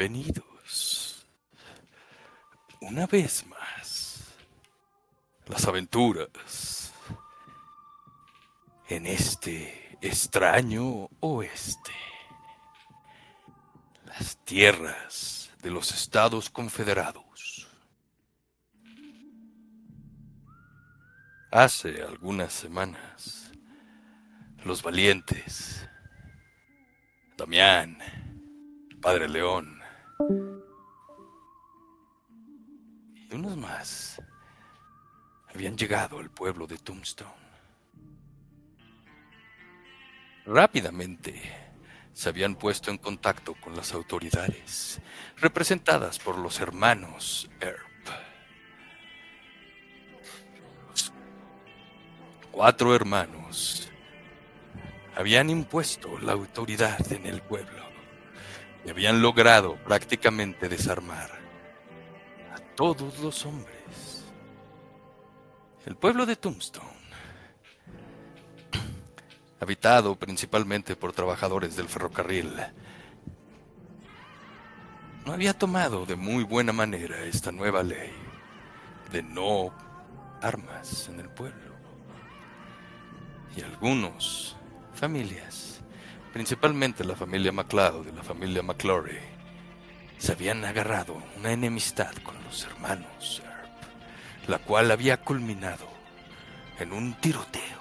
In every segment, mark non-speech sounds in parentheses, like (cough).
Bienvenidos. Una vez más. Las aventuras. En este extraño oeste. Las tierras de los Estados Confederados. Hace algunas semanas, los valientes, Damián, Padre León y unos más habían llegado al pueblo de Tombstone. Rápidamente se habían puesto en contacto con las autoridades, representadas por los hermanos Earp. Cuatro hermanos habían impuesto la autoridad en el pueblo y habían logrado prácticamente desarmar a todos los hombres. El pueblo de Tombstone, habitado principalmente por trabajadores del ferrocarril, no había tomado de muy buena manera esta nueva ley de no armas en el pueblo. Y algunos familias principalmente la familia MacLeod y la familia McClory, se habían agarrado una enemistad con los hermanos Earp, la cual había culminado en un tiroteo,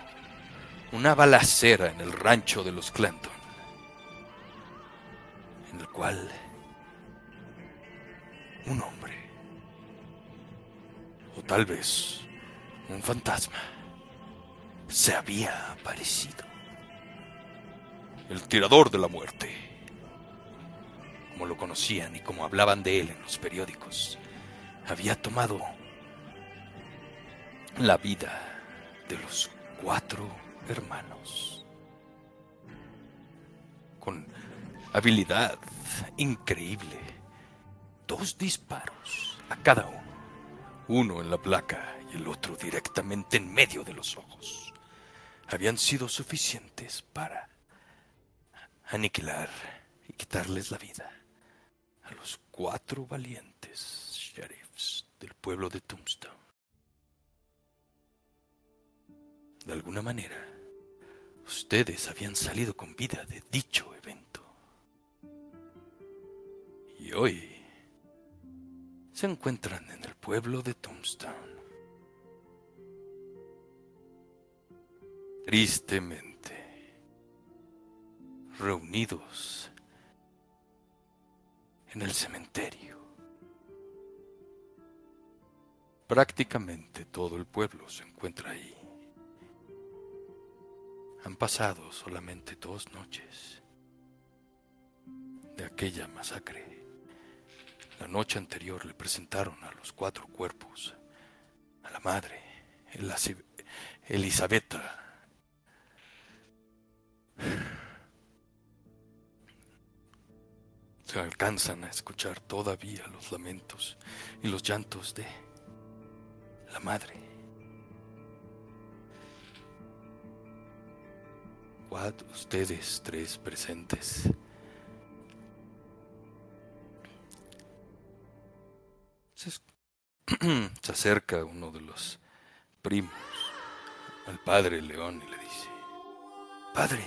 una balacera en el rancho de los Clanton, en el cual un hombre, o tal vez un fantasma, se había aparecido el tirador de la muerte, como lo conocían y como hablaban de él en los periódicos, había tomado la vida de los cuatro hermanos. Con habilidad increíble, dos disparos a cada uno, uno en la placa y el otro directamente en medio de los ojos, habían sido suficientes para aniquilar y quitarles la vida a los cuatro valientes sheriffs del pueblo de Tombstone. De alguna manera, ustedes habían salido con vida de dicho evento. Y hoy se encuentran en el pueblo de Tombstone. Tristemente reunidos en el cementerio. Prácticamente todo el pueblo se encuentra ahí. Han pasado solamente dos noches de aquella masacre. La noche anterior le presentaron a los cuatro cuerpos a la madre, Elisabetta, Se alcanzan a escuchar todavía los lamentos y los llantos de la madre. Cuatro, ustedes tres presentes. Se, (clears throat) se acerca uno de los primos al padre León y le dice, Padre,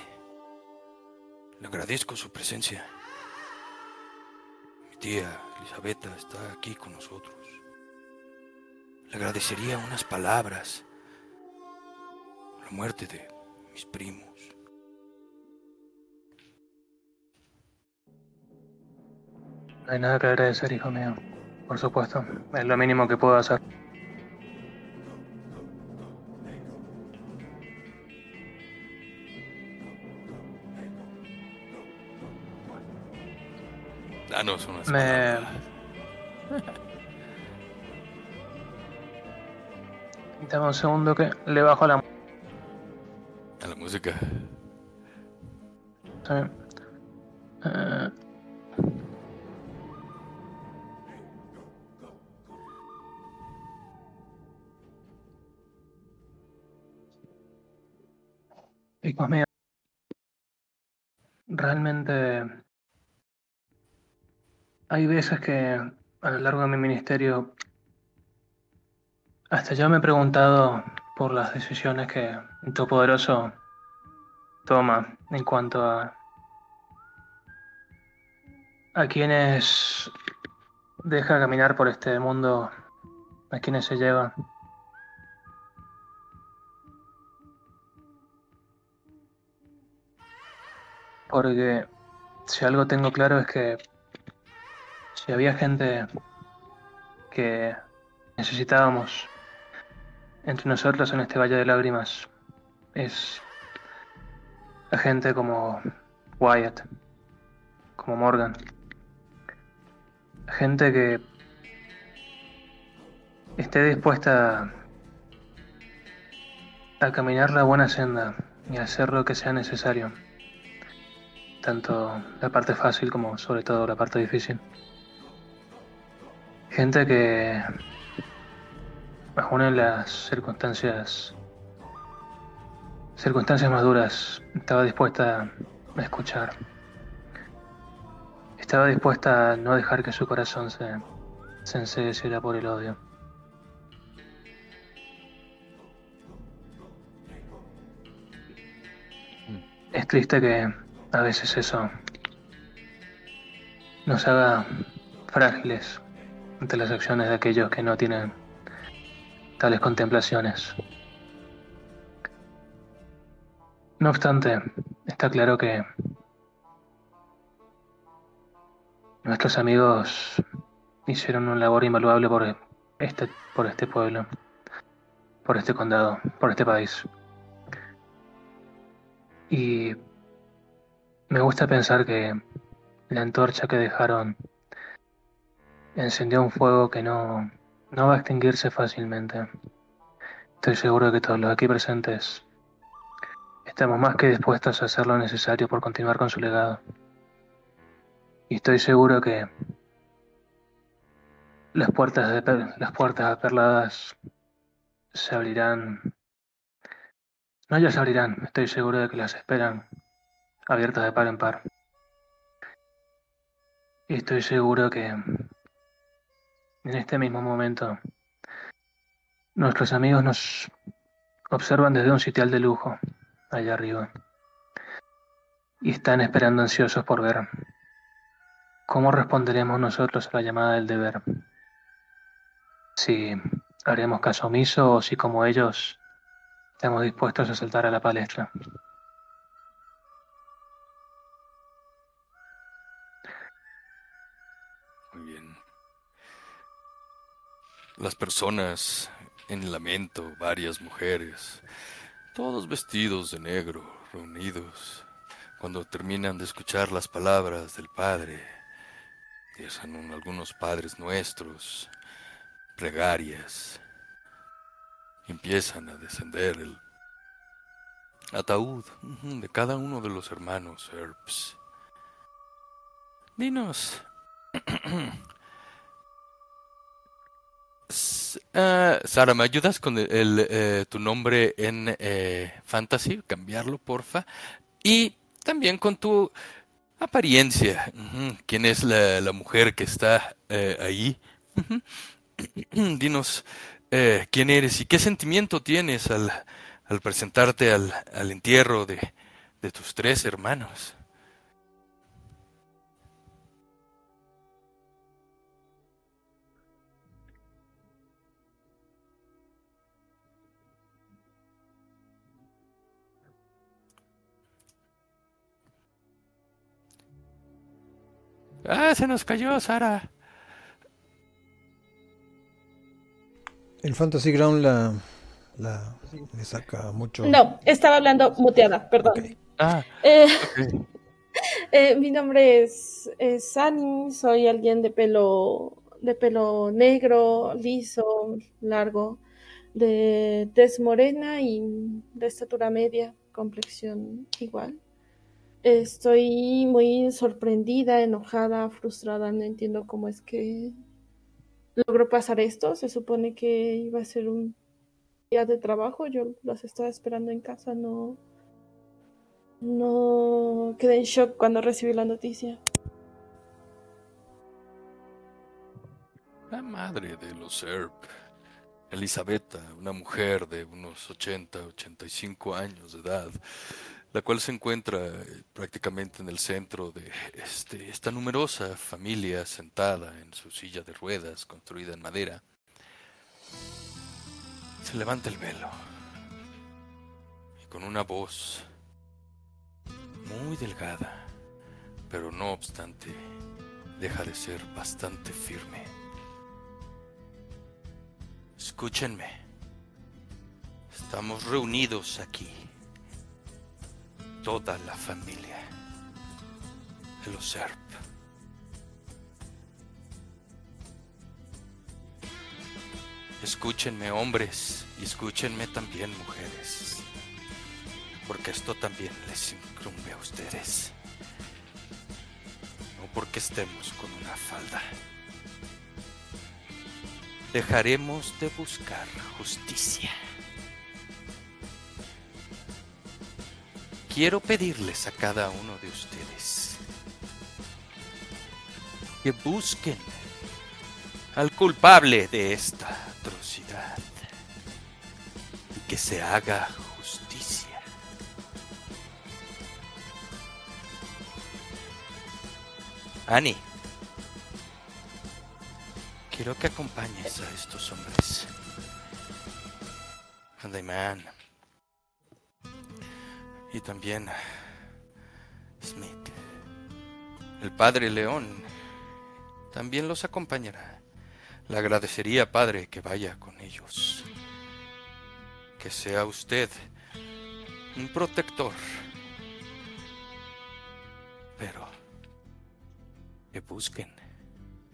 le agradezco su presencia tía Elisabetta está aquí con nosotros. Le agradecería unas palabras la muerte de mis primos. No hay nada que agradecer, hijo mío. Por supuesto, es lo mínimo que puedo hacer. Me... (laughs) Dame un segundo que le bajo la... mi ministerio, hasta yo me he preguntado por las decisiones que el Todopoderoso toma en cuanto a a quienes deja caminar por este mundo, a quienes se lleva. Porque si algo tengo claro es que si había gente que necesitábamos entre nosotros en este valle de lágrimas, es la gente como Wyatt, como Morgan, gente que esté dispuesta a caminar la buena senda y a hacer lo que sea necesario tanto la parte fácil como sobre todo la parte difícil. Gente que, aún en las circunstancias, circunstancias más duras, estaba dispuesta a escuchar. Estaba dispuesta a no dejar que su corazón se, se ensegueciera por el odio. Es triste que a veces eso nos haga frágiles ante las acciones de aquellos que no tienen tales contemplaciones. No obstante, está claro que nuestros amigos hicieron un labor invaluable por este, por este pueblo, por este condado, por este país. Y me gusta pensar que la antorcha que dejaron encendió un fuego que no, no va a extinguirse fácilmente. Estoy seguro de que todos los aquí presentes estamos más que dispuestos a hacer lo necesario por continuar con su legado. Y estoy seguro que las puertas, de, las puertas aperladas se abrirán. No ya se abrirán, estoy seguro de que las esperan abiertas de par en par. Y estoy seguro que en este mismo momento nuestros amigos nos observan desde un sitial de lujo allá arriba y están esperando ansiosos por ver cómo responderemos nosotros a la llamada del deber. Si haremos caso omiso o si como ellos estamos dispuestos a saltar a la palestra. Las personas en lamento, varias mujeres, todos vestidos de negro, reunidos, cuando terminan de escuchar las palabras del Padre, son algunos padres nuestros, plegarias, empiezan a descender el ataúd de cada uno de los hermanos Herbs. Dinos, (clears throat) Uh, Sara, ¿me ayudas con el, eh, tu nombre en eh, Fantasy? Cambiarlo, porfa. Y también con tu apariencia. ¿Quién es la, mujer que está eh, ahí? (clears throat) Dinos quién eres y qué sentimiento tienes al, al presentarte al, al entierro de, de tus tres hermanos. Ah, se nos cayó, Sara. El Fantasy Ground la, la le saca mucho. No, estaba hablando muteada, perdón. Ah, eh, (laughs) eh, mi nombre es, es Sunny, soy alguien de pelo de pelo negro, liso, largo, de tez morena y de estatura media, complexión igual. Estoy muy sorprendida, enojada, frustrada. No entiendo cómo es que logró pasar esto. Se supone que iba a ser un día de trabajo. Yo los estaba esperando en casa. No, no quedé en shock cuando recibí la noticia. madre de los Earp, Elisabetta, una mujer de unos 80, 85 años de edad, la cual se encuentra eh, prácticamente en el centro de este, esta numerosa familia sentada en su silla de ruedas construida en madera. Se levanta el velo y con una voz muy delgada, pero no obstante, deja de ser bastante firme. Escúchenme. Estamos reunidos aquí toda la familia de los Serp. Escúchenme hombres y escúchenme también mujeres, porque esto también les incumbe a ustedes. No porque estemos con una falda. Dejaremos de buscar justicia. Quiero pedirles a cada uno de ustedes que busquen al culpable de esta atrocidad y que se haga justicia. Annie, quiero que acompañes a estos hombres. man y también Smith. El padre León también los acompañará. Le agradecería, padre, que vaya con ellos. Que sea usted un protector. Pero que busquen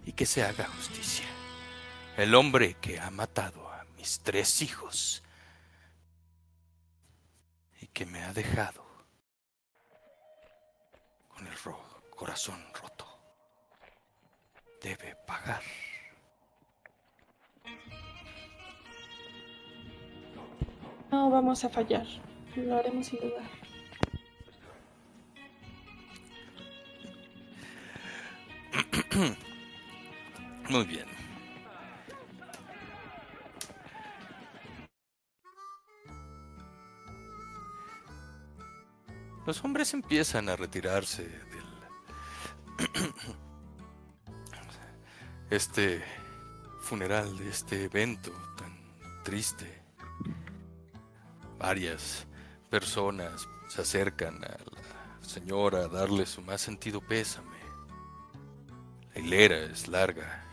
y que se haga justicia. El hombre que ha matado a mis tres hijos que me ha dejado con el corazón roto debe pagar. No vamos a fallar. Lo haremos sin dudar. (clears throat) Muy bien. Los hombres empiezan a retirarse del (clears throat) este funeral, de este evento tan triste. Varias personas se acercan a la señora a darle su más sentido pésame. La hilera es larga.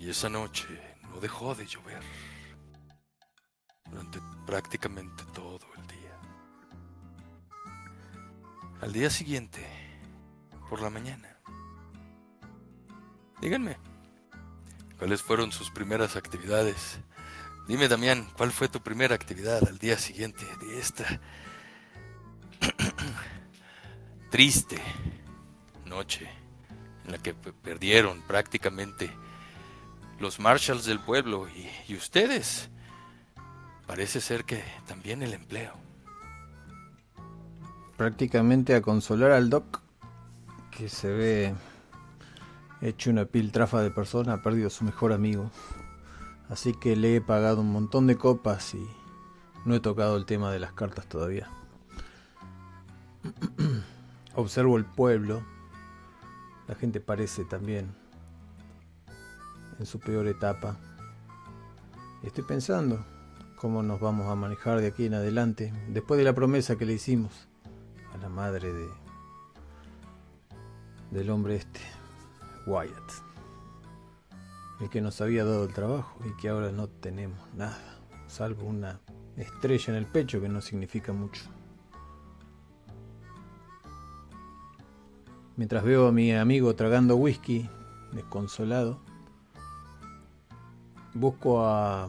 Y esa noche no dejó de llover durante prácticamente todo al día siguiente, por la mañana. Díganme, ¿cuáles fueron sus primeras actividades? Dime, Damián, ¿cuál fue tu primera actividad al día siguiente de esta (clears throat) triste noche en la que perdieron prácticamente los marshals del pueblo y, y ustedes? Parece ser que también el empleo prácticamente a consolar al Doc, que se ve hecho una piltrafa de persona, ha perdido a su mejor amigo. Así que le he pagado un montón de copas y no he tocado el tema de las cartas todavía. (clears throat) Observo el pueblo. La gente parece también en su peor etapa. Estoy pensando cómo nos vamos a manejar de aquí en adelante, después de la promesa que le hicimos a la madre de del hombre este, Wyatt, el que nos había dado el trabajo y que ahora no tenemos nada, salvo una estrella en el pecho que no significa mucho. Mientras veo a mi amigo tragando whisky, desconsolado, busco a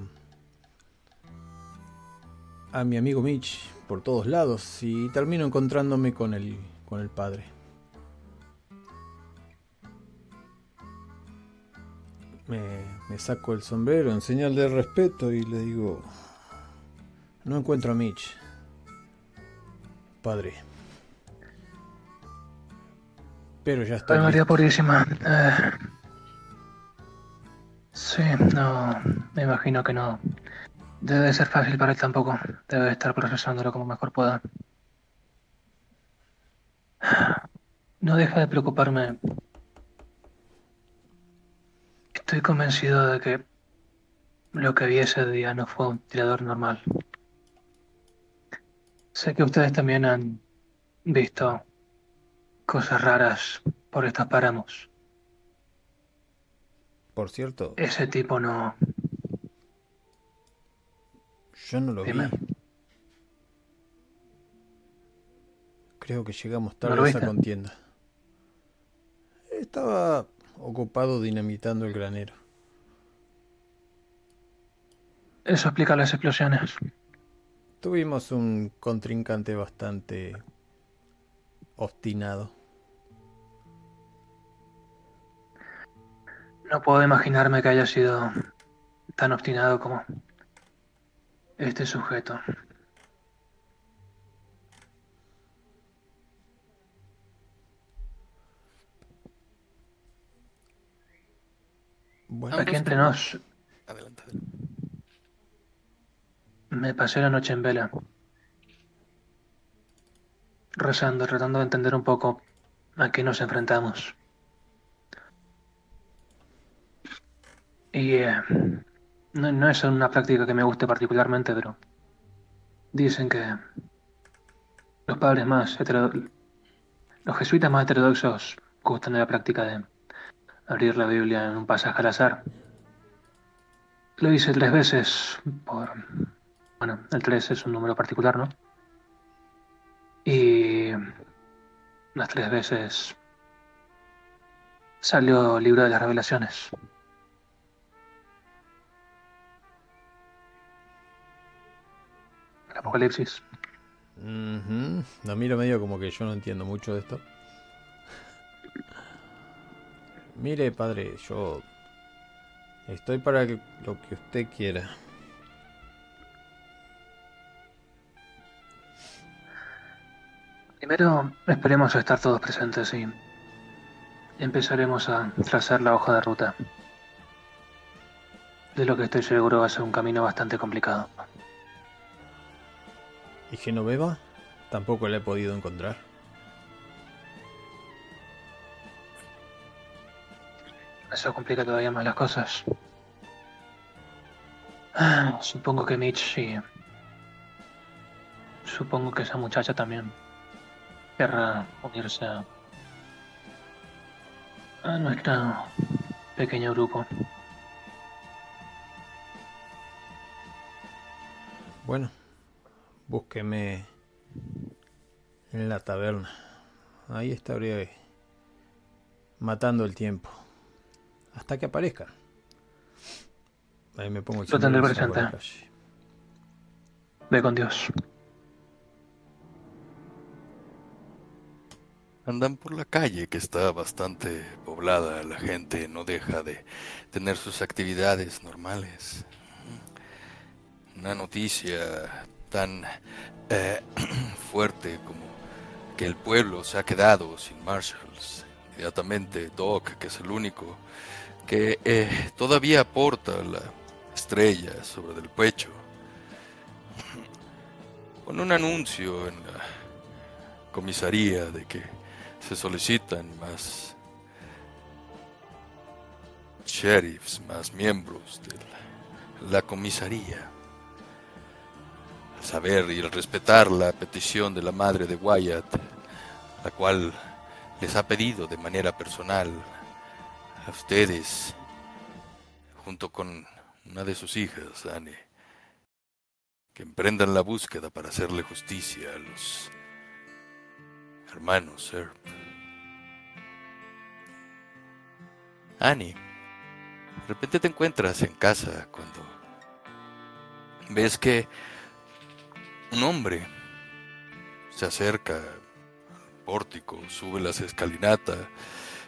a mi amigo Mitch por todos lados y termino encontrándome con el, con el padre. Me, me saco el sombrero en señal de respeto y le digo, no encuentro a Mitch. Padre. Pero ya está. María Purísima. Eh, Sí, no, me imagino que no. Debe de ser fácil para él tampoco. Debe de estar procesándolo como mejor pueda. No deja de preocuparme. Estoy convencido de que lo que vi ese día no fue un tirador normal. Sé que ustedes también han visto cosas raras por estos páramos. Por cierto. Ese tipo no. Yo no lo vi. Creo que llegamos tarde a esa contienda. Estaba ocupado dinamitando el granero. Eso explica las explosiones. Tuvimos un contrincante bastante obstinado. No puedo imaginarme que haya sido tan obstinado como este sujeto. Bueno, Aquí entre nos. Adelante. Me pasé la noche en vela. Rezando, tratando de entender un poco a qué nos enfrentamos. Y eh, no, es una práctica que me guste particularmente, pero dicen que los padres más los jesuitas más heterodoxos gustan de la práctica de abrir la Biblia en un pasaje al azar. Lo hice tres veces por... Bueno, el tres es un número particular, ¿no? Y las tres veces salió el libro de las revelaciones. Apocalipsis. No miro medio como que yo no entiendo mucho de esto. Mire, padre, yo estoy para lo que usted quiera. Primero esperemos estar todos presentes y empezaremos a trazar la hoja de ruta. De lo que estoy seguro va a ser un camino bastante complicado. ¿Y Genoveva? Tampoco la he podido encontrar. Eso complica todavía más las cosas. Ah, supongo que Mitch y... Supongo que esa muchacha también querrá unirse a, a nuestro pequeño grupo. Bueno, búsqueme en la taberna. Ahí estaré matando el tiempo hasta que aparezca. Ahí me pongo el Lo tendré presente. Ve con Dios. Andan por la calle que está bastante poblada, la gente no deja de tener sus actividades normales. Una noticia tan eh, (clears throat) fuerte como que el pueblo se ha quedado sin marshals. Inmediatamente Doc, que es el único que eh, todavía porta la estrella sobre el pecho, (clears throat) con un anuncio en la comisaría de que se solicitan más sheriffs, más miembros de la, comisaría. Saber y al respetar la petición de la madre de Wyatt, la cual les ha pedido de manera personal a ustedes, junto con una de sus hijas, Anne, que emprendan la búsqueda para hacerle justicia a los hermanos Serp. Annie, de repente te encuentras en casa cuando ves que un hombre se acerca al pórtico, sube las escalinatas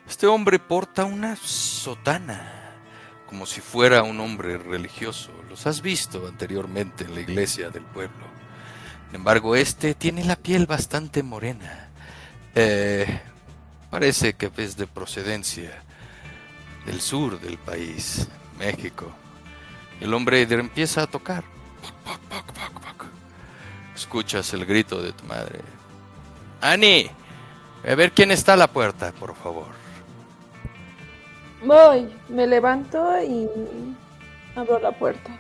este hombre porta una sotana, como si fuera un hombre religioso. Los has visto anteriormente en la iglesia del pueblo. Sin embargo, este tiene la piel bastante morena. Eh, parece que es de procedencia del sur del país. México. El hombre empieza a tocar. Escuchas el grito de tu madre. Ani, a ver quién está a la puerta, por favor. Voy, me levanto y abro la puerta.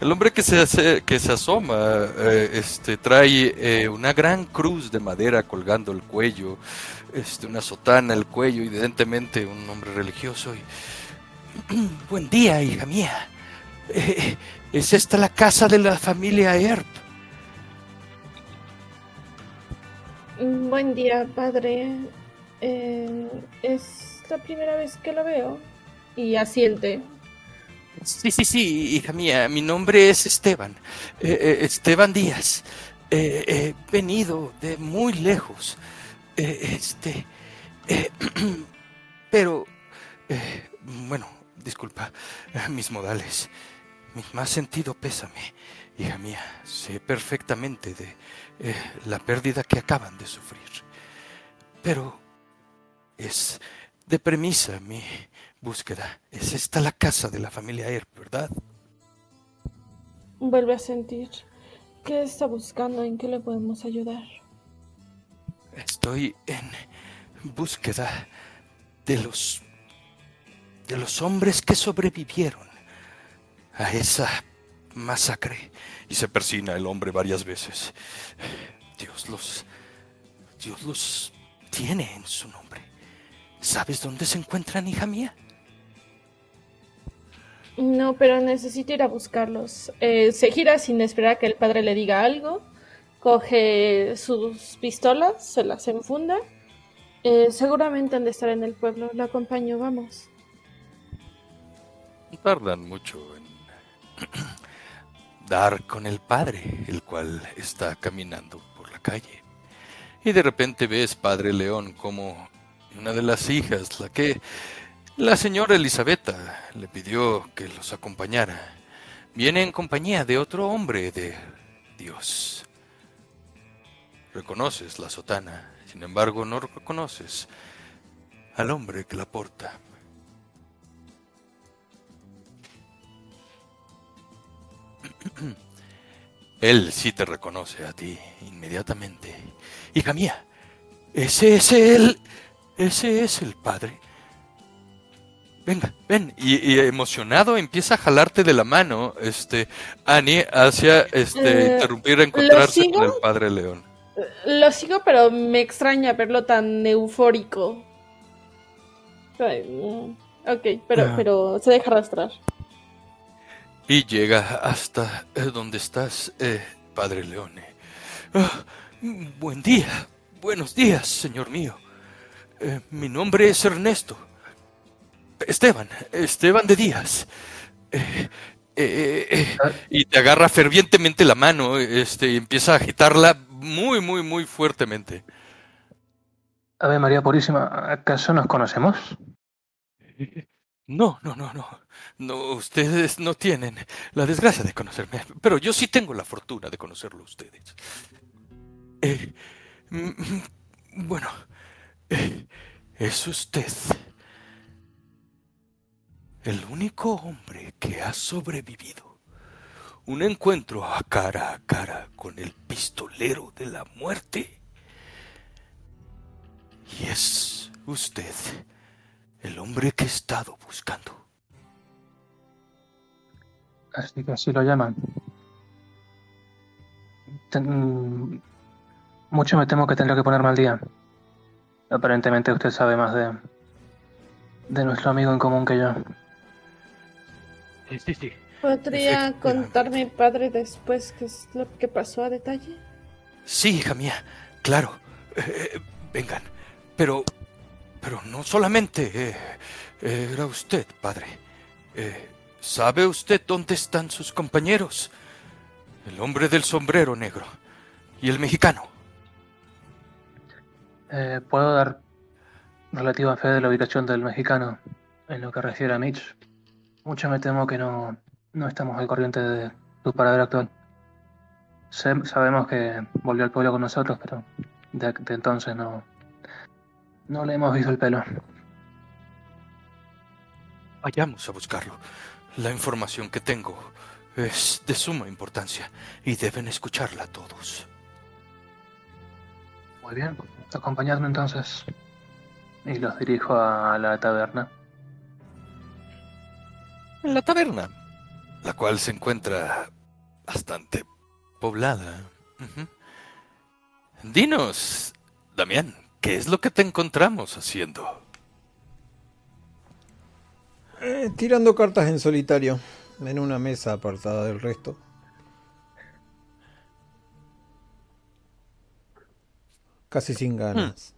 El hombre que se, hace, que se asoma eh, este, trae eh, una gran cruz de madera colgando el cuello, este, una sotana el cuello, evidentemente un hombre religioso. Y... (clears throat) Buen día, hija mía. Eh, ¿Es esta la casa de la familia Earp? Buen día, padre. es la primera vez que lo veo. Y asiente. Sí, sí, sí, hija mía, mi nombre es Esteban, eh, eh, Esteban Díaz. Eh, he venido de muy lejos. este, (clears throat) pero, bueno, disculpa, mis modales, mi más sentido pésame, hija mía. Sé perfectamente de la pérdida que acaban de sufrir. Pero es de premisa mi búsqueda. Es esta la casa de la familia Air, ¿verdad? Vuelve a sentir. ¿Qué está buscando? ¿En qué le podemos ayudar? Estoy en búsqueda de los de los hombres que sobrevivieron a esa masacre y se persina el hombre varias veces. Dios los Dios los tiene en su nombre. ¿Sabes dónde se encuentran, hija mía? No, pero necesito ir a buscarlos. Eh, se gira sin esperar a que el padre le diga algo. Coge sus pistolas, se las enfunda. Eh, seguramente han de estar en el pueblo. Lo acompaño, vamos. Tardan mucho en dar con el padre, el cual está caminando por la calle. Y de repente ves, padre León, como una de las hijas, la que la señora Elisabetta le pidió que los acompañara. Viene en compañía de otro hombre de Dios. Reconoces la sotana, sin embargo no reconoces al hombre que la porta. (clears throat) Él sí te reconoce a ti inmediatamente. Hija mía, ese es él, ese es el Padre venga, ven. Y, emocionado empieza a jalarte de la mano, este, Annie, hacia este, eh, interrumpir a encontrarse con el padre León. Lo sigo, pero me extraña verlo tan eufórico. Ok, pero, ah. pero se deja arrastrar. Y llega hasta eh, donde estás, eh, padre León. Ah, buen día, buenos días, señor mío. mi nombre es Ernesto. Esteban, Esteban de Díaz. Eh, eh, eh, y te agarra fervientemente la mano, este, y empieza a agitarla muy, muy, muy fuertemente. A María Purísima, ¿acaso nos conocemos? (laughs) No, no, no, no. No, ustedes no tienen la desgracia de conocerme, pero yo sí tengo la fortuna de conocerlo a ustedes. Mm, mm, bueno, es usted el único hombre que ha sobrevivido. Un encuentro a cara a cara con el pistolero de la muerte. Y es usted el hombre que he estado buscando. Así que así lo llaman. Mucho me temo que tendré que ponerme al día. Aparentemente usted sabe más de, de nuestro amigo en común que yo. ¿Podría contarme, padre, después qué es lo que pasó a detalle? Sí, hija mía, claro. Eh, vengan. Pero, pero no solamente eh, era usted, padre. Eh, ¿Sabe usted dónde están sus compañeros? El hombre del sombrero negro y el mexicano. Puedo dar relativa fe de la ubicación del mexicano en lo que refiere a Mitch. Mucho me temo que no, no estamos al corriente de su paradero actual. sabemos que volvió al pueblo con nosotros, pero de, entonces no, no le hemos visto el pelo. Vayamos a buscarlo. La información que tengo es de suma importancia y deben escucharla todos. Muy bien, acompañadme entonces. Y los dirijo a la taberna. La taberna, la cual se encuentra bastante poblada. Dinos, Damián, ¿qué es lo que te encontramos haciendo? Eh, tirando cartas en solitario, en una mesa apartada del resto. Casi sin ganas.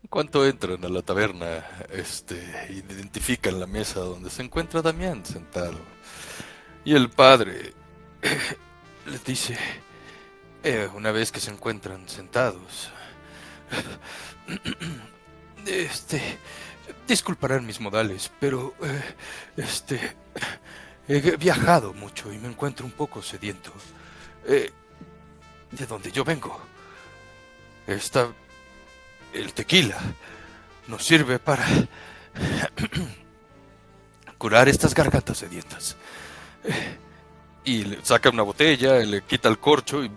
En cuanto entran a la taberna, este, identifican la mesa donde se encuentra Damián sentado. Y el padre les dice, eh, una vez que se encuentran sentados, (clears throat) este, disculparán mis modales, pero, eh, este, he viajado mucho y me encuentro un poco sediento. Eh, de donde yo vengo, está el tequila nos sirve para (clears throat) curar estas gargantas sedientas. Y le saca una botella, le quita el corcho y...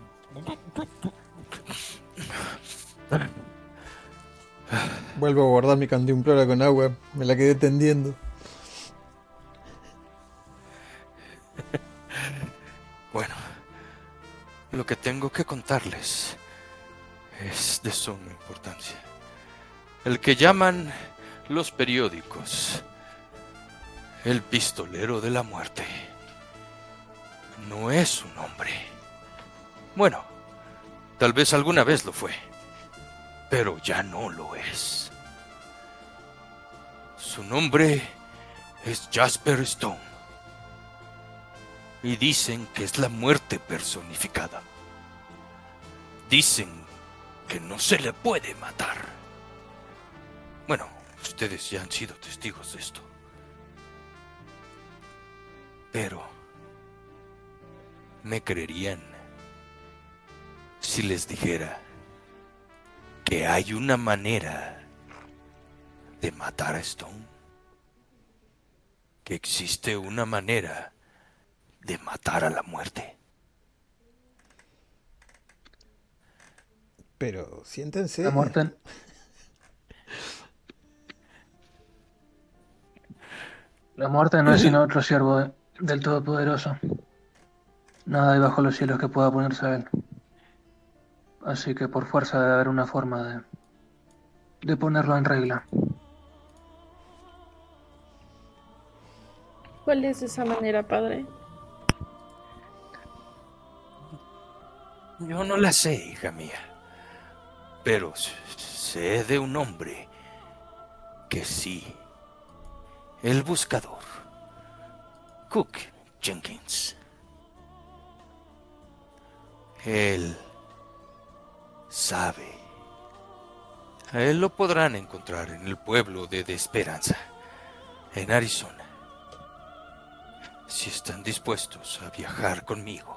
Vuelvo a guardar mi cantimplora con agua, me la quedé tendiendo. Bueno, lo que tengo que contarles es de suma importancia. El que llaman los periódicos el pistolero de la muerte no es un hombre. Bueno, tal vez alguna vez lo fue, pero ya no lo es. Su nombre es Jasper Stone. Y dicen que es la muerte personificada. Dicen que no se le puede matar. Bueno, ustedes ya han sido testigos de esto. Pero, ¿me creerían si les dijera que hay una manera de matar a Stone? Que existe una manera de matar a la muerte. Pero siéntense. La muerte. La muerte no es sino otro siervo del Todopoderoso. Nada hay bajo los cielos que pueda ponerse a él. Así que por fuerza debe haber una forma de, de ponerlo en regla. ¿Cuál es esa manera, padre? Yo no la sé, hija mía. Pero sé de un hombre que sí. El buscador. Cook Jenkins. Él sabe. A él lo podrán encontrar en el pueblo de, de Esperanza, en Arizona. Si están dispuestos a viajar conmigo.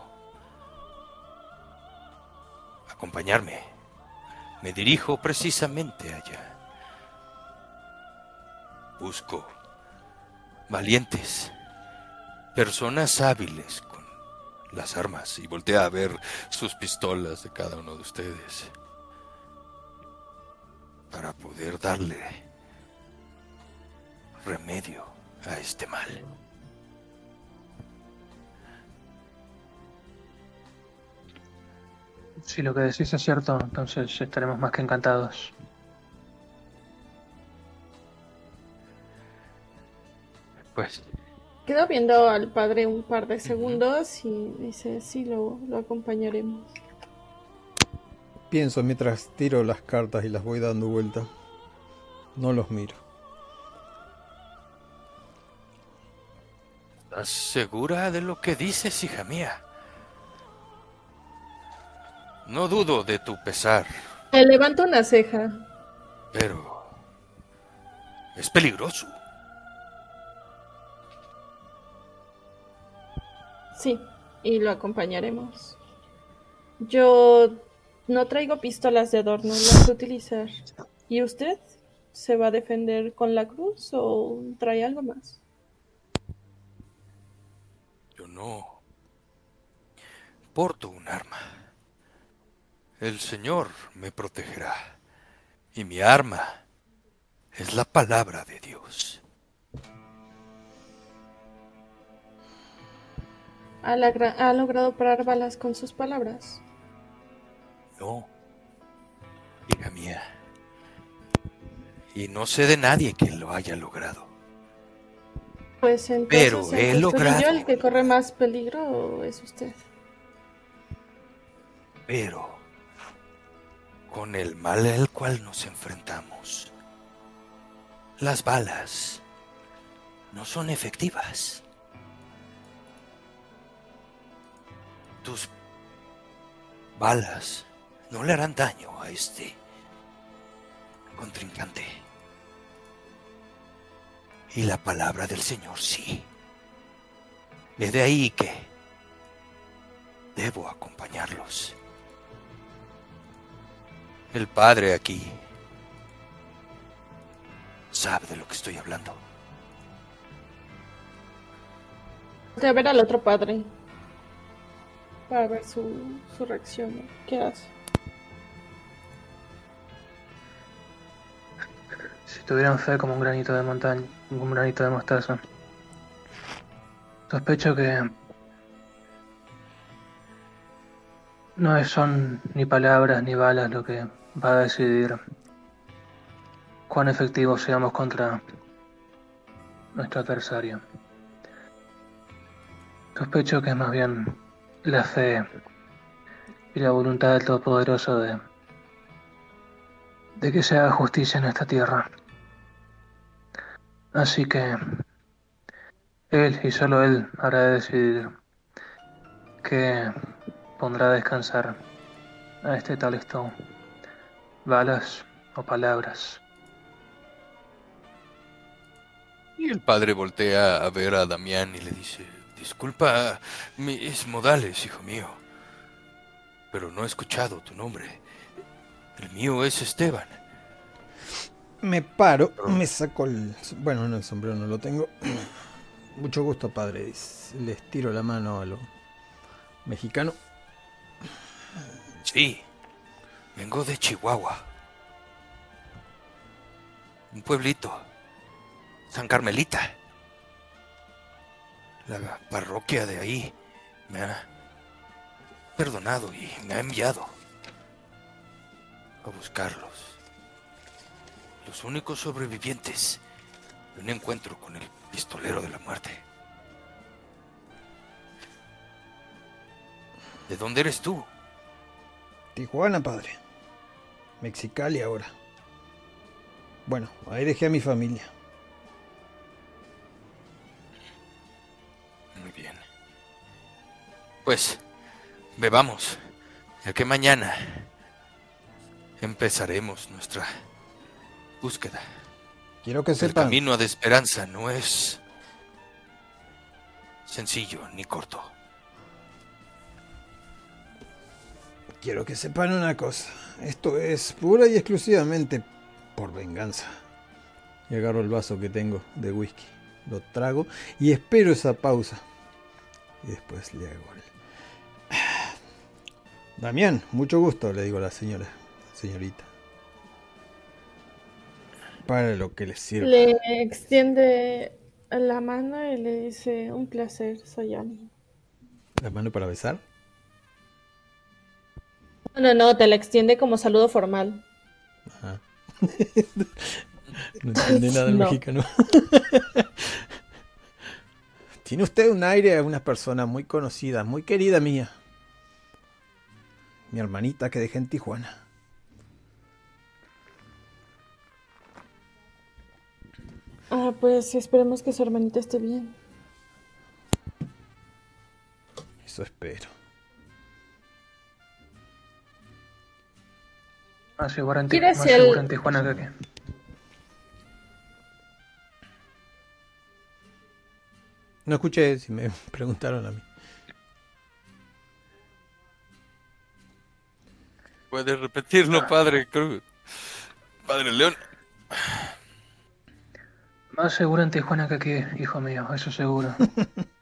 Acompañarme me dirijo precisamente allá. Busco valientes, personas hábiles las armas y voltea a ver sus pistolas de cada uno de ustedes para poder darle remedio a este mal. Si lo que decís es cierto, entonces estaremos más que encantados. Pues. Quedo viendo al padre un par de segundos y dice, sí, lo, lo acompañaremos. Pienso mientras tiro las cartas y las voy dando vuelta. No los miro. ¿Estás segura de lo que dices, hija mía? No dudo de tu pesar. Le levanto una ceja. Pero... Es peligroso. Sí, y lo acompañaremos. Yo no traigo pistolas de adorno, las utilizar. ¿Y usted? ¿Se va a defender con la cruz o trae algo más? Yo no porto un arma. El Señor me protegerá y mi arma es la palabra de Dios. ¿Ha, ¿Ha, logrado parar balas con sus palabras? No, hija mía. Y no sé de nadie que lo haya logrado. Pues entonces, Pero he logrado. ¿El que corre más peligro es usted? Pero con el mal al cual nos enfrentamos, las balas no son efectivas. Tus balas no le harán daño a este contrincante. Y la palabra del Señor sí. Es de ahí que debo acompañarlos. El padre aquí sabe de lo que estoy hablando. A ver al otro padre para ver su, su reacción. ¿Qué hace? Si tuvieran fe como un granito de montaña, como un granito de mostaza. Sospecho que no son ni palabras ni balas lo que va a decidir cuán efectivos seamos contra nuestro adversario. Sospecho que es más bien la fe y la voluntad del Todopoderoso de, de que se haga justicia en esta tierra. Así que Él y solo Él hará de decidir que pondrá a descansar a este tal Stone balas o palabras. Y el padre voltea a ver a Damián y le dice, disculpa mis modales, hijo mío, pero no he escuchado tu nombre. El mío es Esteban. Me paro, me saco el... Bueno, no, el sombrero no lo tengo. (clears throat) Mucho gusto, padre. Les tiro la mano a lo mexicano. Sí, Vengo de Chihuahua. Un pueblito. San Carmelita. La parroquia de ahí me ha perdonado y me ha enviado a buscarlos. Los únicos sobrevivientes de un encuentro con el pistolero de la muerte. ¿De dónde eres tú? Tijuana, padre. Mexicali ahora. Bueno, ahí dejé a mi familia. Pues, bebamos, ya que mañana empezaremos nuestra búsqueda. Quiero que sepan. El camino de esperanza no es sencillo ni corto. Quiero que sepan una cosa. Esto es pura y exclusivamente por venganza. Y agarro el vaso que tengo de whisky. Lo trago y espero esa pausa. Y después le hago el... Damián, mucho gusto, le digo a la señora, señorita. Para lo que le sirve. Le extiende la mano y le dice, un placer, soy Annie. ¿La mano para besar? No, no, te la extiende como saludo formal. Ajá. (laughs) no entiende nada el mexicano. (laughs) Tiene usted un aire de una persona muy conocida, muy querida mía. Mi hermanita que dejé en Tijuana. Ah, pues esperemos que su hermanita esté bien. Eso espero. Más seguro en, Tijuana, más seguro en Tijuana que aquí. No escuché si me (laughs) preguntaron a mí. Puede repetirlo, padre Cruz. Padre León. Más seguro en Tijuana que aquí, hijo mío, eso seguro.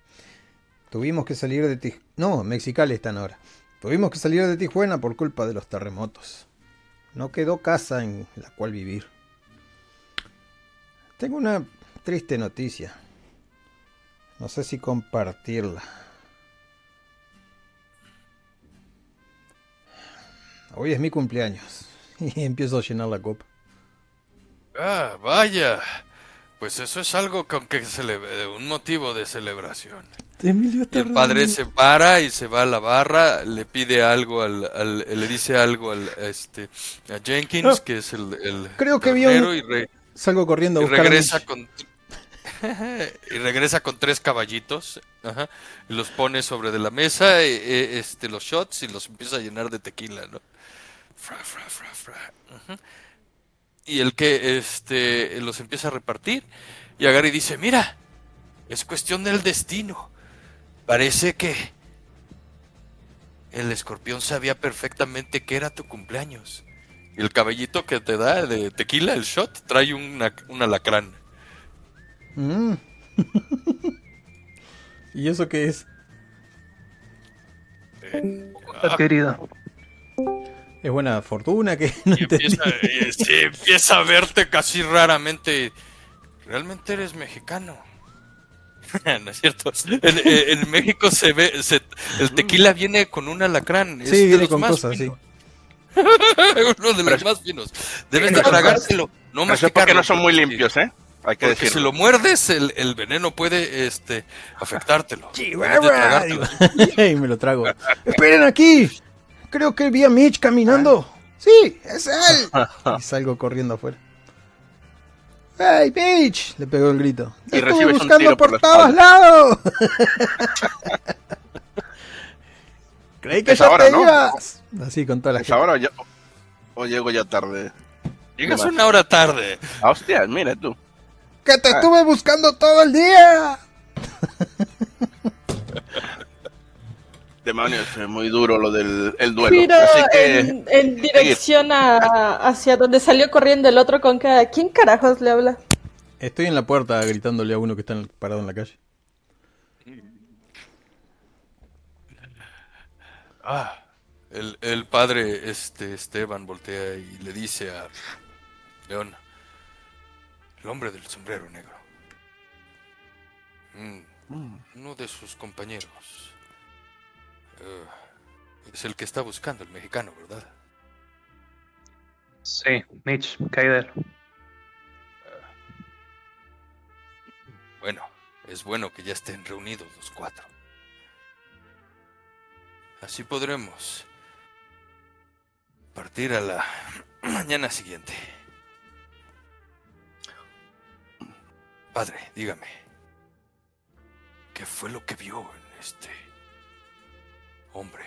(laughs) Tuvimos que salir de Tijuana. No, Mexicali están ahora. Tuvimos que salir de Tijuana por culpa de los terremotos. No quedó casa en la cual vivir. Tengo una triste noticia. No sé si compartirla. Hoy es mi cumpleaños (laughs) y empiezo a llenar la copa. Ah, vaya. Pues eso es algo con que se le un motivo de celebración. el padre se para y se va a la barra, le pide algo al, le dice algo al este a Jenkins, que es el, creo que vio y salgo corriendo a buscar regresa con (laughs) y regresa con tres caballitos y los pone sobre de la mesa e, e, este los shots y los empieza a llenar de tequila, ¿no? Fra, fra, fra, fra y el que este, los empieza a repartir. Y agarra y dice, mira, es cuestión del destino. Parece que el escorpión sabía perfectamente que era tu cumpleaños. Y el cabellito que te da de tequila, el shot, trae una, un alacrán. Mm. (laughs) ¿Y eso qué es? Eh, querido. Es buena fortuna que (laughs) no empieza, eh, empieza a verte casi raramente. Realmente eres mexicano. (laughs) no es cierto. En, México se ve, el tequila viene con un alacrán. Sí, viene con cosas, sí. (laughs) Uno de los más finos. Debes de tragárselo. No más porque no son muy limpios, ¿eh? Hay que porque si lo muerdes, el, el, veneno puede este, afectártelo. y me lo trago. ¡Esperen aquí! Creo que vi a Mitch caminando. Ah. Sí, es él. (laughs) y salgo corriendo afuera. ¡Hey, Mitch! Le pegó el grito. Te estuve buscando por, todos lados. (laughs) Creí que ya te ibas. Así con toda la gente. ahora o, llego ya tarde? Llegas una hora tarde. Ah, hostia, mira tú. Que te ah. estuve buscando todo el día. (laughs) Demonios, es muy duro lo del duelo. En, dirección a, hacia donde salió corriendo el otro con que... ¿Quién carajos le habla? Estoy en la puerta gritándole a uno que está parado en la calle. Ah, el, padre este Esteban voltea y le dice a León, el hombre del sombrero negro, mm, uno de sus compañeros eh, es el que está buscando el mexicano, ¿verdad? Sí, Mitch Kaider. bueno, es bueno que ya estén reunidos los cuatro. Así podremos partir a la (clears throat) mañana siguiente. Padre, dígame, ¿qué fue lo que vio en este hombre,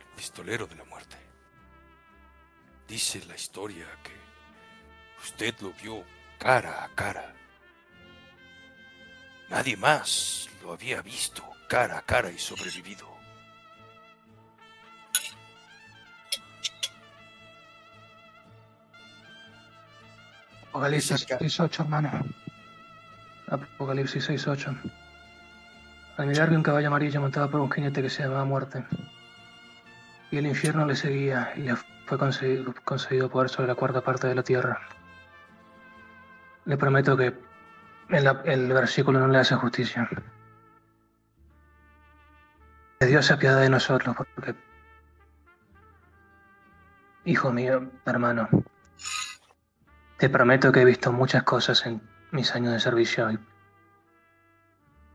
el pistolero de la muerte. Dice la historia que usted lo vio cara a cara. Nadie más lo había visto cara a cara y sobrevivido. Apocalipsis 6.8, hermano. Apocalipsis 6.8. Al mirar vi un caballo amarillo montado por un jinete que se llamaba Muerte. Y el infierno le seguía y le fue conseguido, poder sobre la cuarta parte de la tierra. Le prometo que el, versículo no le hace justicia. Que Dios se apiada de nosotros, porque, hijo mío, hermano, te prometo que he visto muchas cosas en mis años de servicio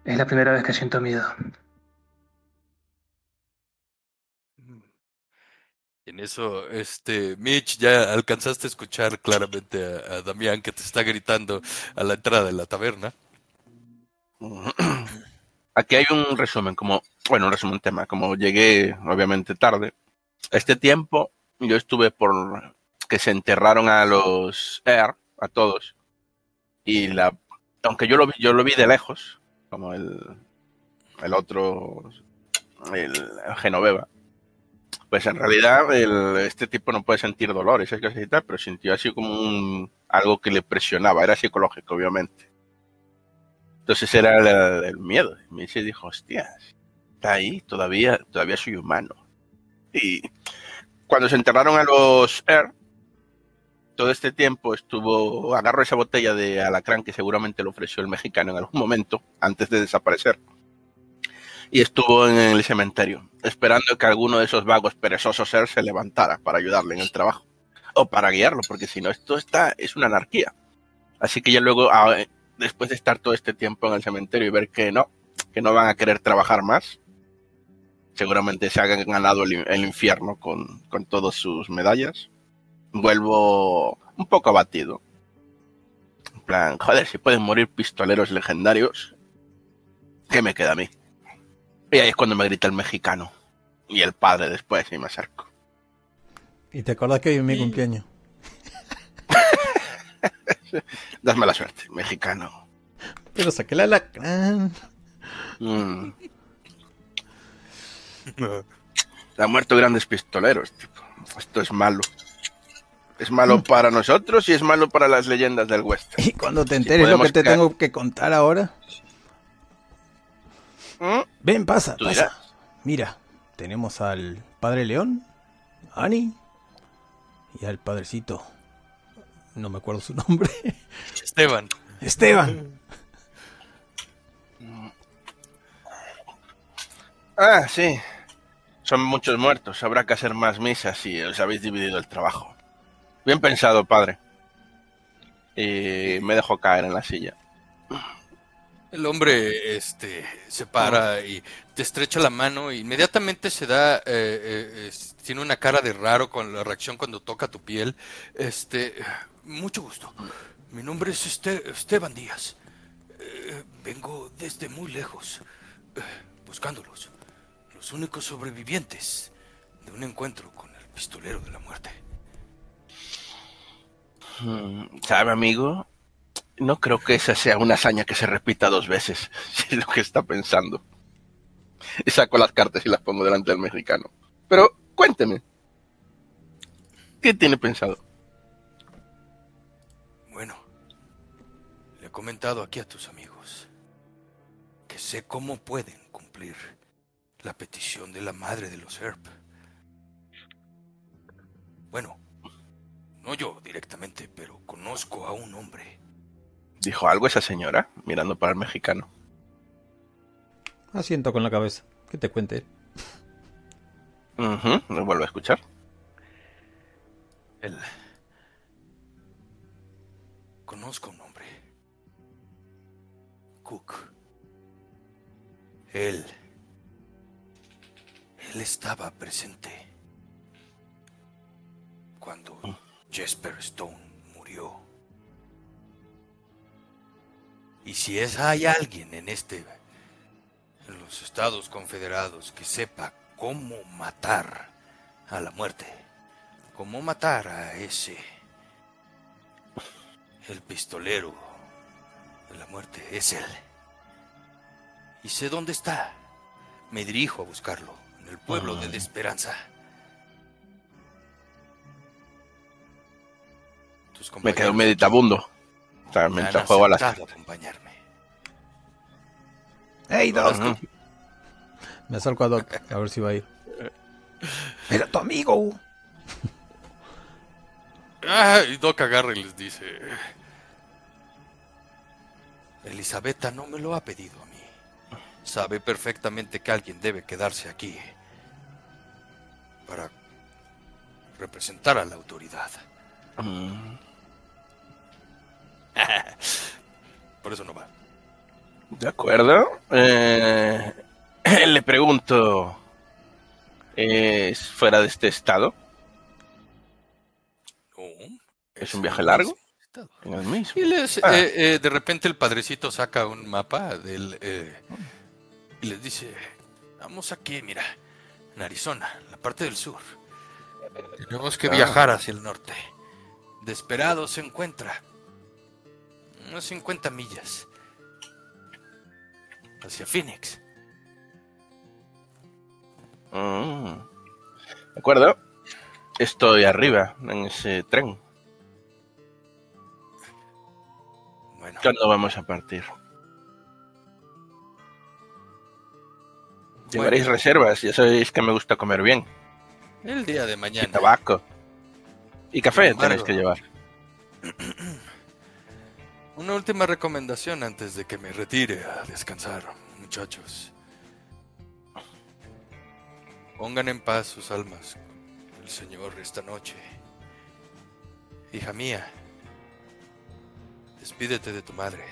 es la primera vez que siento miedo. En eso, este, Mitch, ya alcanzaste a escuchar claramente a, Damián que te está gritando a la entrada de la taberna. (clears throat) Aquí hay un resumen, como, bueno, un resumen tema, como llegué obviamente tarde. Este tiempo yo estuve por que se enterraron a los Air, a todos, y la, aunque yo lo, yo lo vi de lejos, como el, el otro, el Genoveva. Pues en realidad este tipo no puede sentir dolores, y tal, pero sintió así como un, algo que le presionaba, era psicológico, obviamente. Entonces era el, miedo. Y se dijo, hostias, está ahí, todavía, todavía soy humano. Y cuando se enterraron a los todo este tiempo estuvo, agarró esa botella de alacrán que seguramente le ofreció el mexicano en algún momento, antes de desaparecer y estuvo en el cementerio, esperando que alguno de esos vagos perezosos ser se levantara para ayudarle en el trabajo o para guiarlo, porque si no, esto está, es una anarquía. Así que ya luego, ah, después de estar todo este tiempo en el cementerio y ver que no, que no van a querer trabajar más, seguramente se hagan ganado el, el infierno con, con todas sus medallas, vuelvo un poco abatido. En plan, joder, si pueden morir pistoleros legendarios, ¿qué me queda a mí? Y ahí es cuando me grita el mexicano. Y el padre después, y me acerco. ¿Y te acordás que hoy es mi cumpleaños? (laughs) Dame la suerte, mexicano. Pero saqué la lacrán. Mm. (laughs) Han muerto grandes pistoleros, tipo. Esto es malo. Es malo para nosotros y es malo para las leyendas del western. ¿Y cuando te enteres lo que te tengo que contar ahora? ¿Mm? Ven, pasa, pasa. Mira, tenemos al Padre León, Ani y al Padrecito. No me acuerdo su nombre. (laughs) Esteban. Esteban. Ah, sí. Son muchos muertos. Habrá que hacer más misas si os habéis dividido el trabajo. Bien pensado, padre. Y me dejo caer en la silla. El hombre este, se para y te estrecha la mano e inmediatamente se da, eh, eh, tiene una cara de raro con la reacción cuando toca tu piel. Este, mucho gusto. Mi nombre es este, Esteban Díaz. Eh, vengo desde muy lejos, buscándolos. Los únicos sobrevivientes de un encuentro con el pistolero de la muerte. Hmm, ¿Sabe, amigo? No creo que esa sea una hazaña que se repita dos veces, (laughs) si es lo que está pensando. Y saco las cartas y las pongo delante del mexicano. Pero cuénteme, ¿qué tiene pensado? Bueno, le he comentado aquí a tus amigos que sé cómo pueden cumplir la petición de la madre de los Herb. Bueno, no yo directamente, pero conozco a un hombre ¿Dijo algo esa señora, mirando para el mexicano? Asiento con la cabeza. Que te cuente. Uh ¿Lo vuelvo a escuchar? Él. Conozco un hombre. Cook. Él. Él estaba presente. Cuando mm. Jesper Stone murió. Y si es, hay alguien en este, en los Estados Confederados que sepa cómo matar a la muerte, cómo matar a ese, el pistolero de la muerte, es él. Y sé dónde está. Me dirijo a buscarlo, en el pueblo de Esperanza. Me quedo meditabundo mientras juego a las... acompañarme. ¡Hey, Doc! Me acerco a Doc, a ver si va a ir. ¡Era tu amigo! Ah, y Doc agarra y les dice... Elisabetta no me lo ha pedido a mí. Sabe perfectamente que alguien debe quedarse aquí para representar a la autoridad. Mm. (laughs) Por eso no va. De acuerdo. Eh, (clears throat) le pregunto, ¿es fuera de este estado? ¿Es un viaje largo? En el mismo. Y ah. eh, eh, de repente el padrecito saca un mapa del, y les dice, vamos aquí, mira, en Arizona, la parte del sur. Tenemos que ah. viajar hacia el norte. Desesperado se encuentra unas 50 millas hacia Phoenix. Mm. ¿De acuerdo? Estoy arriba, en ese tren. Bueno. ¿Cuándo vamos a partir? Llevaréis reservas, ya sabéis que me gusta comer bien. El día de mañana. Y tabaco. Y café tenéis que llevar. (clears throat) Una última recomendación antes de que me retire a descansar, muchachos. Pongan en paz sus almas el Señor esta noche. Hija mía, despídete de tu madre.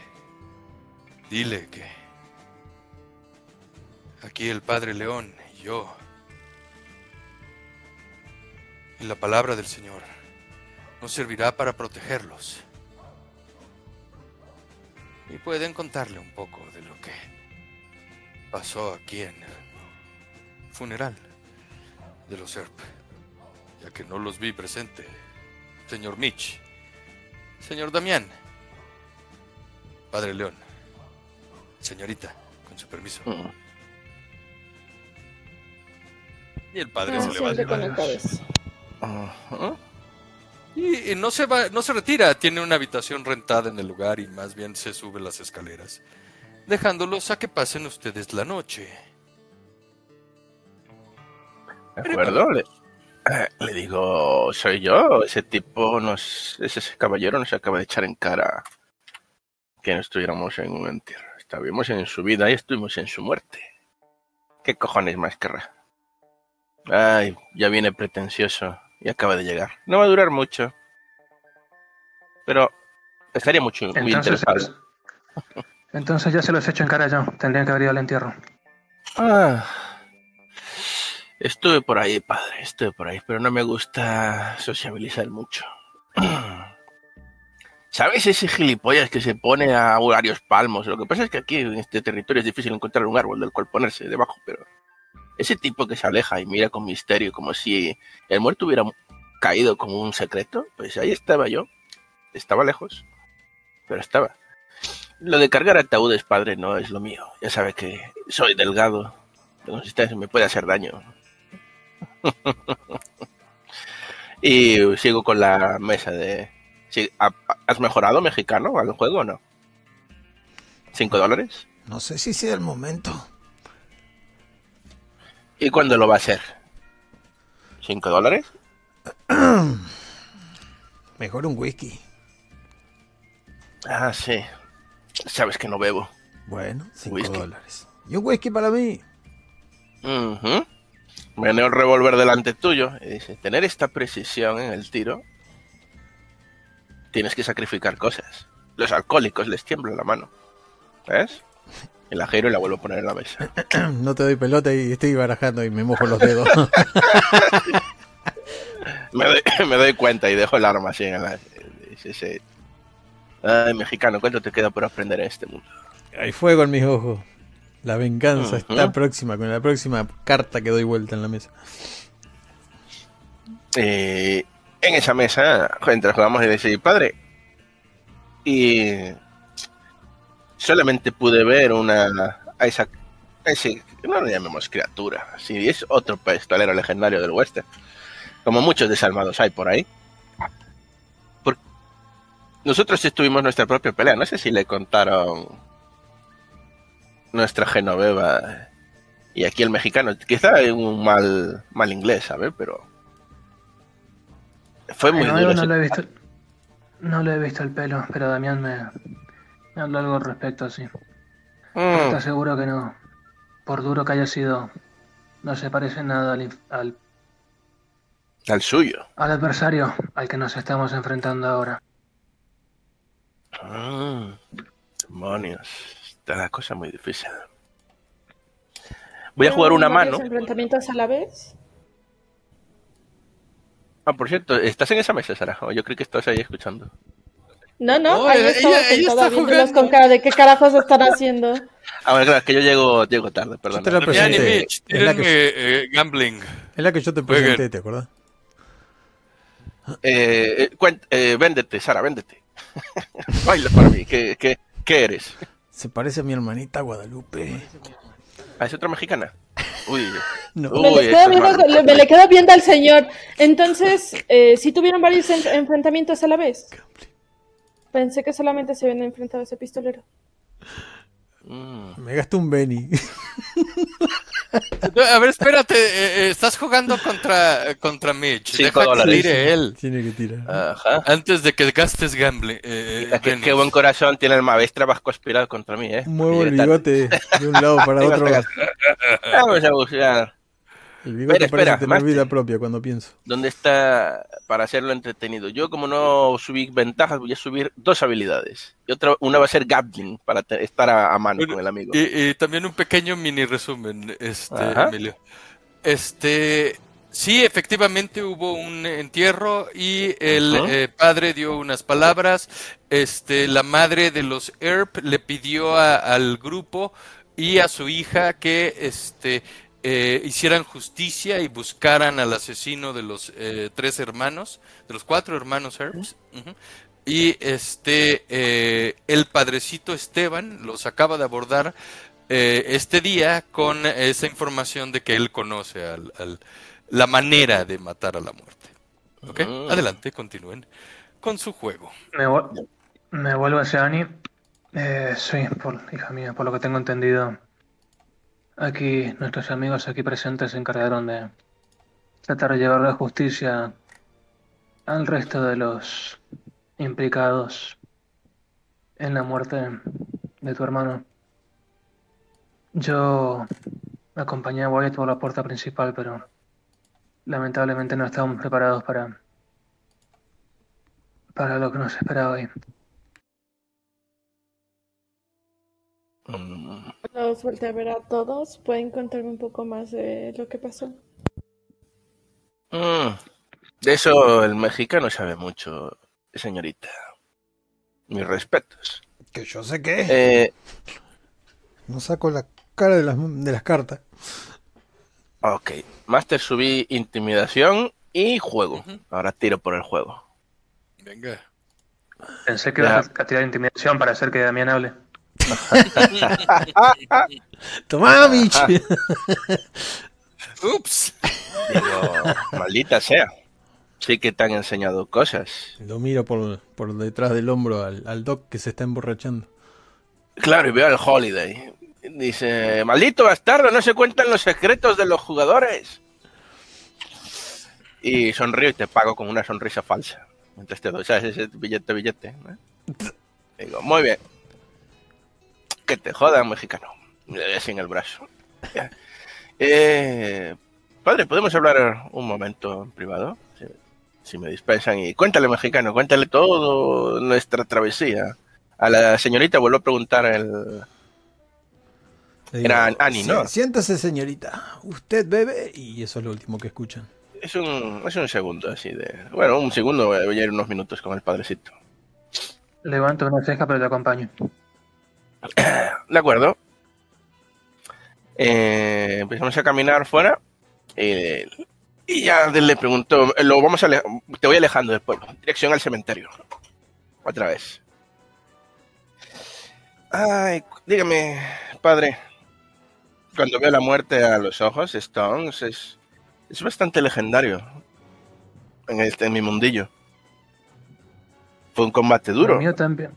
Dile que aquí el Padre León y yo y la palabra del Señor nos servirá para protegerlos. Y pueden contarle un poco de lo que pasó aquí en el funeral de los Serp, ya que no los vi presente. Señor Mitch, señor Damián, Padre León, señorita, con su permiso. Mm. Y el padre se levanta. Y, no se va, no se retira, tiene una habitación rentada en el lugar y más bien se sube las escaleras, dejándolos a que pasen ustedes la noche. De acuerdo, le, eh, le, digo, soy yo, ese tipo nos, ese caballero nos acaba de echar en cara que no estuviéramos en un entierro. Estábamos en su vida y estuvimos en su muerte. ¿Qué cojones más querrá? Ay, ya viene pretencioso y acaba de llegar. No va a durar mucho. Pero estaría mucho, muy entonces, interesado. Entonces ya se los he hecho en cara yo. Tendrían que haber ido al entierro. Ah. Estuve por ahí, padre, estuve por ahí, pero no me gusta sociabilizar mucho. (clears throat) ¿Sabes ese gilipollas que se pone a varios palmos? Lo que pasa es que aquí en este territorio es difícil encontrar un árbol del cual ponerse debajo, pero ese tipo que se aleja y mira con misterio como si el muerto hubiera caído como un secreto, pues ahí estaba yo. Estaba lejos, pero estaba. Lo de cargar ataúdes, padre, no es lo mío. Ya sabe que soy delgado. Me puede hacer daño. (laughs) y sigo con la mesa de... ¿Has mejorado mexicano al juego o no? ¿Cinco dólares? No sé si sea el momento. ¿Y cuándo lo va a hacer? ¿Cinco dólares? (clears throat) Mejor un whisky. Ah, sí. Sabes que no bebo. Bueno, cinco dólares. ¿Y un whisky para mí? Uh el revólver delante tuyo y dice, tener esta precisión en el tiro, tienes que sacrificar cosas. Los alcohólicos les tiembla la mano. ¿Ves? Y la giro y la vuelvo a poner en la mesa. (clears throat) no te doy pelota y estoy barajando y me mojo los dedos. (laughs) me, doy, cuenta y dejo el arma así en la... Ay, mexicano, ¿cuánto te queda por aprender en este mundo? Hay fuego en mis ojos. La venganza está próxima, con la próxima carta que doy vuelta en la mesa. Eh, en esa mesa, mientras jugamos y decir, padre, y solamente pude ver una a esa, ese, no lo llamemos criatura, si es otro pistolero legendario del western, como muchos desalmados hay por ahí. nosotros estuvimos nuestra propia pelea, no sé si le contaron nuestra Genoveva y aquí el mexicano, quizá en un mal, mal inglés, ¿sabes? Pero fue muy no, No, lo he visto, no le he visto el pelo, pero Damián me, habló algo al respecto, así. Mm. Te seguro que no. Por duro que haya sido, no se parece nada al, al, al suyo. Al adversario al que nos estamos enfrentando ahora. Ah, demonios la cosa muy difícil. Voy a jugar una mano. enfrentamientos a la vez? Ah, por cierto, ¿estás en esa mesa, Sara? yo creo que estás ahí escuchando. No, no, ahí estaba ella, con cara de qué carajos están haciendo. Ah, bueno, claro, es que yo llego, llego tarde, perdón. Yo te la presenté. Es la que, eh, gambling. Es la que yo te presenté, ¿te acuerdas? Eh, eh, eh, véndete, Sara, véndete. (laughs) Baila para mí, ¿qué, qué, qué eres? Se parece a mi hermanita Guadalupe. ¿Ah, es otra mexicana? Uy, (laughs) me, le queda viendo, al señor. Entonces, eh, si tuvieron varios enfrentamientos a la vez. Pensé que solamente se habían enfrentado a ese pistolero. Mm. Me gastó un Benny. A ver, espérate, eh, eh, estás jugando contra, contra Mitch. Deja que tire él. Tiene que tirar. Ajá. Antes de que gastes gambling. Eh, qué, buen corazón tiene el maestra vas conspirado contra mí, ¿eh? Muevo el bigote de un lado para otro. Vamos a buscar. El bigote espera, parece tener vida propia cuando pienso. ¿Dónde está para hacerlo entretenido? Yo, como no subí ventajas, voy a subir dos habilidades. Y otra, una va a ser Gatling, para estar a, mano con el amigo. Y, también un pequeño mini resumen, este, Emilio. Este, sí, efectivamente hubo un entierro y el eh, padre dio unas palabras. Este, la madre de los ERP le pidió al grupo y a su hija que este eh, hicieran justicia y buscaran al asesino de los eh, tres hermanos, de los cuatro hermanos Herbs. Y este, eh, el padrecito Esteban los acaba de abordar este día con esa información de que él conoce al, la manera de matar a la muerte. ¿Ok? Ah. Adelante, continúen con su juego. Me, me vuelvo hacia Annie. sí, por, hija mía, por lo que tengo entendido Aquí, nuestros amigos aquí presentes se encargaron de tratar de llevar la justicia al resto de los implicados en la muerte de tu hermano. Yo acompañé a Wyatt por la puerta principal, pero lamentablemente no estábamos preparados para, para lo que nos esperaba hoy. Los volteé a ver a todos. ¿Pueden contarme un poco más de lo que pasó? Mm, de eso el mexicano sabe mucho, señorita. Mis respetos. Que yo sé qué. Eh, no saco la cara de las, de las cartas. Ok. Master subí intimidación y juego. Ahora tiro por el juego. Venga. Pensé que ibas a tirar intimidación para hacer que Damián hable. Tomá, Mitch. (laughs) Ups. maldita sea. Sí que te han enseñado cosas. Lo miro por, por detrás del hombro al, al, Doc que se está emborrachando. Claro, y veo al Holiday. Dice, maldito bastardo, no se cuentan los secretos de los jugadores. Y sonrío y te pago con una sonrisa falsa. Entonces te doy, ¿sabes? Ese billete, billete. Digo, muy bien. Que te jodan, mexicano. Sin el brazo. Eh, padre, ¿podemos hablar un momento en privado? Si, me dispensan. Y cuéntale, mexicano, cuéntale todo nuestra travesía. A la señorita vuelvo a preguntar el... Era Ani, ¿no? Siéntase, señorita. Usted bebe y eso es lo último que escuchan. Es un, es un segundo así de... Bueno, un segundo, voy a ir unos minutos con el padrecito. Levanto una ceja, pero te acompaño. (coughs) De acuerdo. Eh, empezamos a caminar fuera. Eh, y ya le pregunto, lo vamos a te voy alejando del pueblo, dirección al cementerio. Otra vez. Ay, dígame, padre. Cuando veo la muerte a los ojos, Stones es, es bastante legendario en, este, en mi mundillo. Fue un combate duro. mío también.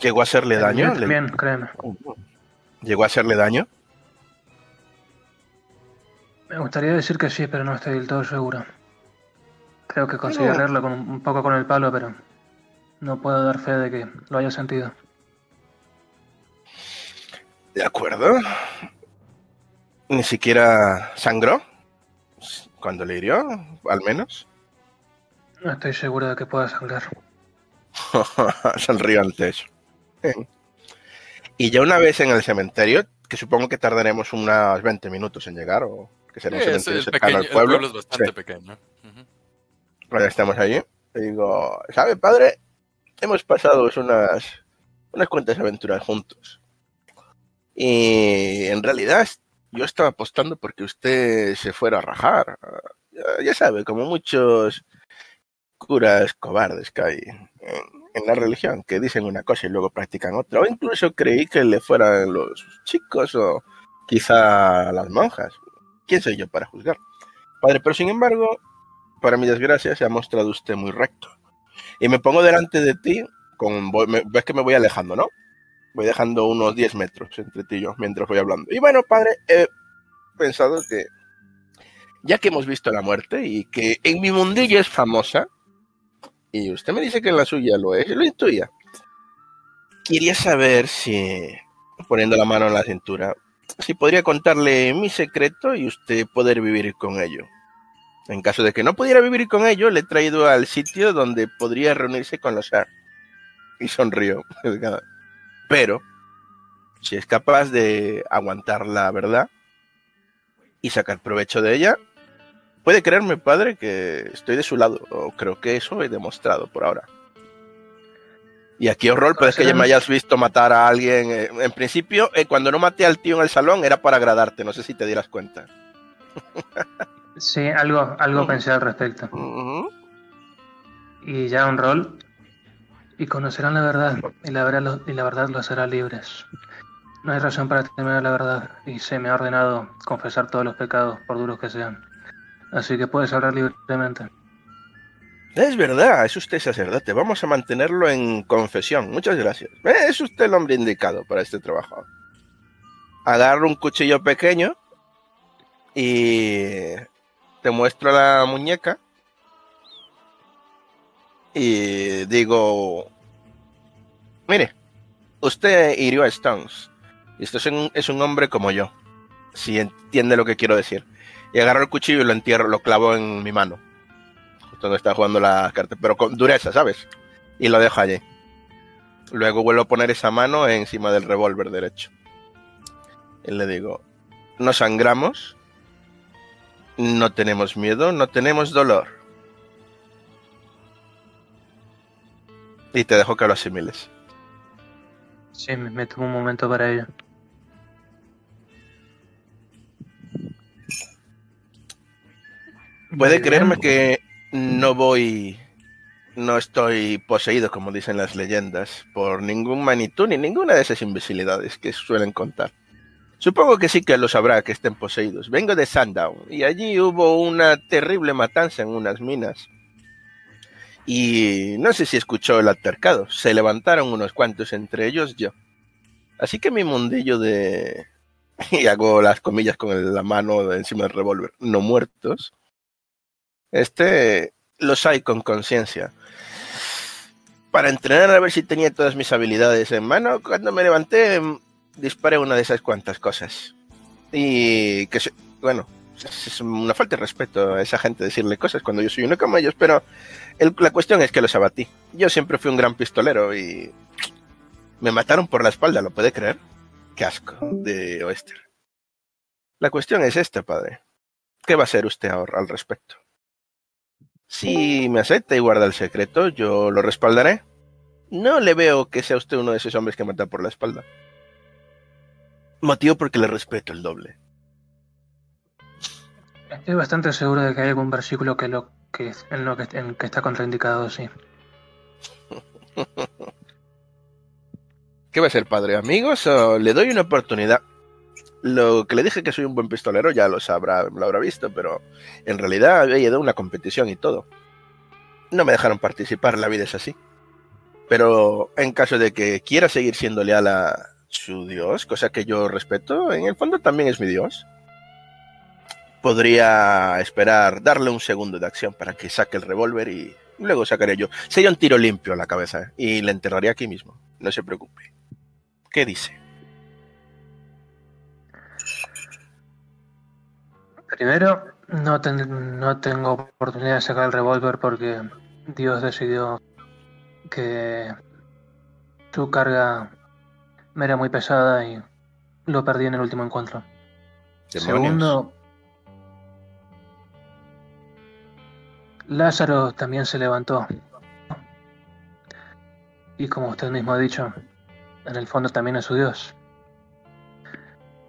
¿Llegó a hacerle daño? Bien, créeme. ¿Llegó a hacerle daño? Me gustaría decir que sí, pero no estoy del todo seguro. Creo que conseguí arreglarlo con un poco con el palo, pero no puedo dar fe de que lo haya sentido. De acuerdo. Ni siquiera sangró cuando le hirió, al menos. No estoy seguro de que pueda sangrar. (laughs) Sonrío ante eso. Y ya una vez en el cementerio, que supongo que tardaremos unos 20 minutos en llegar, o que será un cementerio cercano al pueblo. El pueblo es bastante pequeño. Bueno, estamos allí. Y digo, ¿sabe, padre? Hemos pasado unas, unas cuantas aventuras juntos. Y en realidad yo estaba apostando porque usted se fuera a rajar. Ya, sabe, como muchos curas cobardes que hay en la religión, que dicen una cosa y luego practican otra. O incluso creí que le fueran los chicos o quizá las monjas. ¿quién soy yo para juzgar? Padre, pero sin embargo, para mi desgracia, se ha mostrado usted muy recto. Y me pongo delante de ti, con, ves que me voy alejando, ¿no? Voy dejando unos 10 metros entre ti y yo mientras voy hablando. Y bueno, padre, he pensado que ya que hemos visto la muerte y que en mi mundillo es famosa, y usted me dice que la suya lo es, lo intuía. Quería saber si, poniendo la mano en la cintura, si podría contarle mi secreto y usted poder vivir con ello. En caso de que no pudiera vivir con ello, le he traído al sitio donde podría reunirse con los AR. Y sonrió. (laughs) Pero, si es capaz de aguantar la verdad y sacar provecho de ella, puede creerme, padre, que estoy de su lado. O creo que eso he demostrado por ahora. Y aquí horror, pero es que ya me hayas visto matar a alguien. Eh, en principio, eh, cuando no maté al tío en el salón era para agradarte, no sé si te dieras cuenta. (laughs) Sí, algo, algo pensé al respecto. Y ya un rol. Y conocerán la verdad, y la verdad, y la verdad los hará libres. No hay razón para temer la verdad, y se me ha ordenado confesar todos los pecados, por duros que sean. Así que puedes hablar libremente. Es verdad, es usted sacerdote. Vamos a mantenerlo en confesión. Muchas gracias. Es usted el hombre indicado para este trabajo. Agarro un cuchillo pequeño y te muestro la muñeca y digo, mire, usted hirió a Stones. Esto es un, es un hombre como yo, si entiende lo que quiero decir. Y agarro el cuchillo y lo entierro, lo clavo en mi mano. Justo donde está jugando la carta, pero con dureza, ¿sabes? Y lo dejo allí. Luego vuelvo a poner esa mano encima del revólver derecho. Y le digo, no sangramos, no tenemos miedo, no tenemos dolor. Y te dejo que lo asimiles. Sí, me tomo un momento para ello. Puede creerme que no voy, no estoy poseído, como dicen las leyendas, por ningún manitú ni ninguna de esas invisibilidades que suelen contar. Supongo que sí que lo sabrá que estén poseídos. Vengo de Sundown y allí hubo una terrible matanza en unas minas. Y no sé si escuchó el altercado. Se levantaron unos cuantos, entre ellos yo. Así que mi mundillo de... (laughs) y hago las comillas con la mano encima del revólver. No muertos. Este los hay con conciencia. Para entrenar a ver si tenía todas mis habilidades en mano, cuando me levanté disparé una de esas cuantas cosas. Y que, bueno, es una falta de respeto a esa gente decirle cosas cuando yo soy uno como ellos, pero la cuestión es que los abatí. Yo siempre fui un gran pistolero y me mataron por la espalda, ¿lo puede creer? Qué asco de Oester. La cuestión es esta, padre. ¿Qué va a hacer usted ahora al respecto? Si me acepta y guarda el secreto, yo lo respaldaré. No le veo que sea usted uno de esos hombres que mata por la espalda. Motivo porque le respeto el doble. Estoy bastante seguro de que hay algún versículo que lo que en lo que, en que está contraindicado, sí. (laughs) ¿Qué va a ser, padre? ¿Amigos? O le doy una oportunidad. Lo que le dije que soy un buen pistolero ya lo sabrá, lo habrá visto, pero en realidad había ido a una competición y todo. No me dejaron participar, la vida es así. Pero en caso de que quiera seguir siendo leal a, su Dios, cosa que yo respeto, en el fondo también es mi Dios. Podría esperar darle un segundo de acción para que saque el revólver y luego sacaré yo. Sería un tiro limpio a la cabeza ¿eh? y le enterraría aquí mismo. No se preocupe. ¿Qué dice? Primero, no, no tengo oportunidad de sacar el revólver porque Dios decidió que su carga me era muy pesada y lo perdí en el último encuentro. Segundo, Lázaro también se levantó. Y como usted mismo ha dicho, en el fondo también es su Dios.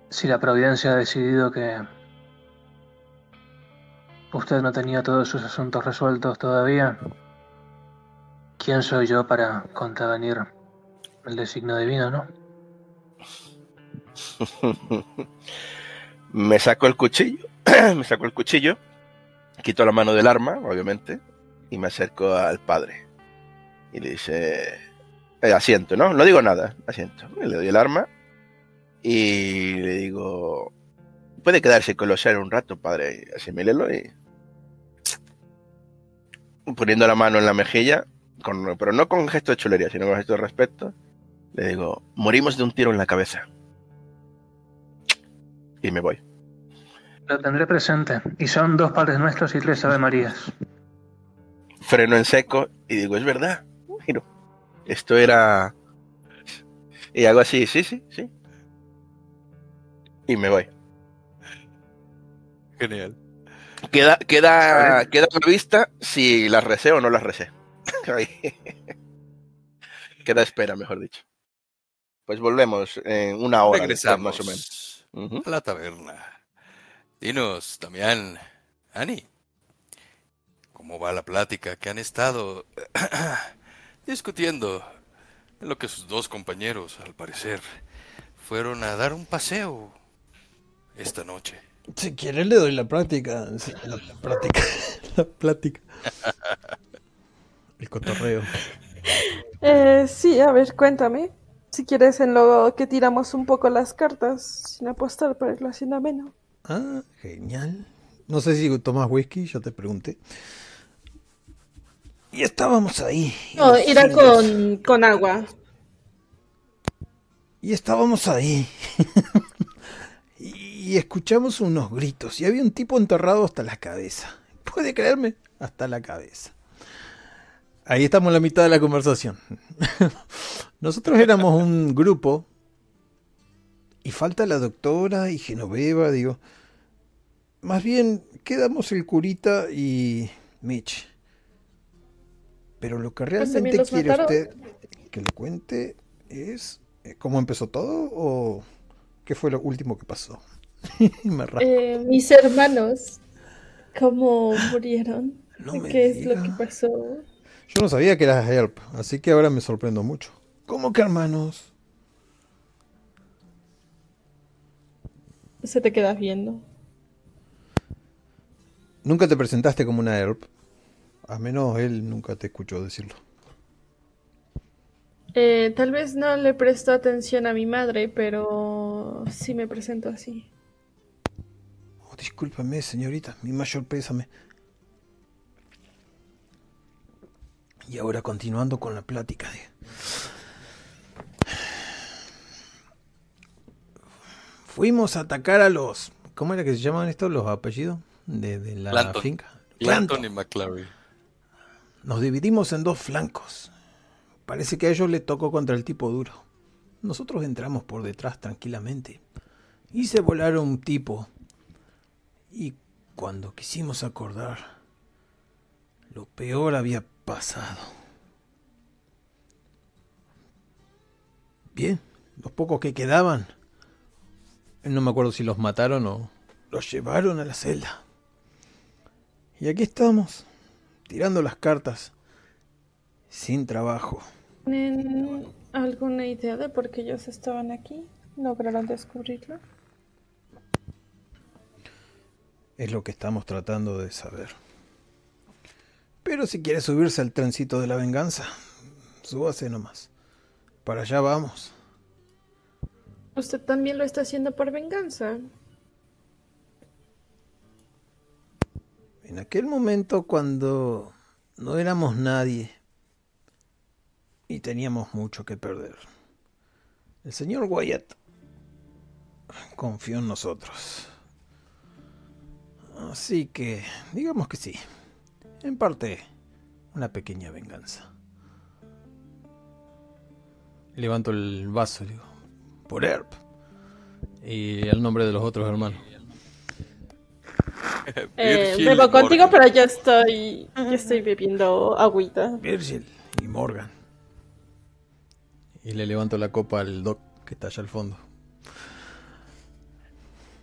Si la providencia ha decidido que usted no tenía todos sus asuntos resueltos todavía, ¿quién soy yo para contravenir el designio divino, no? (laughs) me saco el cuchillo (clears throat) me saco el cuchillo, quito la mano del arma, obviamente, y me acerco al padre. Y le dice, eh, asiento, ¿no? No digo nada, asiento. Le doy el arma y le digo, puede quedarse con los un rato, padre, asimílelo y... Poniendo la mano en la mejilla, con, pero no con gesto de chulería, sino con gesto de respeto, le digo, morimos de un tiro en la cabeza. Y me voy. Lo tendré presente. Y son dos padres nuestros y tres Ave Marías. Freno en seco y digo, es verdad. Miro, esto era... Y hago así, sí, sí, sí. Y me voy. Genial. Queda, queda, queda a vista si las recé o no las recé. (laughs) queda espera, mejor dicho. Pues volvemos en una hora más o menos. A la taberna. Dinos, Damián, Ani, ¿cómo va la plática que han estado (clears throat) discutiendo en lo que sus dos compañeros, al parecer, fueron a dar un paseo esta noche? Si quiere le doy la práctica, la práctica, (laughs) la plática. El cotorreo. Eh, sí, a ver, cuéntame. Si quieres en lo que tiramos un poco las cartas sin apostar para irlo haciendo ameno. Ah, genial. No sé si tomas whisky, yo te pregunté. Y estábamos ahí. No, era con, con agua. Y estábamos ahí. (laughs) y escuchamos unos gritos. Y había un tipo enterrado hasta la cabeza. (laughs) ¿Puede creerme? Hasta la cabeza. Ahí estamos en la mitad de la conversación. (laughs) Nosotros éramos un grupo y falta la doctora y Genoveva, digo. Más bien quedamos el curita y Mitch. Pero lo que realmente quiere usted que le cuente es eh, cómo empezó todo o qué fue lo último que pasó. (laughs) eh, mis hermanos, cómo murieron. ¿Qué es lo que pasó? Yo no sabía que eras Help, así que ahora me sorprendo mucho. ¿Cómo que hermanos? Se te quedas viendo. Nunca te presentaste como una ERP. A menos él nunca te escuchó decirlo. Eh, tal vez no le prestó atención a mi madre, pero sí me presento así. Discúlpame, señorita, mi mayor pésame. Y ahora continuando con la plática de... Fuimos a atacar a los. ¿Cómo era que se llaman estos los apellidos? De, la finca. Clanton y McClary. Nos dividimos en dos flancos. Parece que a ellos le tocó contra el tipo duro. Nosotros entramos por detrás tranquilamente. Y se volaron un tipo. Y cuando quisimos acordar, lo peor había pasado. Bien, los pocos que quedaban no me acuerdo si los mataron o los llevaron a la celda. Y aquí estamos, tirando las cartas, sin trabajo. ¿Tienen alguna idea de por qué ellos estaban aquí? ¿Lograron descubrirlo? Es lo que estamos tratando de saber. Pero si quiere subirse al trencito de la venganza, súbase nomás. Para allá vamos. ¿Usted también lo está haciendo por venganza? En aquel momento cuando no éramos nadie y teníamos mucho que perder, el señor Wyatt confió en nosotros. Así que, digamos que sí. En parte, una pequeña venganza. Levanto el vaso y digo, por Erp. Y el nombre de los otros hermanos. Eh, bebo contigo, pero yo estoy, yo estoy bebiendo agüita. Virgil y Morgan. Y le levanto la copa al Doc que está allá al fondo.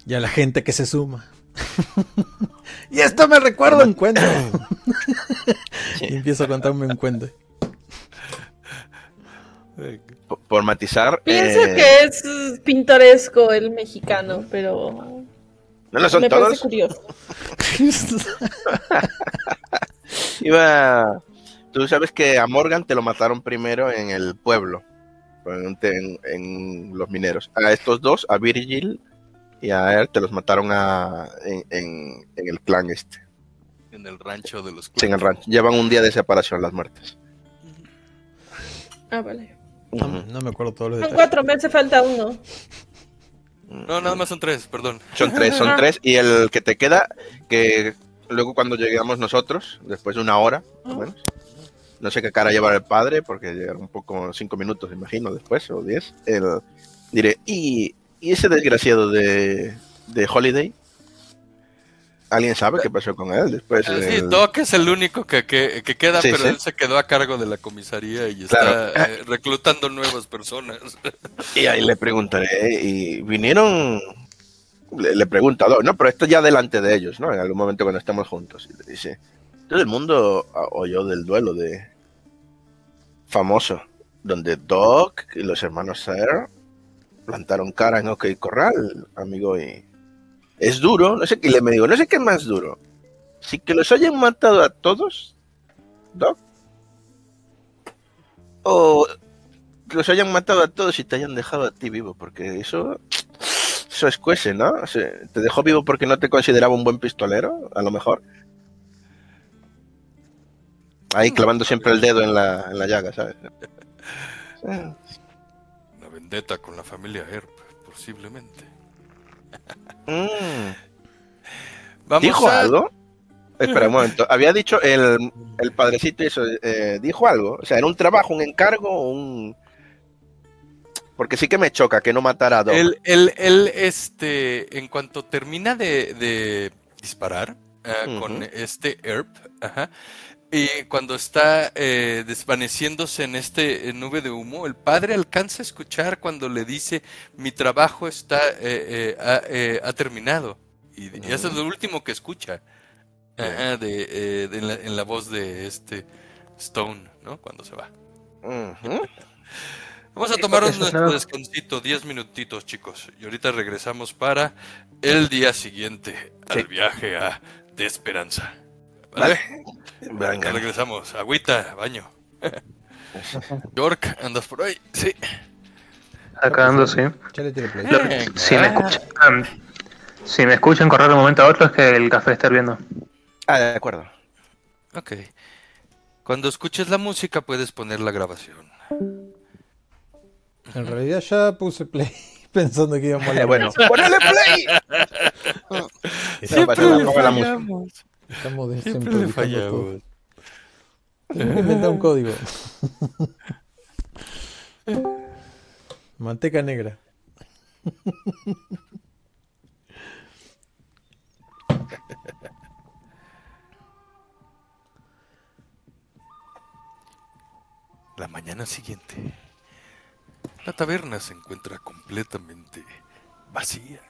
Y a la gente que se suma. (laughs) y esto me recuerda un cuento. (laughs) (laughs) y empiezo a contarme un cuento por, matizar. Pienso eh, que es pintoresco el mexicano, pero. ¿No lo son Me todos? parece curioso. Iba. Tú sabes que a Morgan te lo mataron primero en el pueblo, en, en- en los mineros. A estos dos, a Virgil y a él, te los mataron a, en, en- en el clan este, En el rancho de los sí, en el rancho. Llevan un día de separación las muertes. Ah, vale. No, no me acuerdo todos los Son detalles. cuatro, me hace falta uno. No, nada más son tres, perdón. Son tres, son tres. Y el que te queda, que luego cuando llegamos nosotros, después de una hora, más o menos, no sé qué cara lleva el padre, porque llegaron un poco, cinco minutos, imagino, después, o diez, el, diré, ¿y, y ese desgraciado de, de Holiday? ¿Alguien sabe qué pasó con él después? Ah, sí, el- Doc es el único que, que, que queda, Sí, pero sí. él se quedó a cargo de la comisaría y está eh, reclutando nuevas personas. (laughs) Y ahí le preguntaré, y vinieron, le, le pregunta no, pero esto ya delante de ellos, ¿no? En algún momento cuando estamos juntos. Y le dice, todo el mundo ah, oyó del duelo de famoso, donde Doc y los hermanos Sayer plantaron cara en OK Corral, amigo, y es duro, no sé qué, le me digo, no sé qué es más duro, si que los hayan matado a todos, Doc, o que los hayan matado a todos y te hayan dejado a ti vivo, porque eso, eso es cuese, ¿no? O sea, te dejó vivo porque no te consideraba un buen pistolero, a lo mejor. Ahí clavando siempre el dedo en la, en la llaga, ¿sabes? (laughs) Vendetta con la familia Herb, posiblemente. Mm. Vamos ¿Dijo a- algo? Espera un momento. Había dicho el, el padrecito eso, eh, ¿dijo algo? O sea, ¿era un trabajo, un encargo, un...? Porque sí que me choca que no matara a Doc. Él, él, él, este, en cuanto termina de, de disparar Ujú. con este Herb, ajá, y cuando está eh, desvaneciéndose en este nube de humo, el padre alcanza a escuchar cuando le dice, mi trabajo está, eh, eh, ha, eh, ha terminado. Y, y eso es lo último que escucha ajá, de, eh, de en, la, en la voz de este Stone, ¿no? Cuando se va. Vamos a es nuestro descansito, 10 minutitos, chicos. Y ahorita regresamos para el día siguiente al Sí. viaje a De Esperanza. ¿Vale? Venga. Regresamos. Agüita, baño. York, ¿andas por ahí? Sí. Sí. Tiré play. Venga. Si me escuchan, si me escuchan correr de un momento a otro es que el café está hirviendo. Ah, de acuerdo. Ok. Cuando escuches la música puedes poner la grabación. En realidad ya puse play pensando que íbamos a Eh, la bueno, ¡ponele play! Siempre le fallamos. Estamos Siempre le desimprovisando todo. (laughs) inventar un código. (laughs) Manteca negra. La mañana siguiente, la taberna se encuentra completamente vacía.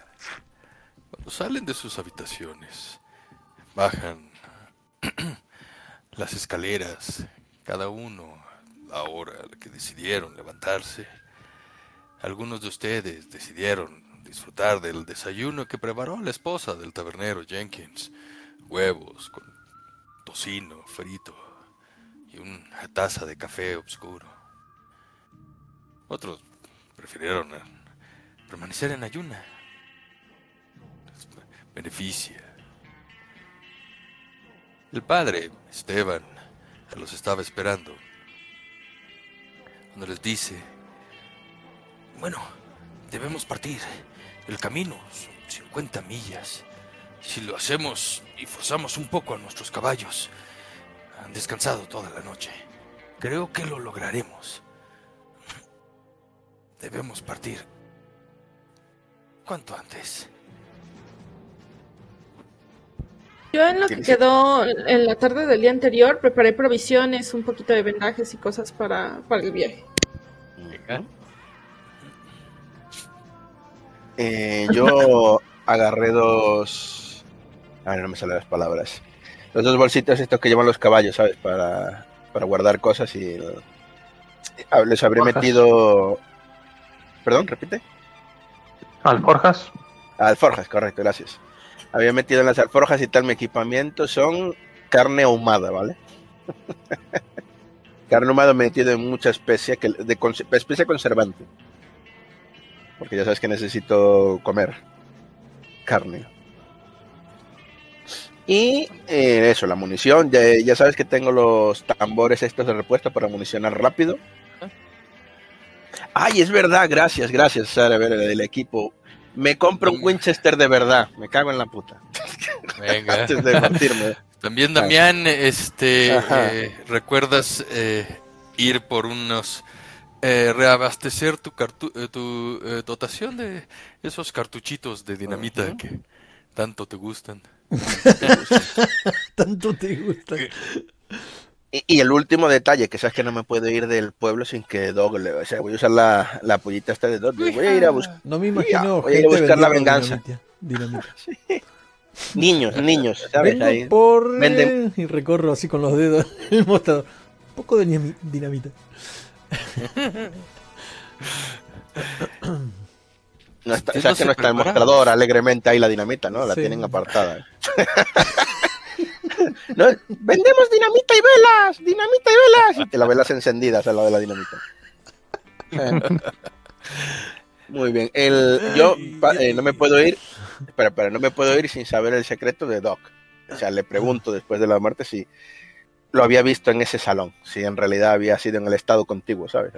Cuando salen de sus habitaciones, bajan (clears throat) las escaleras, cada uno la hora a la que decidieron levantarse. Algunos de ustedes decidieron disfrutar del desayuno que preparó la esposa del tabernero Jenkins. Huevos con tocino frito y una taza de café oscuro. Otros prefirieron permanecer en ayuna. Beneficia. El padre, Esteban, los estaba esperando. Cuando les dice, bueno, debemos partir. El camino son 50 millas. Si lo hacemos y forzamos un poco a nuestros caballos, han descansado toda la noche. Creo que lo lograremos. Debemos partir. ¿Cuánto antes? Yo en lo que quedó en la tarde del día anterior preparé provisiones, un poquito de vendajes y cosas para, para el viaje. Eh, yo (laughs) agarré dos. A ver, no me salen las palabras. Los dos bolsitos estos que llevan los caballos, ¿sabes? Para, para guardar cosas y. Ah, Les habré metido. Perdón, repite. Alforjas. Alforjas, correcto, gracias. Había metido en las alforjas y tal mi equipamiento son carne ahumada, ¿vale? (laughs) carne ahumada metido en mucha especie, que, de especie conservante. Porque ya sabes que necesito comer carne. Y eh, eso, la munición. Ya, sabes que tengo los tambores estos de repuesto para municionar rápido. Ay, es verdad, gracias, gracias, Sara, ver, del equipo. Me compro un Winchester de verdad. Me cago en la puta. Venga. (laughs) También, Damián, este, eh, ¿recuerdas eh, ir por unos reabastecer tu, tu dotación de esos cartuchitos de dinamita que tanto te gustan? (laughs) Tanto te gusta. Y, el último detalle, que sabes que no me puedo ir del pueblo sin que Dog le... O sea, voy a usar la, la pollita esta de Dog. Voy a ir a buscar... No me imagino voy a, ir a buscar la venganza. (laughs) Niños, niños, ¿sabes? Ahí. Por... Venden... Y recorro así con los dedos (laughs) el mostrador. Un poco de dinamita. No está, sea, que no está el mostrador alegremente ahí la dinamita, ¿no? La tienen apartada. (laughs) Vendemos dinamita y velas, dinamita y velas. Y te la velas encendidas al lado de la dinamita. Muy bien. El, yo eh, no me puedo ir, espera, espera, no me puedo ir sin saber el secreto de Doc. O sea, le pregunto después de la muerte si lo había visto en ese salón, si en realidad había sido en el estado contiguo, ¿sabes?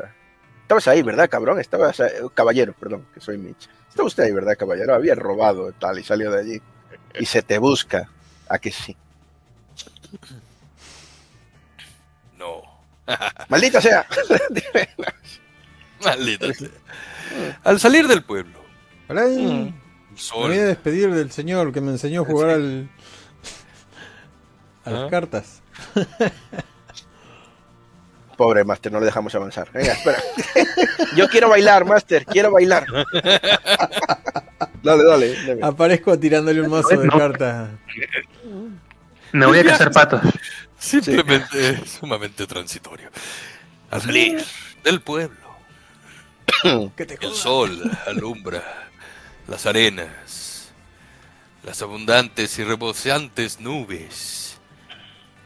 Estabas ahí, ¿verdad, cabrón? Estabas, eh, caballero, perdón, que soy Mitch. Está usted ahí, ¿verdad, caballero? Había robado tal y salió de allí. Y se te busca. ¿A que sí? No. Maldita sea. (laughs) Maldita sea. Al salir del pueblo. Me voy a despedir del señor que me enseñó a jugar al, a las ¿Ah? cartas. (laughs) Pobre Master, no le dejamos avanzar. Venga, espera. (laughs) Yo quiero bailar, Master, quiero bailar. dale, dale, Aparezco tirándole un mazo de cartas. Me voy a cazar patos. Simplemente sumamente transitorio. Al salir del pueblo, (coughs) el sol alumbra las arenas, las abundantes y reboceantes nubes,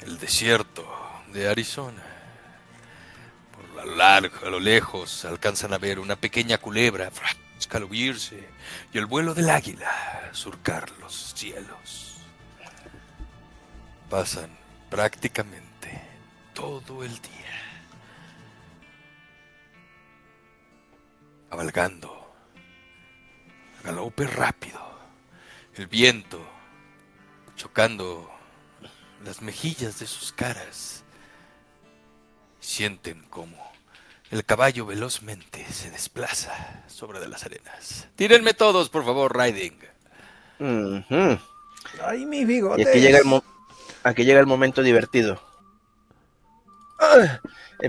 el desierto de Arizona a lo largo, a lo lejos, alcanzan a ver una pequeña culebra escalubrarse y el vuelo del águila surcar los cielos. Pasan prácticamente todo el día cabalgando, galope rápido, el viento chocando las mejillas de sus caras. Sienten como el caballo velozmente se desplaza sobre de las arenas. Tírenme todos, por favor, Riding. Ay, mi bigotes. Y aquí llega el, aquí llega el momento divertido. Ah,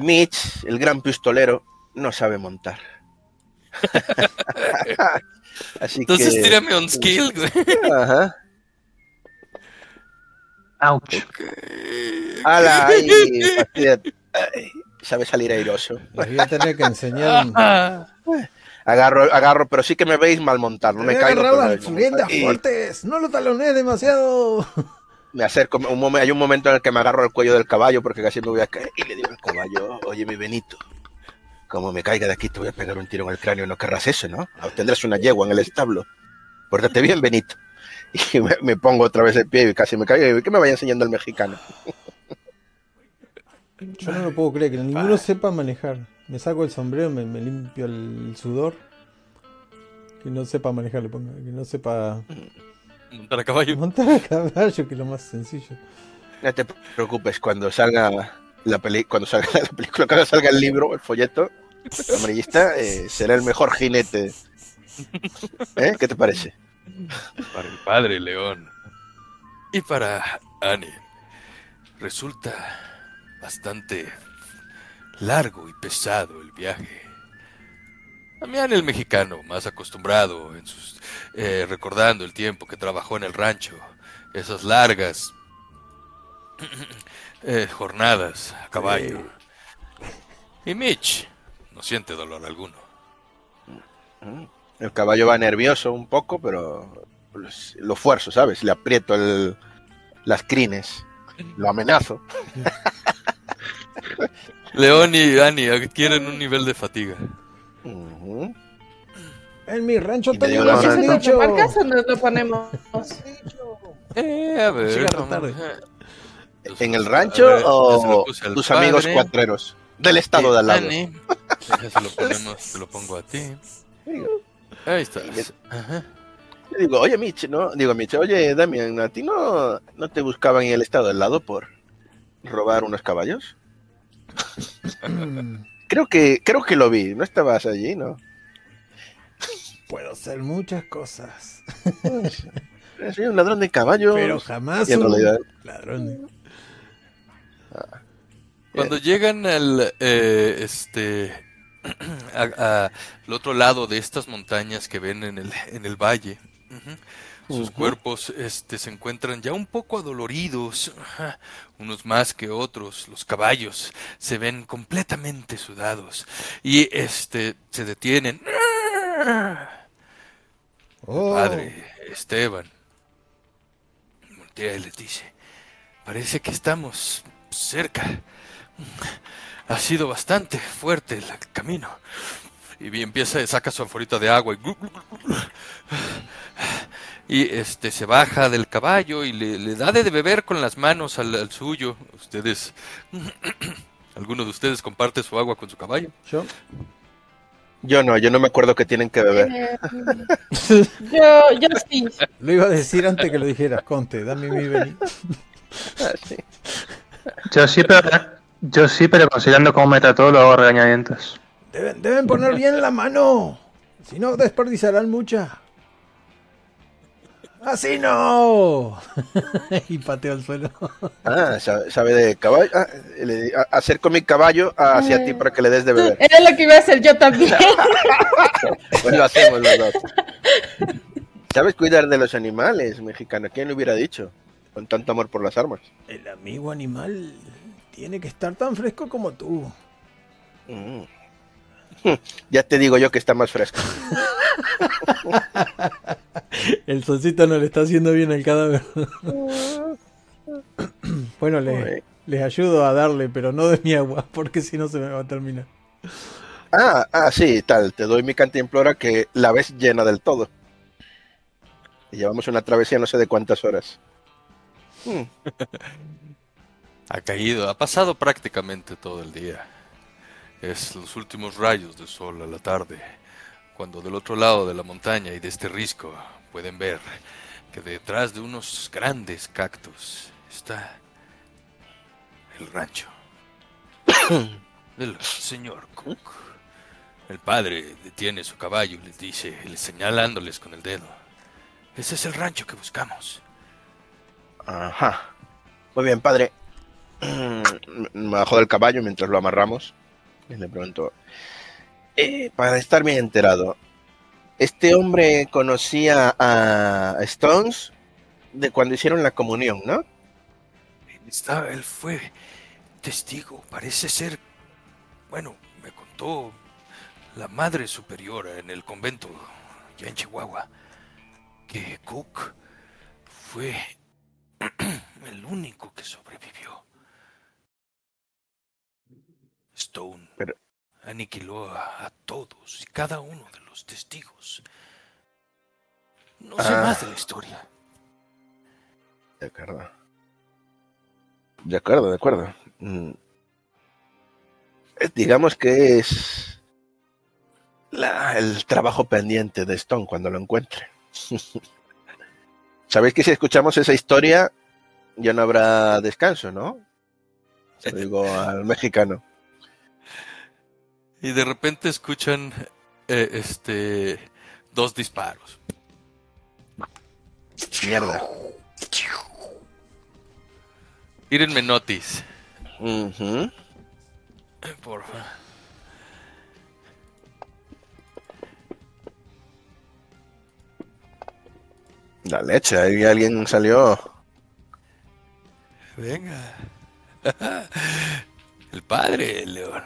Mitch, el gran pistolero, no sabe montar. (laughs) Así Entonces tírame un skill. Ajá. Ouch. ¡Hala! (laughs) sabe salir airoso. Les voy a tener que enseñar. (laughs) agarro, agarro, pero sí que me veis mal montar, no me caigo. las fuertes, no lo taloné demasiado. Me acerco, un hay un momento en el que me agarro el cuello del caballo porque casi me voy a caer y le digo al caballo, oye mi Benito, como me caiga de aquí te voy a pegar un tiro en el cráneo, no querrás eso, ¿no? Tendrás una yegua en el establo. Pórtate bien, Benito. (laughs) Y me, pongo otra vez el pie y casi me caigo y que me vaya enseñando el mexicano. (laughs) Yo no lo puedo creer, que ninguno sepa manejar. Me saco el sombrero, me, limpio el sudor. Que no sepa manejar, le pongo. Que no sepa. Montar a caballo. (laughs) Montar a caballo, que es lo más sencillo. No te preocupes, cuando salga la, peli cuando salga (laughs) la película, cuando salga el libro, el folleto, el amarillista, eh, será el mejor jinete. ¿Eh? ¿Qué te parece? Para el padre León. Y para Annie. Resulta bastante largo y pesado el viaje. También el mexicano, más acostumbrado, en sus, eh, recordando el tiempo que trabajó en el rancho, esas largas (coughs) eh, jornadas a caballo. Y Mitch no siente dolor alguno. El caballo va nervioso un poco, pero lo fuerzo, ¿sabes? Le aprieto el, las crines, lo amenazo. (laughs) León y Dani adquieren un nivel de fatiga. En mi rancho tengo un dicho. ¿Marcas o nos lo ponemos? Eh, a ver. ¿En el rancho o tus amigos cuatreros? Del estado de al lado. Se lo ponemos, te lo pongo a ti. Ahí está. digo, oye Mitch, ¿no? Digo, Mitch, oye Damian, ¿a ti no, no te buscaban en el estado del lado por robar unos caballos? Creo que creo que lo vi, no estabas allí, ¿no? Puedo hacer muchas cosas. (laughs) Soy un ladrón de caballos. Pero jamás un ladrón Cuando llegan al eh, este (clears throat) al otro lado de estas montañas que ven en el, en el valle, sus cuerpos este, se encuentran ya un poco adoloridos, unos más que otros. Los caballos se ven completamente sudados y este, se detienen. Oh. Padre Esteban voltea y les dice, parece que estamos cerca. Ha sido bastante fuerte el camino. Y empieza, saca su anforita de agua y, y este se baja del caballo y le, da de beber con las manos al, suyo. Ustedes, (clears throat) ¿alguno de ustedes comparte su agua con su caballo? Yo. Yo no, yo no me acuerdo que tienen que beber. Eh, (laughs) yo, yo sí. Lo iba a decir antes que lo dijeras, Conte, dame mi vení. Ah, yo sí, pero, yo sí, pero considerando cómo me trató, lo hago regañadientes. Deben, deben poner bien la mano, si no desperdiciarán mucha. ¡Así no! (laughs) y pateo al suelo. ah, sabe, de caballo. Ah, le, acerco mi caballo hacia ti para que le des de beber. Era lo que iba a hacer yo también. (laughs) pues lo hacemos los dos. ¿Sabes cuidar de los animales, mexicano? ¿Quién lo hubiera dicho? Con tanto amor por las armas. El amigo animal tiene que estar tan fresco como tú. Mm. (laughs) Ya te digo yo que está más fresco. (laughs) El solcito no le está haciendo bien al cadáver. (laughs) bueno, le, les ayudo a darle, pero no de mi agua, porque si no se me va a terminar. Ah, ah, sí, tal. Te doy mi cantimplora que la ves llena del todo. Y llevamos una travesía no sé de cuántas horas. Hmm. Ha caído, ha pasado prácticamente todo el día. Es los últimos rayos de sol a la tarde, cuando del otro lado de la montaña y de este risco pueden ver que detrás de unos grandes cactus está el rancho (coughs) del señor Cook. El padre detiene su caballo y les dice, señalándoles con el dedo, ese es el rancho que buscamos. Ajá. Muy bien, padre. Me (clears throat) bajo del caballo mientras lo amarramos. Y le pregunto, eh, para estar bien enterado, ¿este hombre conocía a Stones de cuando hicieron la comunión, no? Estaba, él fue testigo, parece ser, bueno, me contó la madre superiora en el convento, ya en Chihuahua, que Cook fue (clears throat) el único que sobrevivió. Stone aniquiló a, todos y cada uno de los testigos. No sé ah. más de la historia. De acuerdo. De acuerdo, de acuerdo. Mm. Eh, digamos que es el trabajo pendiente de Stone cuando lo encuentre. (laughs) Sabéis que si escuchamos esa historia ya no habrá descanso, ¿no? Se lo digo al mexicano y de repente escuchan eh, este dos disparos. Mierda. Tírenme notis. Uh Porfa. La leche, ahí alguien salió. Venga. (laughs) El padre, León.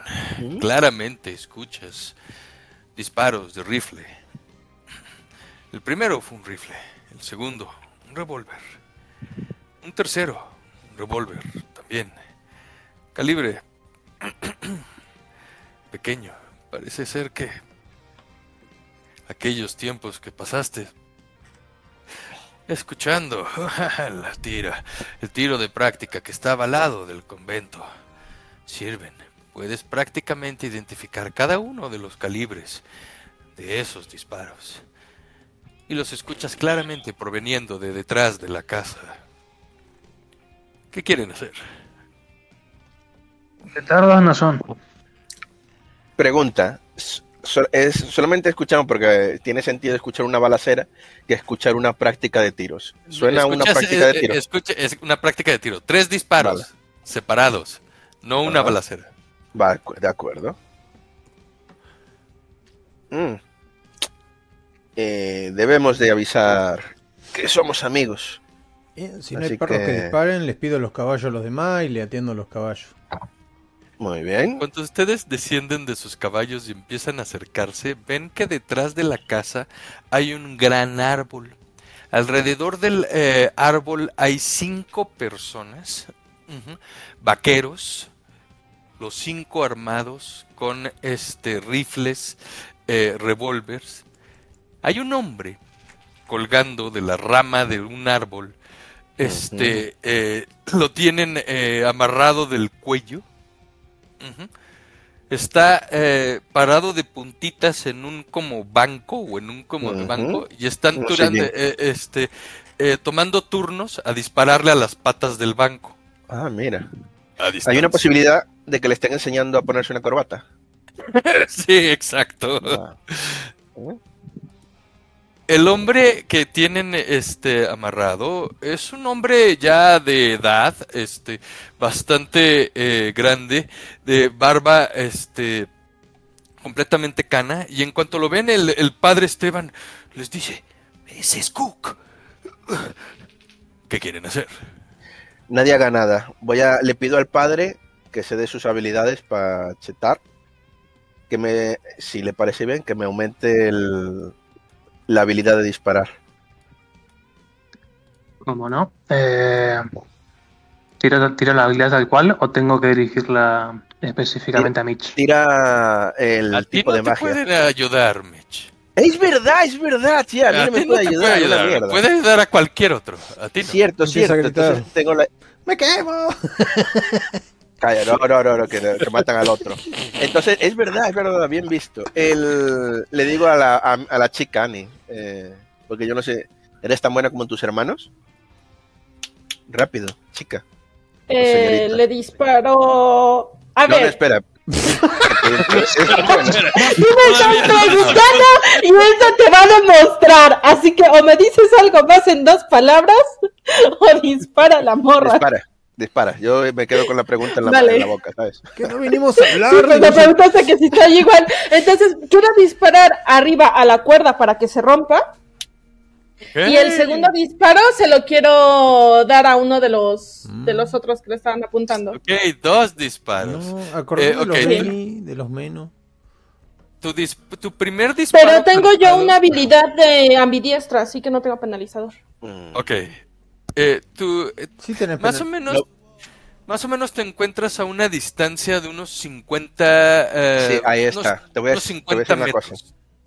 Claramente escuchas disparos de rifle. El primero fue un rifle. El segundo, un revólver. Un tercero, un revólver también. Calibre (clears throat) pequeño. Parece ser que aquellos tiempos que pasaste escuchando (laughs) la tira, el tiro de práctica que estaba al lado del convento, sirven. Puedes prácticamente identificar cada uno de los calibres de esos disparos. Y los escuchas claramente proveniendo de detrás de la casa. ¿Qué quieren hacer? tardas no son. Pregunta. es, solamente escuchamos porque tiene sentido escuchar una balacera que escuchar una práctica de tiros. Suena una práctica de tiros. es una práctica de tiro. Tres disparos separados, no una balacera. Va, de acuerdo. Mm. Eh, debemos de avisar que somos amigos. si no hay perros que... disparen, les pido los caballos a los demás y le atiendo los caballos. Muy bien. Cuando ustedes descienden de sus caballos y empiezan a acercarse, ven que detrás de la casa hay un gran árbol. Alrededor del eh, árbol hay cinco personas, vaqueros, los cinco armados con este rifles, eh, revólveres. Hay un hombre colgando de la rama de un árbol. Este eh, lo tienen amarrado del cuello Está eh, parado de puntitas en un como banco o en un como banco y están eh, este, eh, tomando turnos a dispararle a las patas del banco. Ah, mira. Hay una posibilidad de que le estén enseñando a ponerse una corbata. (laughs) sí, exacto. Ah. El hombre que tienen este amarrado es un hombre ya de edad, este, bastante eh, grande, de barba, este, completamente cana, y en cuanto lo ven, el, padre Esteban les dice, ese es Cook. ¿Qué quieren hacer? Nadie haga nada. Voy a, le pido al padre que se dé sus habilidades para chetar, que me, si le parece bien, que me aumente el, la habilidad de disparar. ¿Cómo no? Eh, ¿tira, la habilidad tal cual o tengo que dirigirla específicamente a Mitch? Tira el tipo de magia. puede ayudar, Mitch. Es verdad, es verdad, tía. A, mí me puede, ayudar, puede ayudar. a cualquier otro. A ti no. Cierto, cierto. tengo la... ¡Me quemo! (laughs) Calla, no, no, no, no que, matan al otro. Entonces, es verdad, es verdad, bien visto. El, le digo a la, a, la chica, Annie, eh, porque yo no sé, ¿eres tan buena como tus hermanos? Rápido, chica. Eh, le disparo. A no, ver. No, espera. Tú me estás preguntando y eso te va a demostrar. Así que o me dices algo más en dos palabras o dispara la morra. Dispara dispara. Yo me quedo con la pregunta en la, boca, ¿sabes? Que no vinimos a hablar. Sí, pues me preguntaste que si está igual. Entonces, quiero disparar arriba a la cuerda para que se rompa. Y el segundo disparo se lo quiero dar a uno de los de los otros que le estaban apuntando. Ok, dos disparos. No, eh, de, de los menos. Tu, tu, primer disparo. Pero tengo yo una habilidad de ambidiestra, así que no tengo penalizador. Ok, eh, tú, eh, más o menos, más o menos te encuentras a una distancia de unos 50. Eh, sí, ahí está. te, voy a, decir una cosa.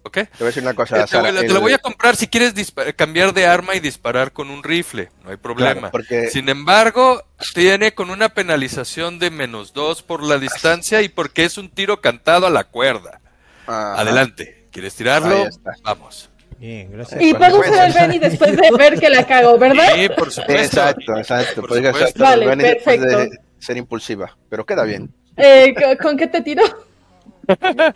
¿Ok? Te voy a decir una cosa. te, lo voy a comprar si quieres cambiar de arma y disparar con un rifle. No hay problema. Sin embargo, tiene con una penalización de menos dos por la distancia y porque es un tiro cantado a la cuerda. Adelante. ¿Quieres tirarlo? Vamos. Bien, gracias. Y puedo usar el Benny después de ver que la cago, ¿verdad? Sí, por supuesto. Exacto, exacto. Por supuesto. Vale, perfecto. De ser impulsiva, pero queda bien. Eh, ¿Con qué te tiro? (laughs)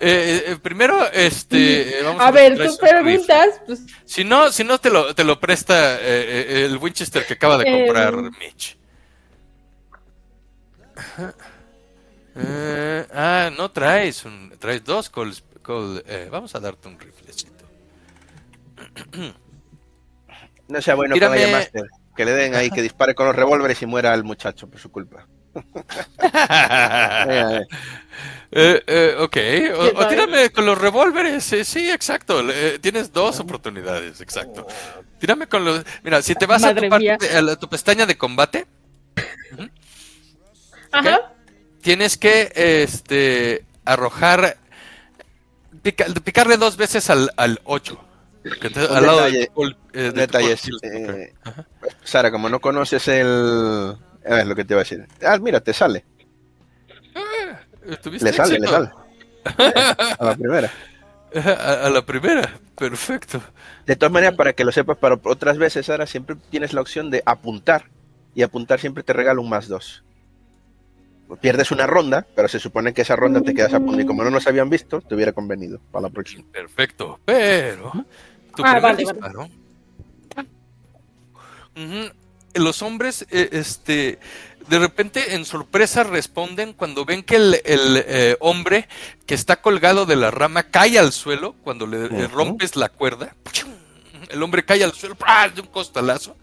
Eh, eh, primero, este, vamos a, a ver, tú preguntas. Pues... Si no, si no te lo, te lo presta el Winchester que acaba de comprar Mitch. ah, no traes un, traes dos calls. vamos a darte un riflecito. No sea bueno Tírame... con Master. Que le den ahí, que dispare con los revólveres y muera el muchacho por su culpa. (laughs) Eh, eh, ok, o, tírame con los revólveres. Sí, exacto. tienes dos oportunidades, exacto. Tírame con los. Mira, si te vas a tu, pestaña de combate, Ajá. tienes que este, arrojar. picarle dos veces al, al 8. al lado detalles. Sara, como no conoces el. A ver, lo que te iba a decir. Ah, mira, te sale. le sale, le sale. a la primera. (laughs) A, la primera, perfecto. De todas maneras, para que lo sepas, para otras veces, Sara, siempre tienes la opción de apuntar. Y apuntar siempre te regala un más dos. Pierdes una ronda, pero se supone que esa ronda te quedas a punto. Y como no nos habían visto, te hubiera convenido para la próxima. Perfecto, pero. Tu ah, vale, Los hombres, eh, este de repente en sorpresa responden cuando ven que el, eh, hombre que está colgado de la rama cae al suelo cuando le, rompes la cuerda. El hombre cae al suelo de un costalazo.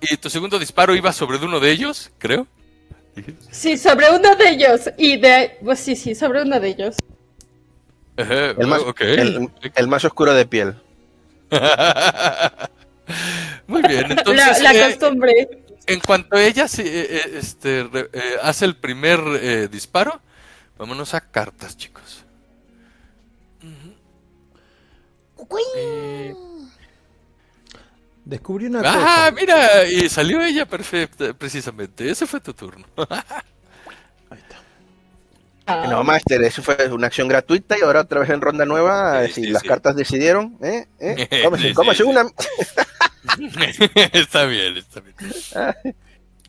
Y tu segundo disparo iba sobre uno de ellos, creo. Sí, sobre uno de ellos. Y de. Pues sí, sí, sobre uno de ellos. el, más, el, más oscuro de piel. (laughs) Muy bien, entonces. La, la costumbre en cuanto ella eh, eh, este, eh, hace el primer disparo, vámonos a cartas, chicos. Descubrí una ah, cosa. Ah, mira, y salió ella perfecta, precisamente. Ese fue tu turno. (laughs) Ahí está. No, Master, eso fue una acción gratuita y ahora otra vez en ronda nueva, si las cartas decidieron, ¿eh? ¿Eh? (laughs) ¿Cómo, se, una... (laughs) (laughs) está bien, está bien.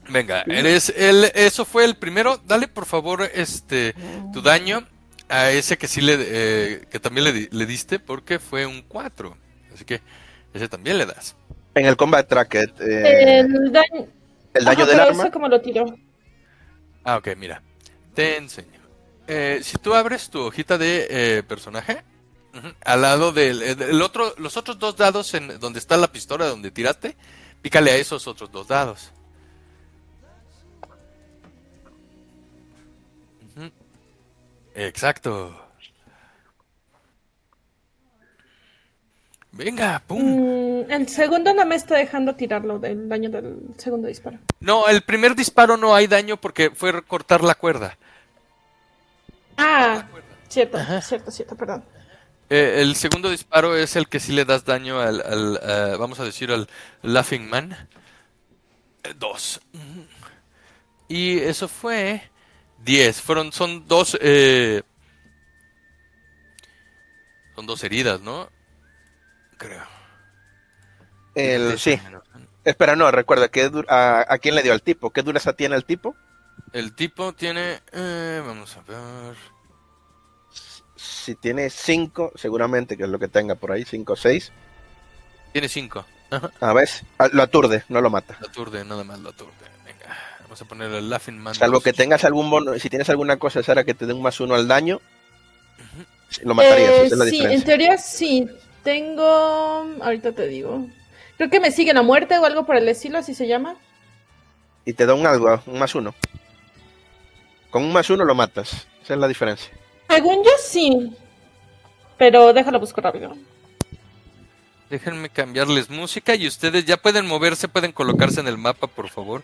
Venga, eres el, eso fue el primero. Dale por favor este tu daño a ese que sí le eh, que también le, diste porque fue un 4. Así que ese también le das. En el combat tracker. Eh, el daño, el daño del arma. ¿Cómo lo tiro? Ah, ok, mira. Te enseño. Eh, si tú abres tu hojita de personaje, al lado del otro, los otros dos dados en donde está la pistola donde tiraste, pícale a esos otros dos dados. Exacto. Venga, pum. Mm, el segundo no me está dejando tirarlo del daño del segundo disparo. No, el primer disparo no hay daño porque fue cortar la cuerda. Ah, cierto, cierto, cierto, perdón. Eh, el segundo disparo es el que sí le das daño al, al vamos a decir, al Laughing Man. Eh, dos. Y eso fue 10. Fueron, son dos, eh, son dos heridas, ¿no? Creo. El, sí. Espera, no, recuerda, que a, ¿a quién le dio al tipo? ¿Qué dureza tiene el tipo? El tipo tiene, vamos a ver si tiene 5, seguramente que es lo que tenga por ahí, 5 o 6. Tiene 5. A ver, lo aturde, no lo mata. Lo aturde, nada más lo aturde. Venga, vamos a poner el Laughing Man. Salvo que tengas algún bono, si tienes alguna cosa, Sara, que te dé un más uno al daño, lo matarías. Eh, sí, en teoría sí. Tengo. Ahorita te digo. Creo que me siguen a muerte o algo por el estilo, así se llama. Y te da un algo, un más uno. Con un más uno lo matas. Esa es la diferencia. Según yo sí. Pero déjalo buscar rápido. Déjenme cambiarles música y ustedes ya pueden moverse, pueden colocarse en el mapa, por favor.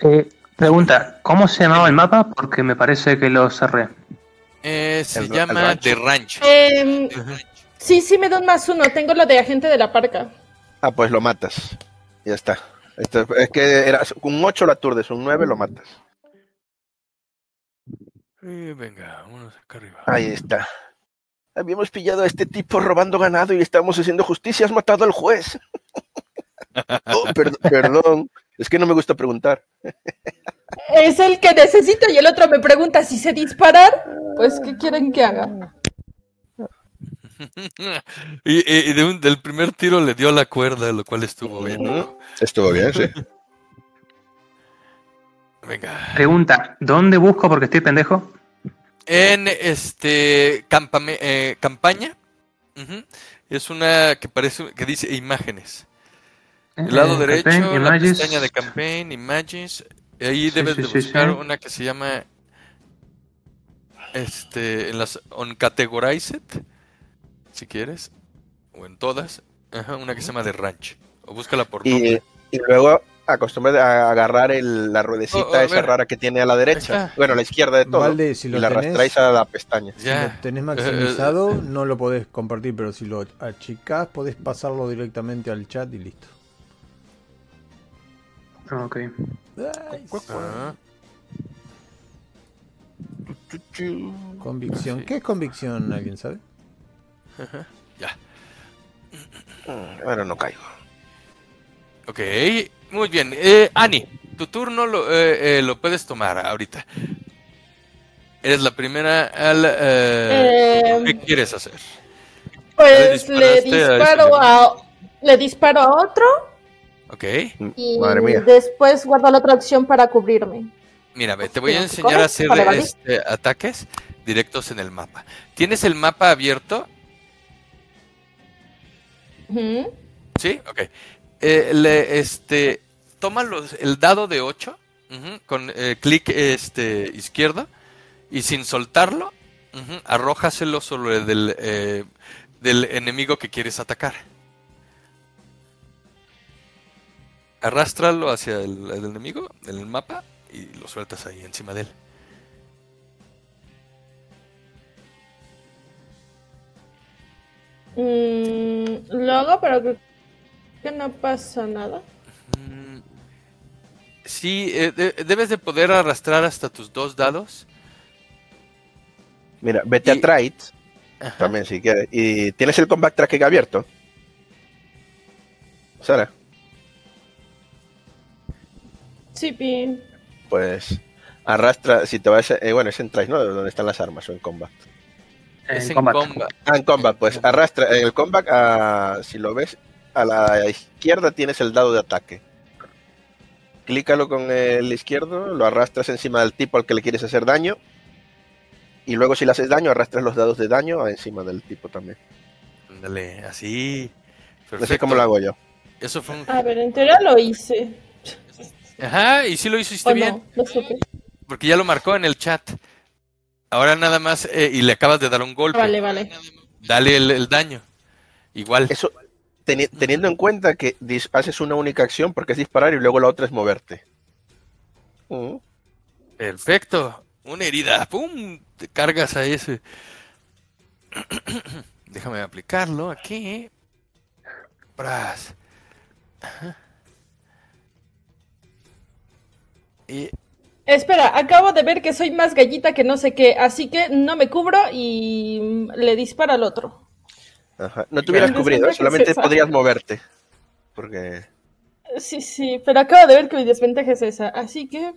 Eh, pregunta, ¿cómo se llamaba el mapa? Porque me parece que lo cerré. Eh, se llama The Ranch. Em, sí, sí me da un más uno. Tengo lo de agente de la parca. Ah, pues lo matas. Ya está. es que era un 8 lo aturdes, un 9 lo matas venga, vámonos acá arriba. Ahí está. Habíamos pillado a este tipo robando ganado y estamos haciendo justicia. Has matado al juez. (laughs) Oh, perdón, es que no me gusta preguntar. es el que necesito y el otro me pregunta si sé disparar. Pues, ¿qué quieren que haga? (laughs) y, del primer tiro le dio la cuerda, lo cual estuvo bien. Estuvo bien, sí. (laughs) Venga. Pregunta, ¿dónde busco porque estoy pendejo? En este eh, campaña. Es una que parece que dice imágenes. El lado eh, derecho, la pestaña de campaign, images. ahí debes de buscar una que se llama este en las on categorized si quieres o en todas una que se llama de ranch o búscala por nombre. Y, luego acostumbre a agarrar la ruedecita oh, oh, esa rara que tiene a la derecha, bueno, a la izquierda de todo, si y la arrastráis a la pestaña. Si lo tenés maximizado, no lo podés compartir, pero si lo achicás, podés pasarlo directamente al chat y listo. Ah, ok. Convicción. ¿Qué es convicción? ¿Alguien sabe? ya. Bueno, no caigo. Ok, muy bien. Eh, Ani, tu turno lo, eh, eh, lo puedes tomar ahorita. Eres la primera al... Eh, ¿Qué quieres hacer? Pues le, disparo a, le disparo a otro Ok. Y Madre mía. después guardo la otra opción para cubrirme. Mira, te voy a enseñar a hacer este, ataques directos en el mapa. ¿Tienes el mapa abierto? Sí, ok. Eh, le, este, toma los, el dado de 8 con eh, clic este, izquierdo y sin soltarlo, arrójaselo sobre del, eh, del enemigo que quieres atacar. arrástralo hacia el, enemigo en el mapa y lo sueltas ahí encima de él. Mm, lo hago, pero que no pasa nada. Mm, sí, eh, debes de poder arrastrar hasta tus dos dados. Mira, vete a Trite también si quieres. ¿Y tienes el combat tracking abierto? Sara. Sí, bien. Pues arrastra, si te vas, eh, bueno, es en Trace, ¿no? Donde están las armas o en combat. Es en, combat. Ah, en combat, pues arrastra, en el combat, ah, si lo ves, a la izquierda tienes el dado de ataque. Clícalo con el izquierdo, lo arrastras encima del tipo al que le quieres hacer daño. Y luego si le haces daño, arrastras los dados de daño encima del tipo también. Ándale, así. No sé cómo lo hago yo. Eso fue A ver, en teoría lo hice. Ajá, y sí lo hiciste bien. Porque ya lo marcó en el chat. Ahora nada más, eh, y le acabas de dar un golpe. Vale, vale. Dale el, daño. Igual. Eso, teniendo en cuenta que haces una única acción porque es disparar y luego la otra es moverte. Mm. Perfecto. Una herida. ¡Pum! Te cargas a ese. (clears throat) Déjame aplicarlo aquí. Bras. Ajá. Espera, acabo de ver que soy más gallita que no sé qué, así que no me cubro y le disparo al otro. Ajá. No te hubieras cubrido, solamente podrías moverte. Porque. Sí, sí, pero acabo de ver que mi desventaja es esa, así que.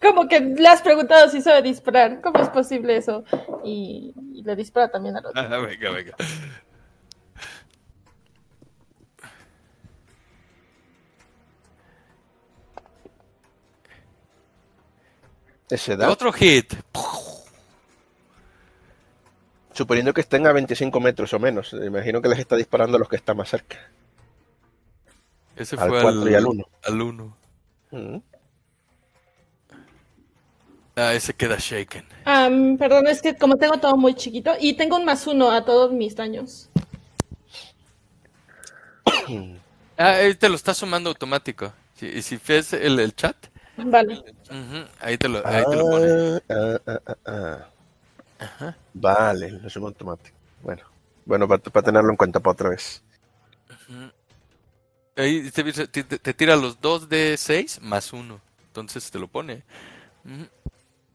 Como que le has preguntado si sabe disparar. ¿Cómo es posible eso? Y, le dispara también al otro. Ah, venga, venga. Otro hit. Suponiendo que estén a 25 metros o menos. Imagino que les está disparando a los que están más cerca. Ese fue al y al 1. Al 1. Mm. Ah, ese queda shaken. perdón, es que como tengo todo muy chiquito y tengo un más uno a todos mis daños. (coughs) ah, te lo está sumando automático. Y si, ves el chat, Vale. Ahí te lo, ahí te lo pone. Ah, ah, ah, Ajá. Vale, lo sumo automático. Bueno, bueno para, tenerlo en cuenta para otra vez. Ahí te, te, tira los 2 de 6 más 1. Entonces te lo pone.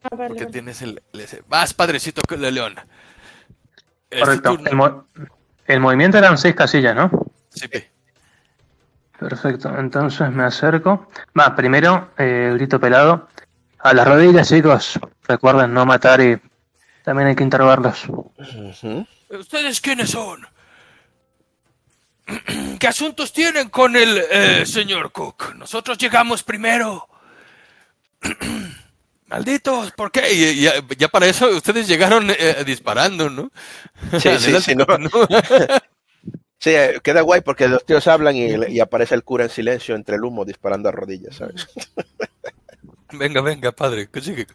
Porque tienes el, Más padrecito que el león. Correcto. El, el, movimiento eran 6 casillas, ¿no? Sí. Perfecto, entonces me acerco. Va, primero, eh, grito pelado. A las rodillas, chicos. Recuerden no matar y también hay que interrogarlos. ¿Ustedes quiénes son? (clears throat) ¿Qué asuntos tienen con el eh, señor Cook? Nosotros llegamos primero. (clears throat) Malditos, ¿por qué? Y, ya, para eso ustedes llegaron eh, disparando, ¿no? Sí, sí, sí, no. (laughs) Sí, eh, queda guay porque los tíos hablan y, aparece el cura en silencio entre el humo disparando a rodillas, ¿sabes? (laughs) Venga, venga, padre, consigue.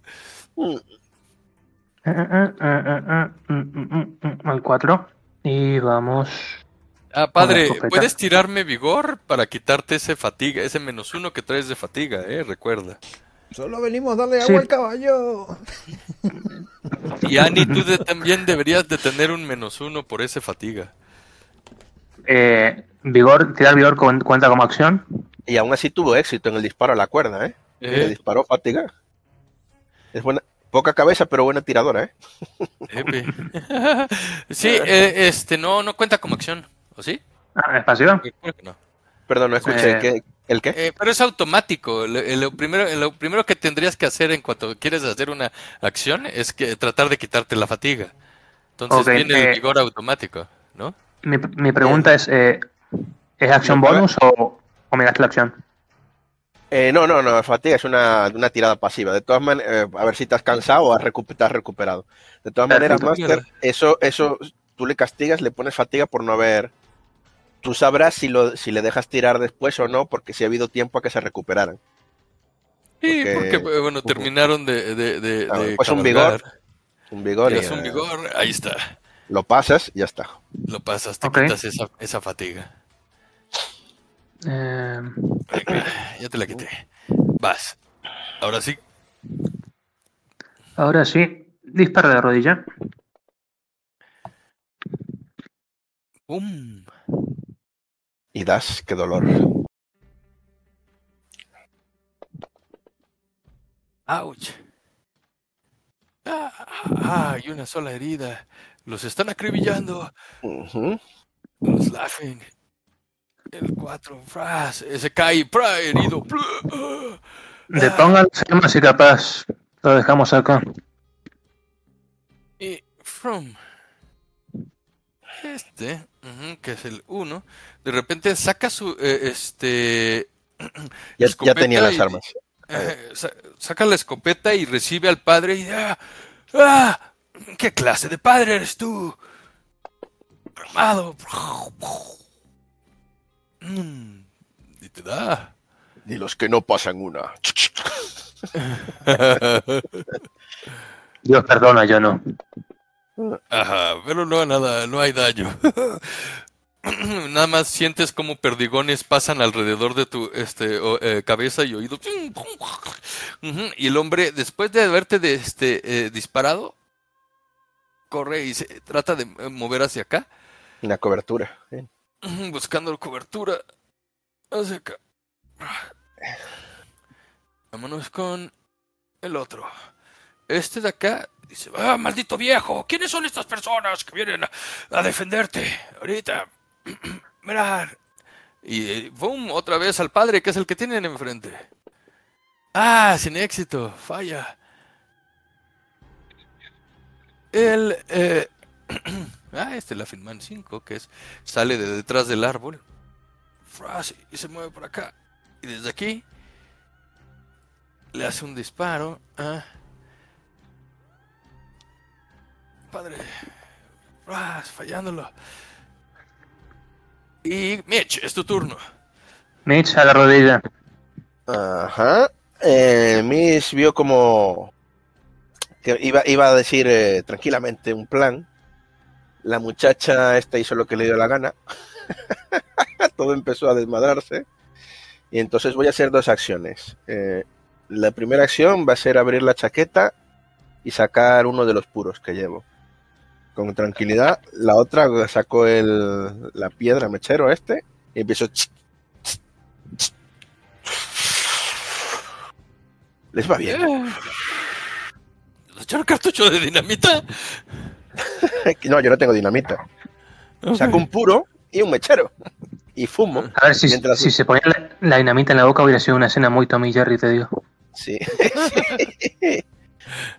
Al 4. Y vamos. Ah, padre, ¿puedes tirarme vigor para quitarte ese fatiga, ese menos uno que traes de fatiga, eh? Recuerda. Solo venimos a darle agua al caballo. Y Ani, tú también deberías de tener un menos uno por ese fatiga. Eh, vigor, tirar vigor cuenta como acción. Y aún así tuvo éxito en el disparo a la cuerda, ¿eh? El disparó fatiga. Es buena, poca cabeza, pero buena tiradora, ¿eh? (laughs) sí, eh, este no, no cuenta como acción, ¿o sí? Ah, ¿es pasiva? Perdón, no escuché. Eh, ¿El qué? Eh, pero es automático. Lo, primero, lo primero que tendrías que hacer en cuanto quieres hacer una acción es que tratar de quitarte la fatiga. Entonces viene el vigor automático, ¿no? Mi, mi pregunta es, ¿es acción bonus o, o me das la acción? Eh, no, no, no, fatiga es una, una tirada pasiva. De todas maneras, eh, a ver si te has cansado o has recuperado. De todas maneras, Master, eso, eso, tú le castigas, le pones fatiga por no haber. Tú sabrás si, lo, si le dejas tirar después o no, porque si ha habido tiempo a que se recuperaran. Sí, porque, bueno, terminaron de. de, de, ah, pues un vigor. Un vigor. Y, un vigor, ahí está. Lo pasas y ya está. Lo pasas, te quitas esa, esa fatiga. Eh... ya te la quité. Vas. Ahora sí. Ahora sí. Dispara de rodilla. ¡Bum! Y das, qué dolor. ¡Auch! Ah, hay una sola herida. Los están acribillando. Los laughing. El 4, ese cae, herido. Depongan más si capaz. Lo dejamos acá. Y From. Este, que es el 1, de repente saca su. Eh, este. (clears throat) Ya, tenía las armas. Eh, saca la escopeta y recibe al padre y. ¡Ah! ¡Ah! ¿Qué clase de padre eres tú? Armado. Mm, y te da. Ni los que no pasan una. Dios perdona, yo no. Ajá, pero no nada, no hay daño. (clears throat) Nada más sientes como perdigones pasan alrededor de tu este, eh, cabeza y oído. Y el hombre, después de haberte de, este, eh, disparado, corre y se trata de mover hacia acá. La cobertura. Buscando cobertura. Hacia acá. Vámonos con el otro. Este de acá dice, ah, maldito viejo, ¿quiénes son estas personas que vienen a, defenderte? Ahorita, (clears throat) mirar. Y boom, otra vez al padre, que es el que tienen enfrente. Ah, sin éxito, falla. El, eh, (clears throat) Ah, este es la Finman 5, que es sale de detrás del árbol. Y se mueve por acá. Y desde aquí le hace un disparo. Ah. Padre. fallándolo. Y Mitch, es tu turno. Mitch a la rodilla. Ajá. Eh, Mitch vio como que iba, iba a decir eh, tranquilamente un plan la muchacha esta hizo lo que le dio la gana. (laughs) Todo empezó a desmadrarse. Y entonces voy a hacer dos acciones. Eh, la primera acción va a ser abrir la chaqueta y sacar uno de los puros que llevo. Con tranquilidad. La otra saco el, la piedra mechero este y empiezo. Les va bien. ¿Echar cartucho de dinamita? (laughs) no, yo no tengo dinamita. Saco un puro y un mechero. Y fumo. A ver, si, si se ponía la, dinamita en la boca hubiera sido una escena muy Tommy Jerry, te digo. Sí. (laughs)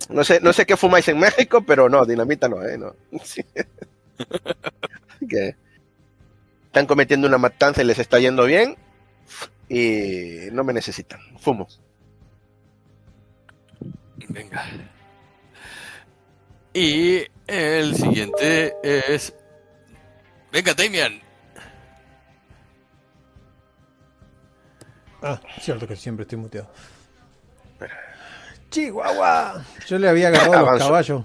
no, sé, no sé qué fumáis en México, pero no, dinamita no, ¿eh? No. (laughs) que están cometiendo una matanza y les está yendo bien y no me necesitan. Fumo. Venga. Y el siguiente es. Venga, Damian. Ah, cierto que siempre estoy muteado. Chihuahua. Yo le había agarrado los caballos.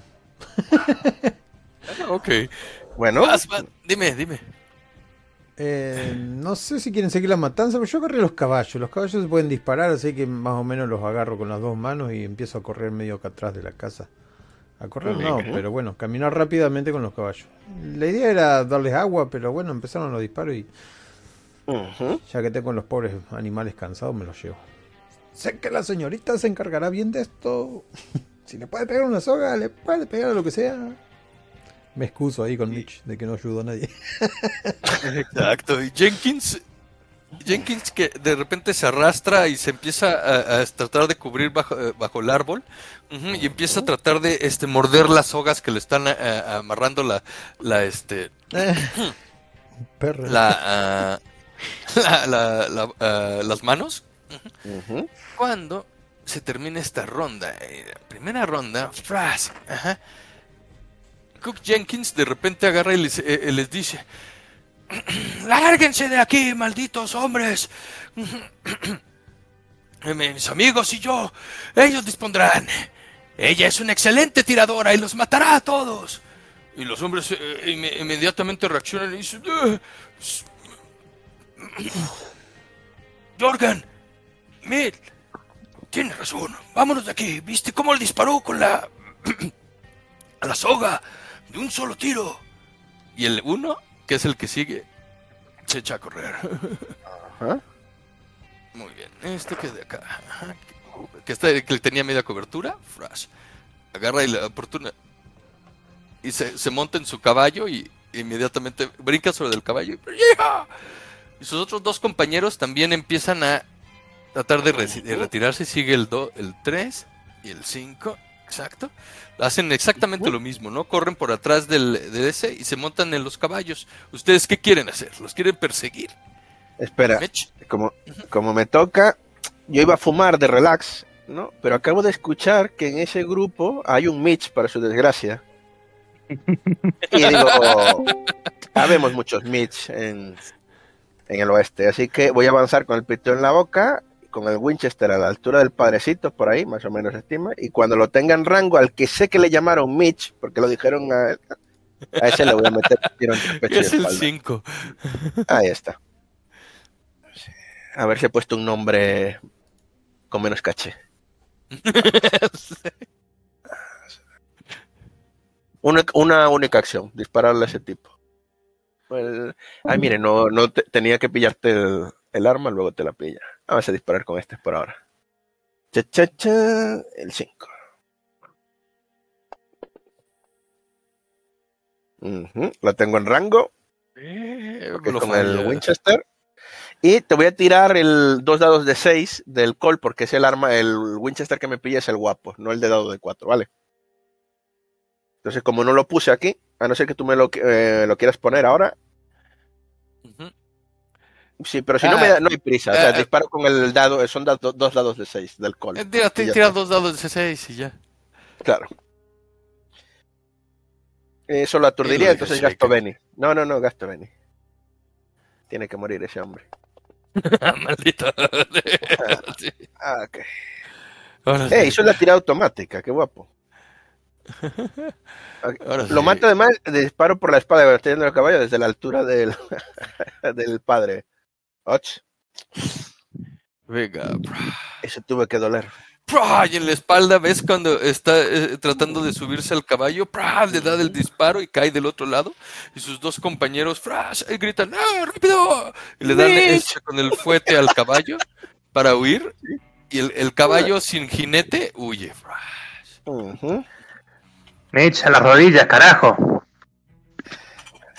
ok. Bueno. Dime, dime. Eh, no sé si quieren seguir la matanza, pero yo agarré los caballos. Los caballos se pueden disparar, así que más o menos los agarro con las dos manos y empiezo a correr medio acá atrás de la casa. A correr no, pero bueno, caminar rápidamente con los caballos. La idea era darles agua, pero bueno, empezaron los disparos y ya que tengo los pobres animales cansados, me los llevo. Sé que la señorita se encargará bien de esto. (laughs) si le puede pegar una soga, le puede pegar a lo que sea. Me excuso ahí con Mitch de que no ayudó a nadie. (laughs) Exacto. Y Jenkins, Jenkins que de repente se arrastra y se empieza a, tratar de cubrir bajo, eh, bajo el árbol y empieza a tratar de este morder las sogas que le están eh, amarrando la la este Perra. (laughs) la, ah, las manos cuando se termina esta ronda eh, primera ronda Fras, Cook Jenkins de repente agarra y les, eh, eh, dice, (clears throat) lárguense de aquí, malditos hombres. (clears throat) Mis amigos y yo, ellos dispondrán. Ella es una excelente tiradora y los matará a todos. Y los hombres eh, inmediatamente reaccionan y dicen, (clears throat) Jorgen, Mil, tienes razón, vámonos de aquí. ¿Viste cómo le disparó con la... a la soga? de un solo tiro. Y el uno, que es el que sigue, se echa a correr. Muy bien. Este que es de acá. Que, está, que tenía media cobertura. Flash. Agarra y la oportuna. Y se, se, monta en su caballo y inmediatamente brinca sobre el caballo. Y, sus otros dos compañeros también empiezan a tratar de, retirarse. Sigue el, do, el 3 y el 5. Exacto. Hacen exactamente lo mismo, ¿no? Corren por atrás del, de ese y se montan en los caballos. ¿Ustedes qué quieren hacer? ¿Los quieren perseguir? Espera, como, como me toca, yo iba a fumar de relax, ¿no? Pero acabo de escuchar que en ese grupo hay un Mitch, para su desgracia. Y digo, (laughs) sabemos muchos Mitch en, en el oeste, así que voy a avanzar con el pito en la boca con el Winchester a la altura del padrecito, por ahí, más o menos estima, y cuando lo tenga en rango, al que sé que le llamaron Mitch, porque lo dijeron a, a ese le voy a meter (laughs) Es el 5. Ahí está. A ver si he puesto un nombre con menos caché. (laughs) una, una, única acción, dispararle a ese tipo. ay, mire, no, no tenía que pillarte el, el arma, luego te la pilla. Vamos a disparar con este por ahora. Cha, cha, cha, el 5. La tengo en rango. Eh, con el Winchester. Y te voy a tirar el dos dados de 6 del Col, porque es el arma, el Winchester que me pilla es el guapo, no el de dado de 4, ¿vale? Entonces, como no lo puse aquí, a no ser que tú me lo, eh, lo quieras poner ahora, Sí, pero si no, me da, no hay prisa. O sea, eh, disparo con el dado, son dos dados de 6 del col. Eh, tira, tira dos dados de 6 y ya. Claro. Eso lo aturdiría, entonces gasto Benny. No, no, no, gasto Benny. Tiene que morir ese hombre. (laughs) Maldito. ah, (laughs) ok. Ey, hizo la tirada automática, qué guapo. (laughs) lo mato además de disparo por la espada, estoy yendo el caballo desde la altura del, del padre. Och. Venga. Eso tuve que doler. Y en la espalda ves cuando está eh, tratando de subirse al caballo, le da el disparo y cae del otro lado. Y sus dos compañeros gritan, ¡Ah, rápido! Y le dan hecha con el fuete al caballo para huir. Y el, caballo sin jinete huye. Me echa las rodillas, carajo.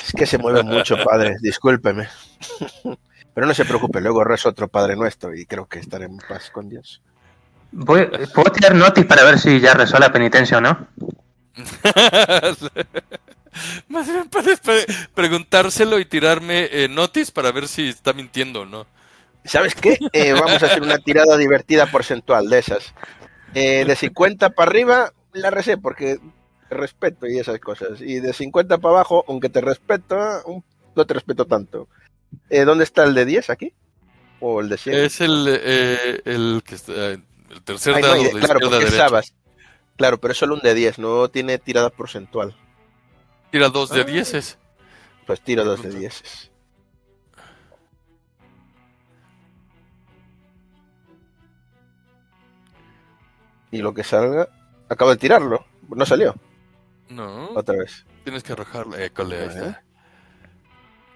Es que se mueve mucho, padre. Discúlpeme. (laughs) Pero no se preocupe, luego rezo otro Padre Nuestro y creo que estaré en paz con Dios. ¿Puedo tirar notis para ver si ya rezó la penitencia o no? (laughs) Más bien puedes preguntárselo y tirarme eh, notis para ver si está mintiendo o no. ¿Sabes qué? Eh, vamos a hacer una tirada divertida porcentual de esas. Eh, de 50 para arriba la recé porque te respeto y esas cosas. Y de 50 para abajo, aunque te respeto, no te respeto tanto. Eh, ¿Dónde está el de 10 aquí? ¿O el de 100? Es el, eh, el que está. El tercer dado de, claro, porque Claro, pero es solo un de 10, no tiene tirada porcentual. Tira dos de 10 Pues tira dos de 10 Y lo que salga. Acabo de tirarlo. No salió. No. Otra vez. Tienes que arrojarle. Eh, ahí está.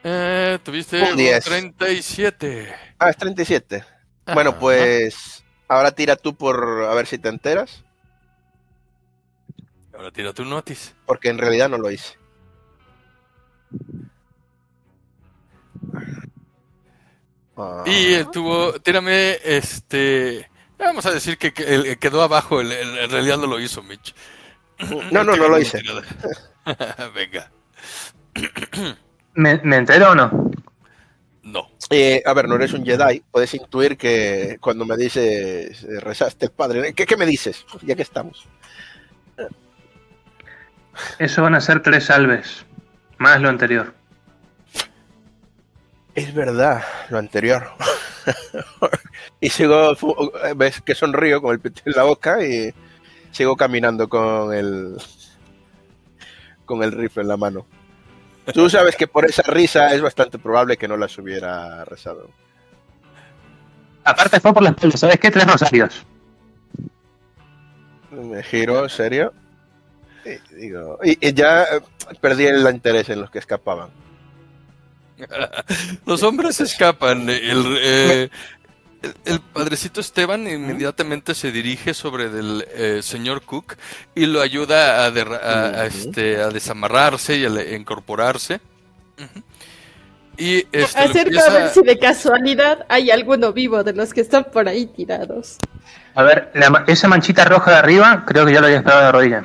Eh, tuviste un 10. 37. Ah, es 37. Bueno, pues. Ahora tira tú por a ver si te enteras. Ahora tira tu notice. Porque en realidad no lo hice. Y él tuvo. Tírame este. Vamos a decir que, quedó abajo, el, en realidad no lo hizo Mitch. No, no, no lo hice. (laughs) Venga. (clears throat) ¿Me, ¿Me, entero o no? No. Eh, a ver, no eres un Jedi. Puedes intuir que cuando me dices eh, rezaste el padre. ¿Qué, ¿Qué, me dices? Ya que estamos. Eso van a ser tres salves. Más lo anterior. Es verdad, lo anterior. (laughs) y sigo, ves que sonrío con el pito en la boca y sigo caminando con el con el rifle en la mano. Tú sabes que por esa risa es bastante probable que no las hubiera rezado. Aparte fue por la espalda, ¿sabes qué? Tres rosarios. Me giro, ¿serio? Y, digo, y ya perdí el interés en los que escapaban. (laughs) Los hombres escapan. El, eh, el, padrecito Esteban inmediatamente se dirige sobre el eh, señor Cook y lo ayuda a, este, a desamarrarse y a incorporarse. Y este, Acerca a ver si de casualidad hay alguno vivo de los que están por ahí tirados. A ver, esa manchita roja de arriba creo que ya lo había esperado de rodilla.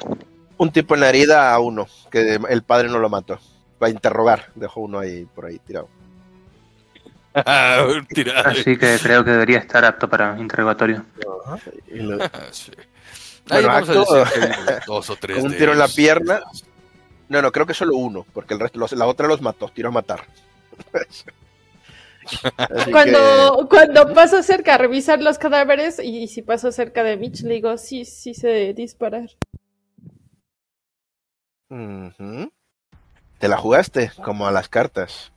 Un tipo en la herida a uno, que el padre no lo mató va a interrogar. Dejó uno ahí por ahí tirado. (laughs) Así que creo que debería estar apto para interrogatorio. (laughs) (laughs) dos o tres. un tiro en la pierna. No, no, creo que solo uno, porque el resto, la otra los mató, tiró a matar. cuando, cuando paso cerca a revisar los cadáveres y, si paso cerca de Mitch, le digo, sí, sí sé disparar. Te la jugaste como a las cartas.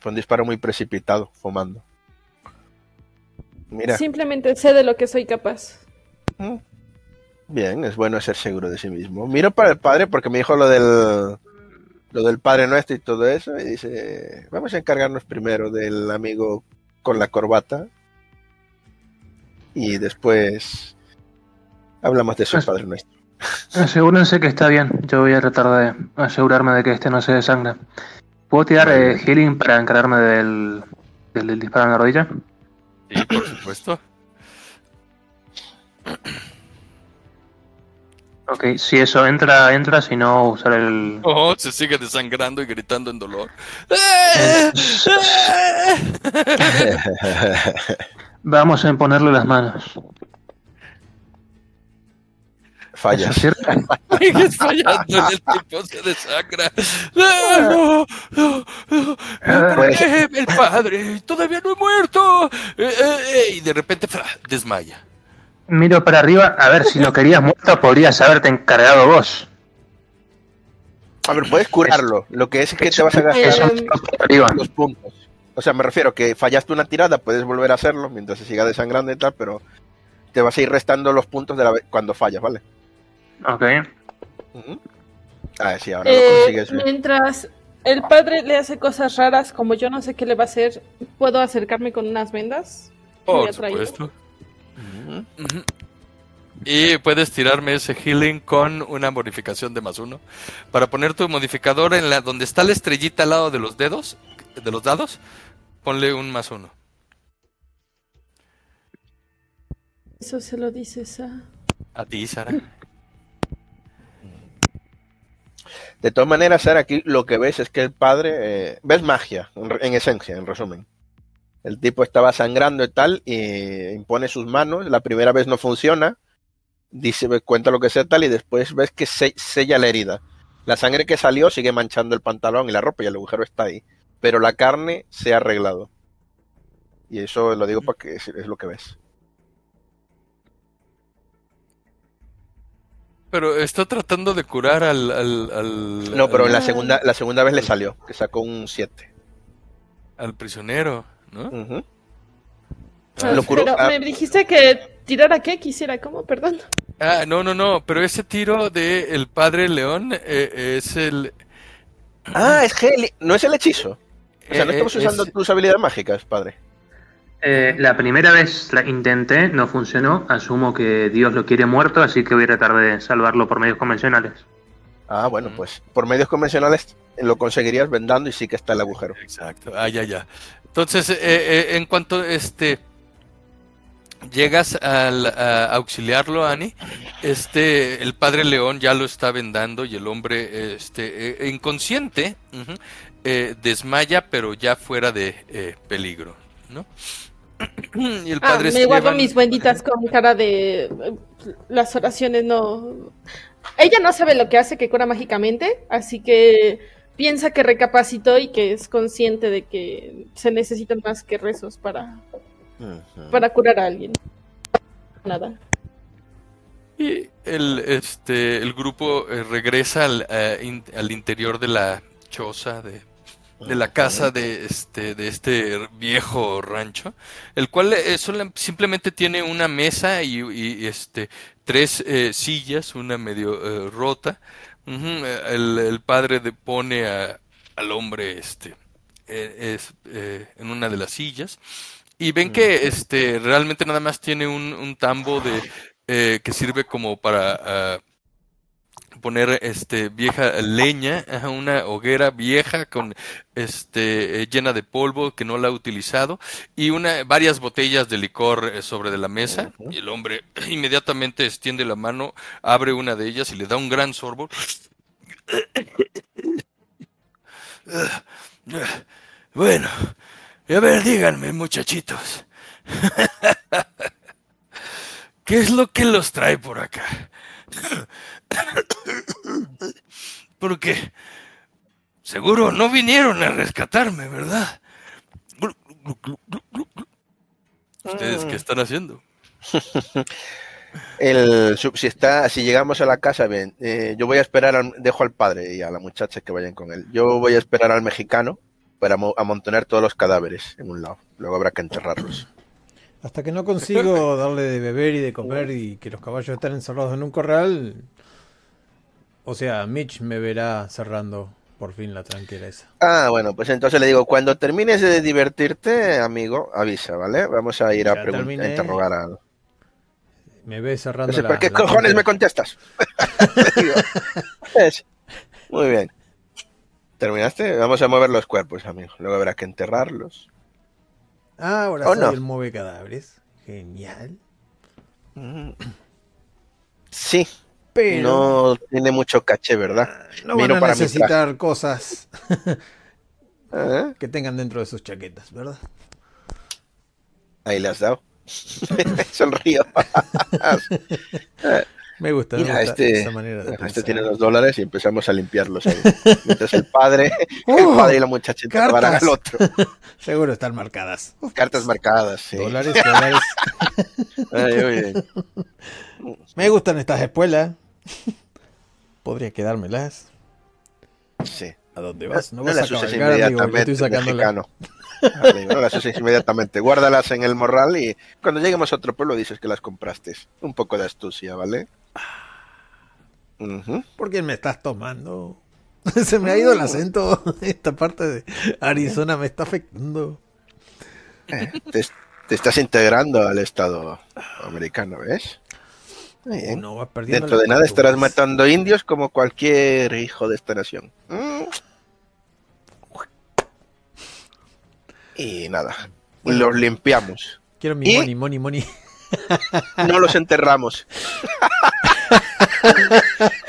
Fue un disparo muy precipitado, fumando. Mira. Simplemente sé de lo que soy capaz. Mm. Bien, es bueno ser seguro de sí mismo. Miro para el padre porque me dijo lo del lo del padre nuestro y todo eso y dice, vamos a encargarnos primero del amigo con la corbata y después hablamos de su padre nuestro. (laughs) Asegúrense que está bien. Yo voy a tratar de asegurarme de que este no se desangra. ¿Puedo tirar eh, healing para encargarme del, del, disparo en la rodilla? Sí, por supuesto. Ok, si eso entra, entra, si no, usar el. Oh, se sigue desangrando y gritando en dolor. Vamos a imponerle las manos. Falla. Sigues (laughs) (laughs) fallando el tipo se desangra. (laughs) No, no, no, pues- el padre todavía no he muerto. Eh, eh, eh, y de repente desmaya. Miro para arriba a ver si lo querías muerto podrías haberte encargado vos. A ver, puedes curarlo. Lo que es que te vas a gastar los puntos. O sea, me refiero que fallaste una tirada, puedes volver a hacerlo mientras se siga desangrando y tal, pero te vas a ir restando los puntos de la cuando fallas, ¿vale? Ok. Ah, sí, ahora lo eh, consigues. Mientras el padre le hace cosas raras, como yo no sé qué le va a hacer, ¿puedo acercarme con unas vendas? Por supuesto. Y puedes tirarme ese healing con una bonificación de más uno. Para poner tu modificador en la donde está la estrellita al lado de los dedos, de los dados, ponle un más uno. Eso se lo dices a... A ti, Sara. De todas maneras, Sara, aquí lo que ves es que el padre. Eh, ves magia, en, esencia, en resumen. El tipo estaba sangrando y tal, y impone sus manos. La primera vez no funciona. Dice, cuenta lo que sea tal, y después ves que se, sella la herida. La sangre que salió sigue manchando el pantalón y la ropa, y el agujero está ahí. Pero la carne se ha arreglado. Y eso lo digo porque es, es lo que ves. Pero está tratando de curar al... no, pero en la segunda, la segunda vez le salió, que sacó un 7. Al prisionero, ¿no? Ah, pero ah. me dijiste que tirara qué quisiera, ¿cómo? Perdón. Ah, no, no, no, pero ese tiro de el padre león eh, es el... Ah, es Heli, no es el hechizo. O sea, no eh, estamos usando tus habilidades mágicas, padre. Eh, la primera vez la intenté, no funcionó. Asumo que Dios lo quiere muerto, así que voy a tratar de salvarlo por medios convencionales. Ah, bueno, pues por medios convencionales lo conseguirías vendando y sí que está el agujero. Exacto. Ah, ya, ya. Entonces, en cuanto este llegas al, a auxiliarlo, Ani, este, el padre León ya lo está vendando y el hombre, este, eh, inconsciente, eh, desmaya, pero ya fuera de eh, peligro, ¿no? Y el padre ah, me guardo mis benditas con cara de las oraciones no. Ella no sabe lo que hace que cura mágicamente, así que piensa que recapacitó y que es consciente de que se necesitan más que rezos para para curar a alguien. Nada. Y el, este, el grupo eh, regresa al, eh, al, interior de la choza, de, de la casa de este, de este viejo rancho, el cual eh, simplemente tiene una mesa y, este, tres sillas, una medio rota. el, el, padre pone a, al hombre este, es, en una de las sillas y ven que este realmente nada más tiene un, un tambo de eh, que sirve como para ah, poner este vieja leña, una hoguera vieja con este eh, llena de polvo que no la ha utilizado y una varias botellas de licor eh, sobre de la mesa y el hombre (clears throat) inmediatamente extiende la mano, abre una de ellas y le da un gran sorbo. (clears throat) Bueno, y a ver, díganme, muchachitos. (laughs) ¿Qué es lo que los trae por acá? (clears throat) (coughs) Porque seguro no vinieron a rescatarme, ¿verdad? ¿Ustedes qué están haciendo? (laughs) El, si está, si llegamos a la casa, bien, eh, yo voy a esperar, dejo al padre y a la muchacha que vayan con él. Yo voy a esperar al mexicano para amontonar todos los cadáveres en un lado. Luego habrá que enterrarlos. Hasta que no consigo darle de beber y de comer y que los caballos estén encerrados en un corral, o sea, Mitch me verá cerrando por fin la tranquileza. Ah, bueno, pues entonces le digo, cuando termines de divertirte, amigo, avisa, ¿vale? Vamos a ir a, interrogar a... Me ve cerrando ¿Por qué cojones me contestas? (laughs) Muy bien. ¿Terminaste? Vamos a mover los cuerpos, amigo. Luego habrá que enterrarlos. Ah, ahora soy no? el mueve cadáveres. Genial. Mm. Sí. Pero no tiene mucho caché, ¿verdad? Ah, no van a necesitar cosas (laughs) ¿Eh? que tengan dentro de sus chaquetas, ¿verdad? Ahí le has dado. Sonrío. (laughs) Me gusta, este, esa manera de Este tiene dos dólares y empezamos a limpiarlos ahí. (laughs) Mientras el padre, el uh, padre y la muchachita van al otro. Seguro están marcadas. Cartas marcadas, sí. Dólares, dólares. Me gustan estas espuelas. (laughs) Podría quedármelas. Sí. ¿A dónde vas? No, vas las a inmediatamente, estoy sacando (laughs) no las uses inmediatamente. Guárdalas en el morral y cuando lleguemos a otro pueblo dices que las compraste. Un poco de astucia, ¿vale? ¿Por qué me estás tomando? (laughs) Se me ha ido el acento. Esta parte de Arizona me está afectando. Eh, te, estás integrando al Estado americano, ¿ves? Dentro de nada estarás matando indios como cualquier hijo de esta nación. Mm. Y nada, los limpiamos. Quiero mi money, money, money. (laughs) No los enterramos.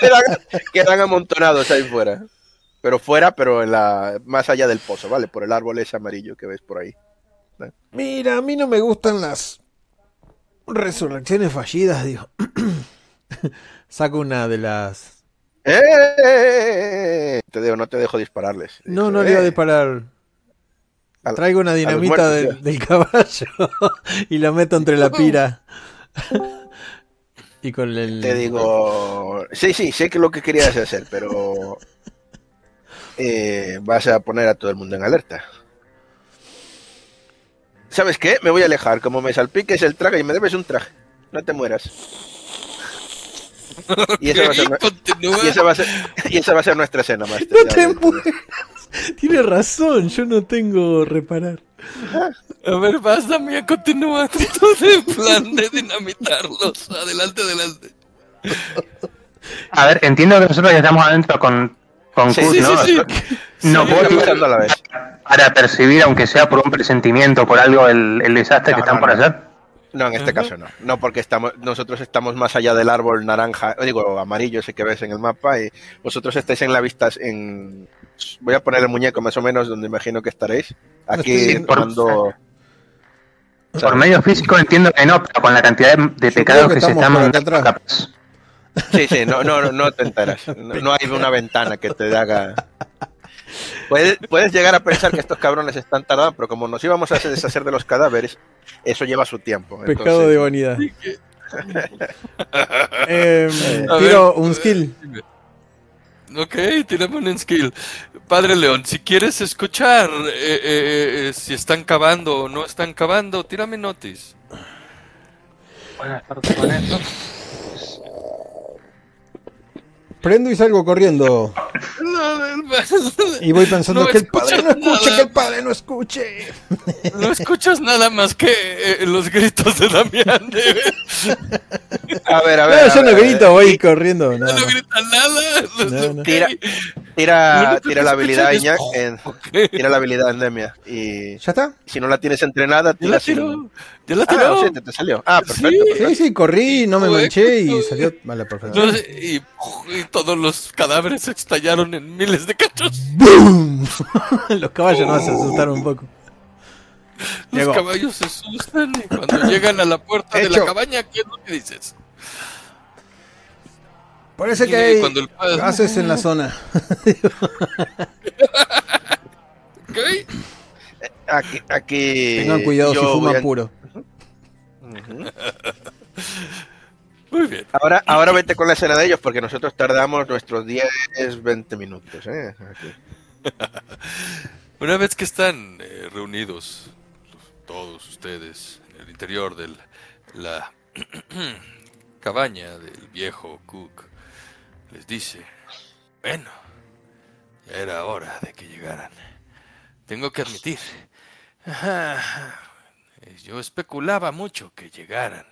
(laughs) quedan, amontonados ahí fuera. Pero fuera, pero en la más allá del pozo, ¿vale? Por el árbol ese amarillo que ves por ahí. Mira, a mí no me gustan las resurrecciones fallidas, digo. (clears throat) Saco una de las. ¡Eh! Te digo, no te dejo dispararles. No, no le voy a disparar. Traigo una dinamita del caballo (laughs) y la meto entre la pira. (laughs) Y con el... Te digo, sí, sí, sé que lo que querías hacer, pero eh, vas a poner a todo el mundo en alerta. ¿Sabes qué? Me voy a alejar. Como me salpiques el traje y me debes un traje. No te mueras. (laughs) Y esa, va a ser, y, esa va a ser, y esa va a ser nuestra escena, más. No te mueras. Tienes razón, yo no tengo reparar. A ver, vas, Damián, continúa (laughs) tu plan de dinamitarlos. Adelante, adelante. A ver, entiendo que nosotros ya estamos adentro con, con sí, sí, ¿no? Sí, no puedo a la vez. Para percibir, aunque sea por un presentimiento, por algo, el, el desastre no, que están no, por no. hacer. No, en este caso no. No, porque estamos, nosotros estamos más allá del árbol naranja, digo, amarillo, ese que ves en el mapa, y vosotros estáis en la vista, en... Voy a poner el muñeco más o menos donde imagino que estaréis. Aquí Sí, por- tomando... Por medio físico entiendo que no, pero con la cantidad de, de pecados que que, se estamos están mandando. Sí, sí, no, no, no te enteras. No, no hay una (laughs) ventana que te haga... Puedes, puedes llegar a pensar que estos cabrones están tardando, pero como nos íbamos a deshacer de los cadáveres, eso lleva su tiempo. Pecado entonces- de vanidad. Eh, (laughs) A tiro ver, un skill. Ok, tirame un skill. Padre León, si quieres escuchar eh, eh, eh, si están cavando o no están cavando, tírame notice. Buenas tardes. Prendo y salgo corriendo. Y voy pensando No que el padre no escuche, nada. que el padre no escuche. No escuchas nada más que eh, los gritos de Damián. ¿eh? A ver, a No, ver. a yo no grito, voy corriendo. No más. grita nada. No, no. Tira, Tira, (laughs) tira la habilidad, Iñak, en, tira la habilidad endemia. Y ¿Ya está? si no la tienes entrenada, la tira sin- tiró. Ya la Ah, sí, te, te salió. Ah, perfecto. Sí. perfecto. Sí, sí, corrí, no me manché y salió. Vale, perfecto. No sé, y, y todos los cadáveres estallaron en miles de cachos. ¡Bum! (laughs) Los caballos no se asustaron un poco. Los Llegó. caballos se asustan y cuando (laughs) llegan a la puerta de la cabaña, ¿qué es lo que dices? Parece que hay cuando el padre- gases en la zona. ¿Qué? Aquí, aquí. Tengan cuidado si fuman a- puro. (laughs) Muy bien. Ahora, ahora vete (laughs) con la escena de ellos, porque nosotros tardamos nuestros 10, 20 minutos. ¿eh? (laughs) Una vez que están eh, reunidos todos ustedes en el interior de la (clears throat) cabaña del viejo Cook, les dice, bueno, ya era hora de que llegaran. Tengo que admitir, yo especulaba mucho que llegaran.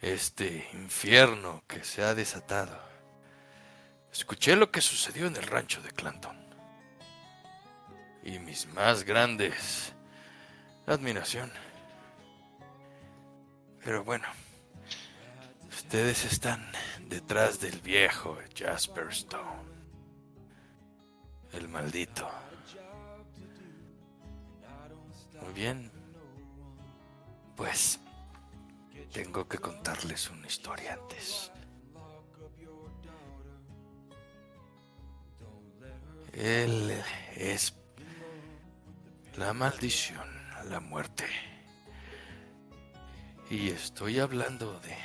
Este infierno que se ha desatado. Escuché lo que sucedió en el rancho de Clanton y mis más grandes admiración. Pero bueno, ustedes están detrás del viejo Jasper Stone, el maldito. Muy bien, pues tengo que contarles una historia antes. Él es la maldición la muerte. Y estoy hablando de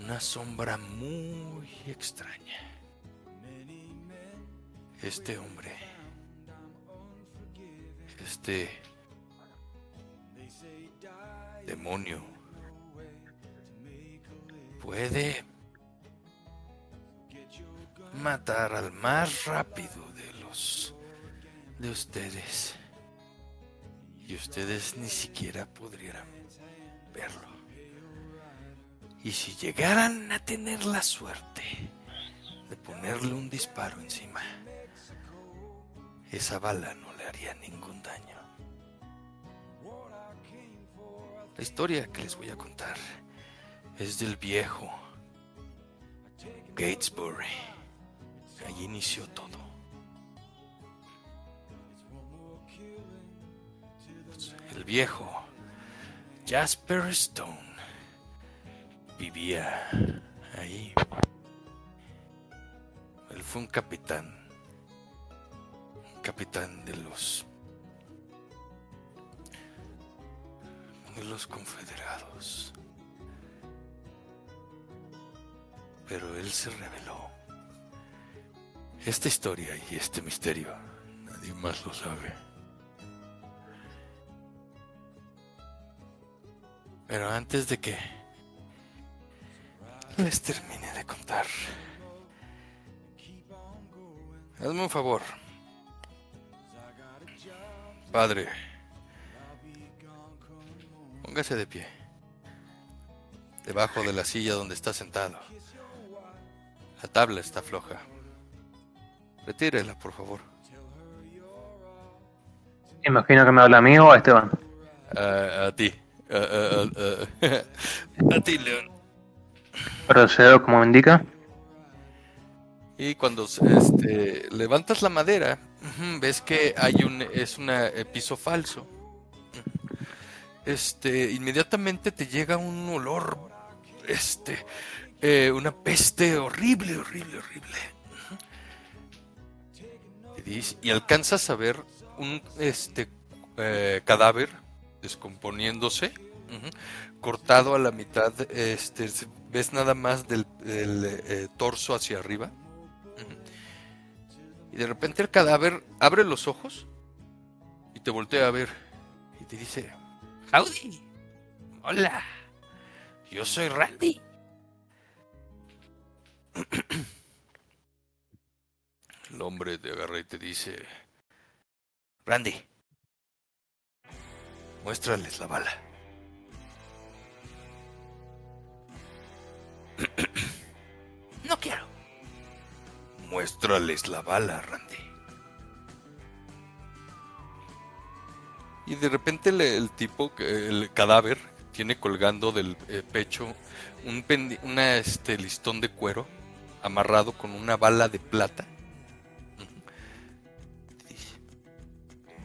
una sombra muy extraña. Este hombre, este demonio, puede matar al más rápido de los de ustedes y ustedes ni siquiera podrían verlo. Y si llegaran a tener la suerte de ponerle un disparo encima, esa bala no le haría ningún daño. La historia que les voy a contar es del viejo Gatesbury. Allí inició todo. El viejo Jasper Stone vivía ahí. Él fue un capitán, un capitán de los los confederados. Pero él se reveló. Esta historia y este misterio, nadie más lo sabe. Pero antes de que les termine de contar, hazme un favor. Padre, póngase de pie, debajo de la silla donde está sentado. La tabla está floja. Retírela, por favor. Imagino que me habla a mí o a Esteban. a ti. a ti, León. Procedo como me indica. Y cuando este, levantas la madera, ves que hay un es un eh, piso falso. Este, inmediatamente te llega un olor, este, eh, una peste horrible, horrible, horrible. Y, alcanzas a ver un este eh, cadáver descomponiéndose, cortado a la mitad, este, ves nada más del, torso hacia arriba y de repente el cadáver abre los ojos y te voltea a ver y te dice, Howdy, hola, yo soy Randy. El hombre te agarra y te dice, Randy, muéstrales la bala. (clears throat) No quiero. Muéstrales la bala, Randy. Y de repente el, tipo, el cadáver, tiene colgando del eh, pecho un una, este, listón de cuero amarrado con una bala de plata.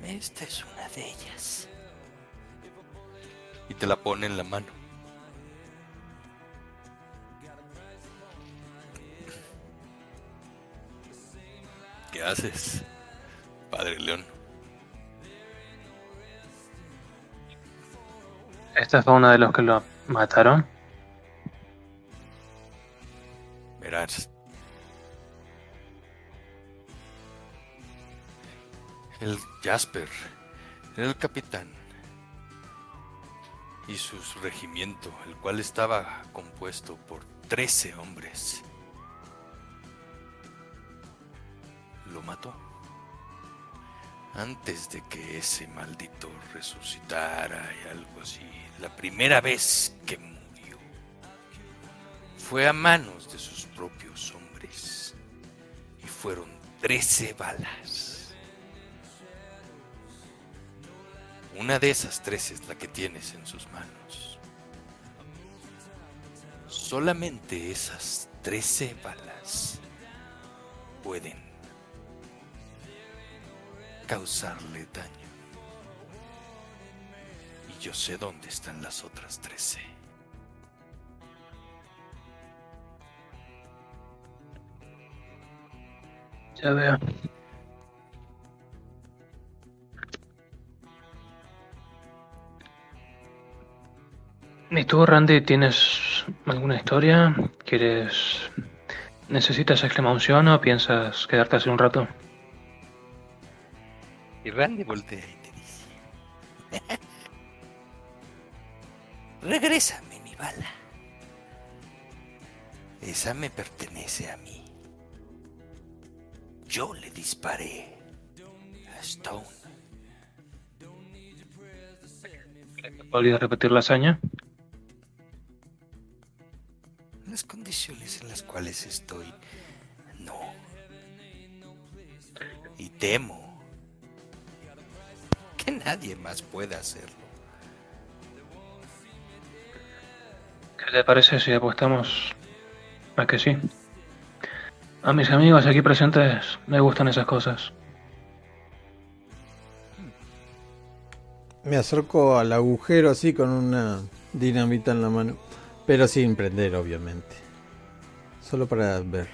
Esta es una de ellas. Y te la pone en la mano. ¿Qué haces, Padre León? ¿Esta fue una de los que lo mataron? Verás. El Jasper el capitán y su regimiento, el cual estaba compuesto por 13 hombres. lo mató. Antes de que ese maldito resucitara y algo así, la primera vez que murió fue a manos de sus propios hombres y fueron trece balas. Una de esas trece es la que tienes en sus manos. Solamente esas trece balas pueden causarle daño. Yo sé dónde están las otras trece. Ya veo. ¿Y tú, Randy, tienes alguna historia? ¿Quieres... ¿Necesitas exclamación o piensas quedarte así un rato? Y Randy voltea y te dice: Regrésame mi bala. Esa me pertenece a mí. Yo le disparé a Stone. ¿Podría repetir la hazaña? Las condiciones en las cuales estoy, no. Y temo nadie más puede hacerlo. ¿Qué te parece si apostamos a que sí? A mis amigos aquí presentes me gustan esas cosas. Me acerco al agujero así con una dinamita en la mano, pero sin prender, obviamente. Solo para ver.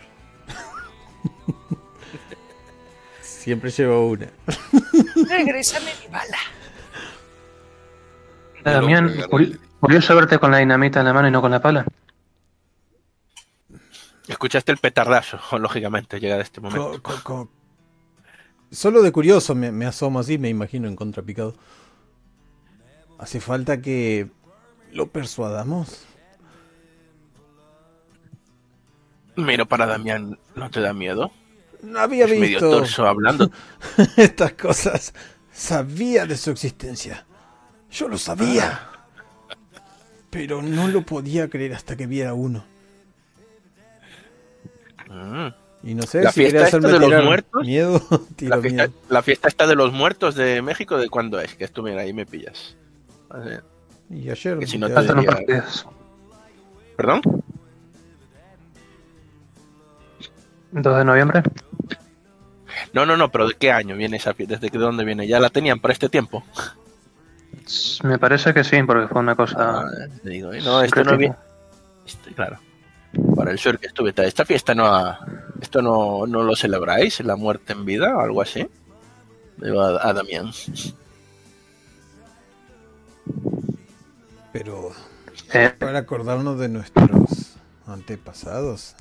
(laughs) Siempre llevo una. Regrésame mi bala. Damián, curioso verte con la dinamita en la mano y no con la pala. Escuchaste el petardazo, (laughs) lógicamente, llega de este momento. Solo de curioso me, me, asomo así, me imagino en contrapicado. Hace falta que lo persuadamos. Miro para Damián, ¿no te da miedo? No había visto. Medio torso hablando. (laughs) Estas cosas. Sabía de su existencia. Yo lo sabía. Pero no lo podía creer hasta que viera uno. Mm. Y no sé la si fiesta de los muertos. (laughs) Miedo, la, fiesta, la, fiesta, está de los muertos de México, ¿de cuándo es? Que esto, mira, ahí me pillas. Y ayer. Que si no te ¿Perdón? 2 de noviembre. No, no, no, pero ¿de qué año viene esa fiesta? ¿Desde dónde viene? ¿Ya la tenían para este tiempo? Me parece que sí, porque fue una cosa. Ah, digo, ¿eh? no, esto no viene. Este, claro. Para el sur que estuve, esta fiesta no esto no, no lo celebráis, la muerte en vida o algo así. Digo a, Damián. Pero eh. para acordarnos de nuestros antepasados,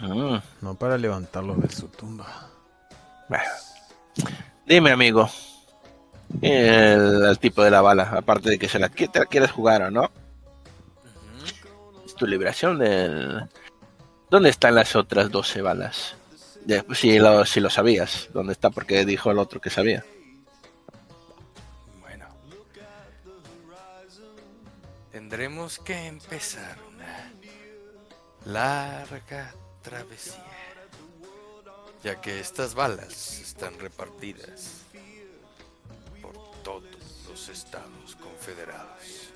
mm. no para levantarlos de su tumba. Dime, amigo, el, tipo de la bala, aparte de que se la, te la quieres jugar o no tu liberación del... ¿Dónde están las otras 12 balas? si, lo, si lo sabías, ¿dónde está? Porque dijo el otro que sabía. Bueno. Tendremos que empezar una larga travesía. Ya que estas balas están repartidas todos los estados confederados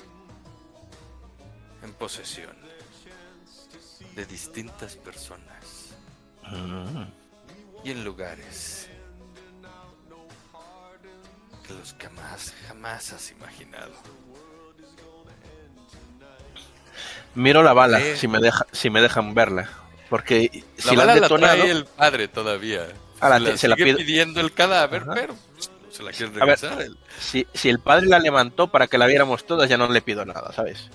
en posesión de distintas personas ah. y en lugares que los que jamás, jamás has imaginado. Miro la bala, si me deja, si me dejan verla, porque si la, bala la trae el padre todavía. se la, sigue pidiendo el cadáver, pero se la quiere regresar. si, si el padre la levantó para que la viéramos todas, ya no le pido nada, ¿sabes?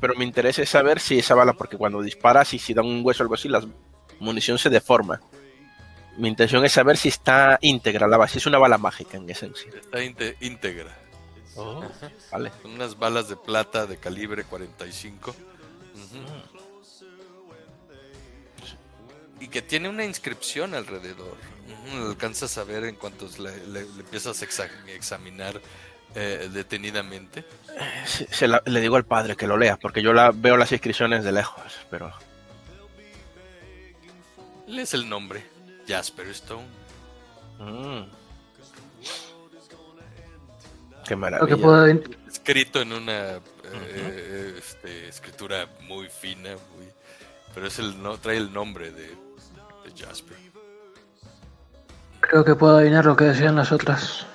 pero me interesa saber si esa bala, porque cuando disparas y si da un hueso o algo así, la munición se deforma. Mi intención es saber si está íntegra la bala, si es una bala mágica en esencia. Está íntegra. Oh, vale. Son unas balas de plata de calibre 45. Y que tiene una inscripción alrededor. alcanzas a ver en cuanto le, empiezas a examinar eh, detenidamente. Se, le digo al padre que lo lea, porque yo la, veo las inscripciones de lejos, pero... Lees el nombre, Jasper Stone. Mm. Qué maravilla. Escrito en una eh, este, escritura muy fina, pero es el no trae el nombre de, de Jasper. Creo que puedo adivinar lo que decían las otras.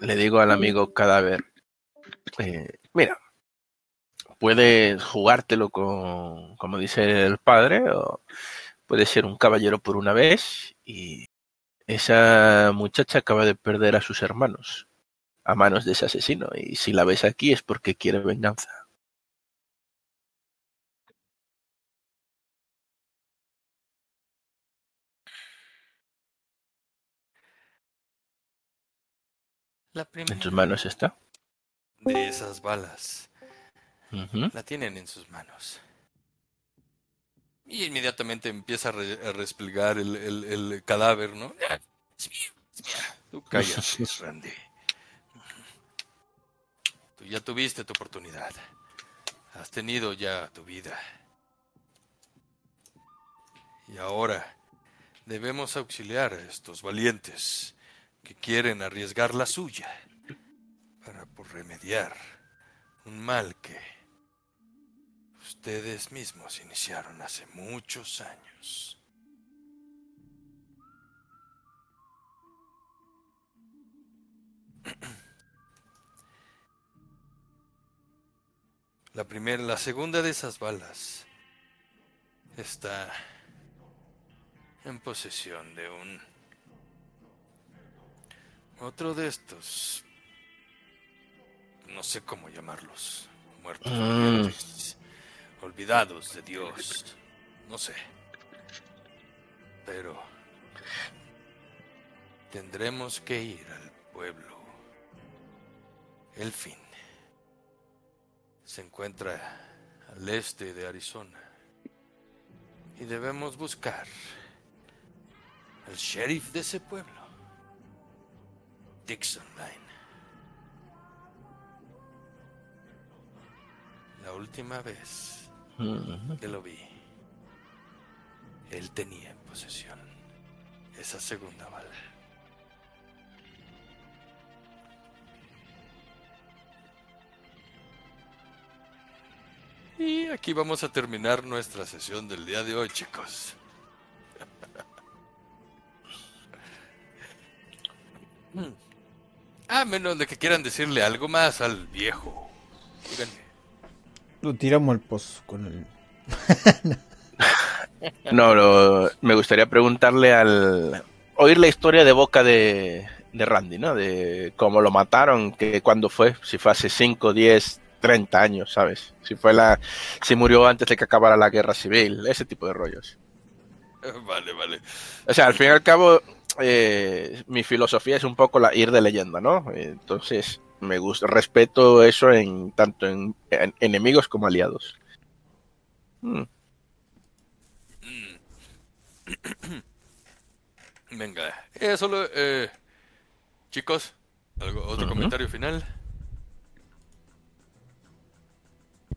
Le digo al amigo cadáver, eh, mira, puedes jugártelo con, como dice el padre, o puedes ser un caballero por una vez y esa muchacha acaba de perder a sus hermanos a manos de ese asesino y si la ves aquí es porque quiere venganza. ¿En tus manos está? De esas balas. La tienen en sus manos. Y inmediatamente empieza a, resplegar el, cadáver, ¿no? Tú (laughs) cállate, Randy. Tú ya tuviste tu oportunidad. Has tenido ya tu vida. Y ahora debemos auxiliar a estos valientes que quieren arriesgar la suya para por remediar un mal que ustedes mismos iniciaron hace muchos años. (clears throat) La primera, la segunda de esas balas está en posesión de un otro de estos, no sé cómo llamarlos, muertos, mm. olvidados de Dios, no sé. Pero tendremos que ir al pueblo. El fin se encuentra al este de Arizona y debemos buscar al sheriff de ese pueblo, Dixon Line. La última vez que lo vi, él tenía en posesión esa segunda bala. Y aquí vamos a terminar nuestra sesión del día de hoy, chicos. (laughs) A menos de que quieran decirle algo más al viejo. Lo tiramos al pozo con el. (laughs) no, me gustaría preguntarle al. Oír la historia de boca de, de Randy, ¿no? De cómo lo mataron, que cuando fue, si fue hace 5, 10, 30 años, ¿sabes? Si fue la, si murió antes de que acabara la guerra civil, ese tipo de rollos. Vale, vale. O sea, al fin y al cabo, eh, mi filosofía es un poco la ir de leyenda, ¿no? Entonces, me gusta, respeto eso en tanto en, enemigos como aliados. Hmm. (clears throat) Venga, eh, solo, eh, chicos, ¿algo, otro comentario final.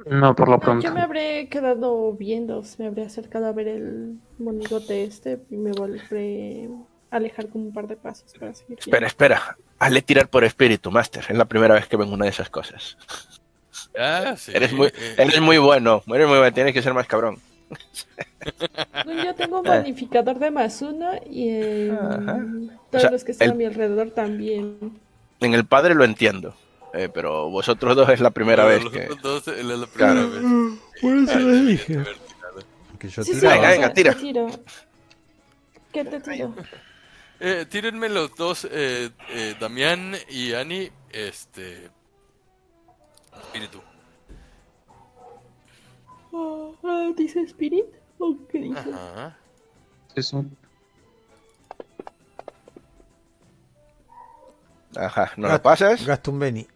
No, por lo pronto. Yo me habré quedado viendo, me habré acercado a ver el monigote este y me volveré alejar como un par de pasos para seguir. Espera, espera. Hazle tirar por espíritu, Master. Es la primera vez que ven una de esas cosas. Ah, sí. Eres muy, eres muy bueno. Eres muy bueno. Tienes que ser más cabrón. Yo tengo un bonificador de más uno y todos los que están a mi alrededor también. En el padre lo entiendo. Eh, pero vosotros dos es la primera vez que. Dos es la primera vez. Por eso le dije. Que yo sí, venga, venga, tira. ¿Qué te tiro? Eh, tírenme los dos, eh, eh, Damián y Ani, este... Espíritu. Uh, ¿Dice Spirit? ¿O qué dice? Ajá. Eso. Ajá, ¿no lo pasas? Gasto un Benny.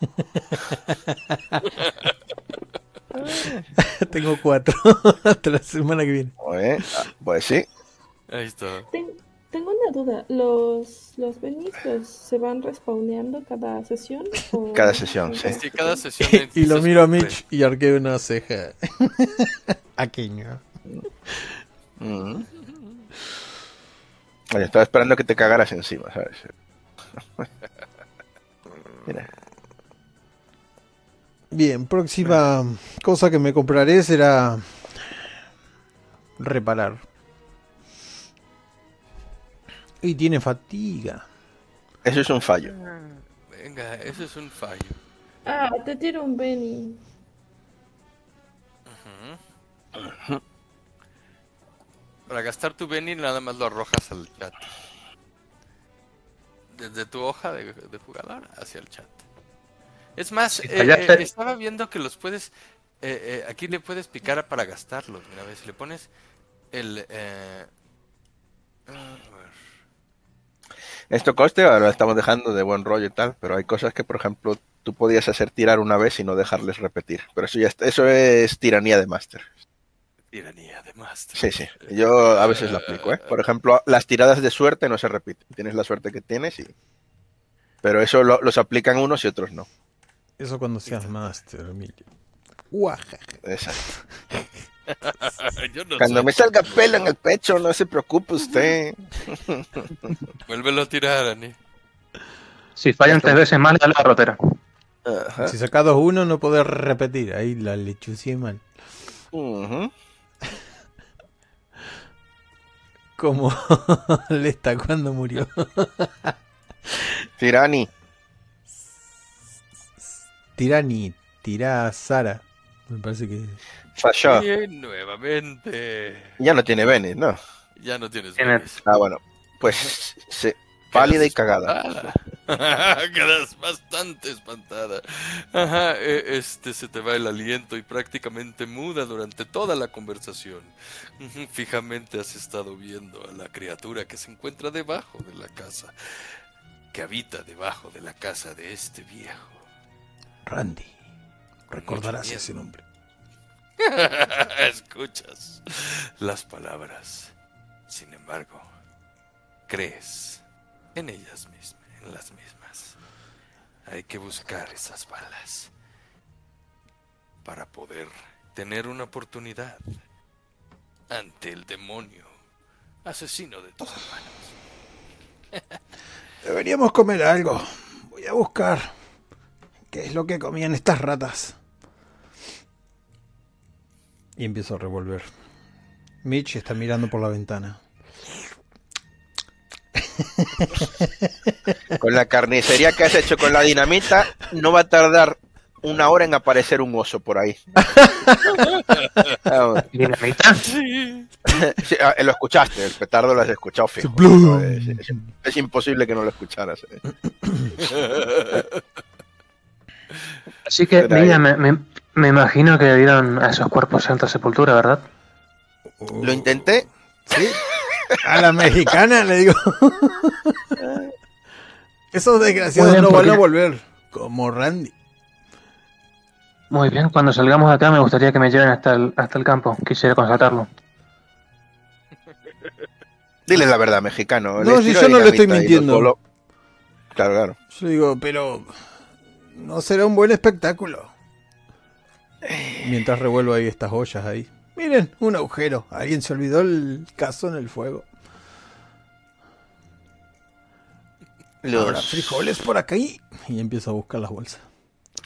(laughs) Tengo cuatro (laughs) hasta la semana que viene. Ah, pues sí. Ahí está. Tengo una duda. ¿Los, los se van respawneando cada sesión? (laughs) Cada sesión, sí. sí cada sesión (laughs) y lo miro a Mitch y arqueo una ceja. (laughs) Aqueño. Mm. Oye, estaba esperando que te cagaras encima, ¿sabes? Mira. Bien, próxima cosa que me compraré será reparar. Y tiene fatiga. Eso es un fallo. Venga, eso es un fallo. Ah, te tiro un Benny. Para gastar tu Benny nada más lo arrojas al chat. Desde tu hoja de jugador hacia el chat. Es más, eh, eh, estaba viendo que los puedes. Eh, aquí le puedes picar para gastarlos. Mira, a ver, si le pones el. Esto coste, ahora lo estamos dejando de buen rollo y tal, pero hay cosas que, por ejemplo, tú podías hacer tirar una vez y no dejarles repetir. Pero eso ya eso es tiranía de máster. Tiranía de máster. Sí, sí. Yo a veces lo aplico, ¿eh? Por ejemplo, las tiradas de suerte no se repiten. Tienes la suerte que tienes y. Pero eso los aplican unos y otros no. Eso cuando seas máster, Emilio. Exacto. (laughs) cuando me salga pelo en el pecho, no se preocupe usted. Vuélvelo a tirar, Ani. Si fallan tres veces mal, dale la rotera. Si sacas dos uno, no podés repetir. Ahí la lechucié mal. (laughs) Como (laughs) Lesta cuando murió. Tirani. Tirani, tira Sara. Me parece que. Falló. nuevamente. Ya no tiene Benes, ¿no? Ya no tienes Ah, bueno. Pues (laughs) sí. Pálida y cagada. Quedas (laughs) bastante espantada. Ajá, e, este se te va el aliento y prácticamente muda durante toda la conversación. Fijamente has estado viendo a la criatura que se encuentra debajo de la casa, que habita debajo de la casa de este viejo. Randy. Recordarás ese nombre. (laughs) Escuchas las palabras. Sin embargo, crees en ellas mismas las mismas. Hay que buscar esas balas para poder tener una oportunidad ante el demonio asesino de tus hermanos. (laughs) Deberíamos comer algo. Voy a buscar qué es lo que comían estas ratas. Y empiezo a revolver. Mitch está mirando por la ventana. con la carnicería que has hecho con la dinamita, no va a tardar una hora en aparecer un oso por ahí. ¿Dinamita? Ah, lo escuchaste, el petardo lo has escuchado fijo. Es, imposible que no lo escucharas. Eh. Así que, mira, me, me, imagino que dieron a esos cuerpos Santa Sepultura, ¿verdad? Lo intenté. Sí. (laughs) A la mexicana le digo. (laughs) Esos desgraciados no van a volver, como Randy. Muy bien, cuando salgamos de acá me gustaría que me lleven hasta el, hasta el campo. Quisiera constatarlo. (laughs) Dile la verdad, mexicano. No, si yo no le estoy mintiendo. Claro, claro. Yo digo, pero no será un buen espectáculo. Mientras revuelvo ahí estas ollas ahí. Miren, un agujero. Alguien se olvidó el caso en el fuego. Los frijoles por acá y empiezo a buscar las bolsas.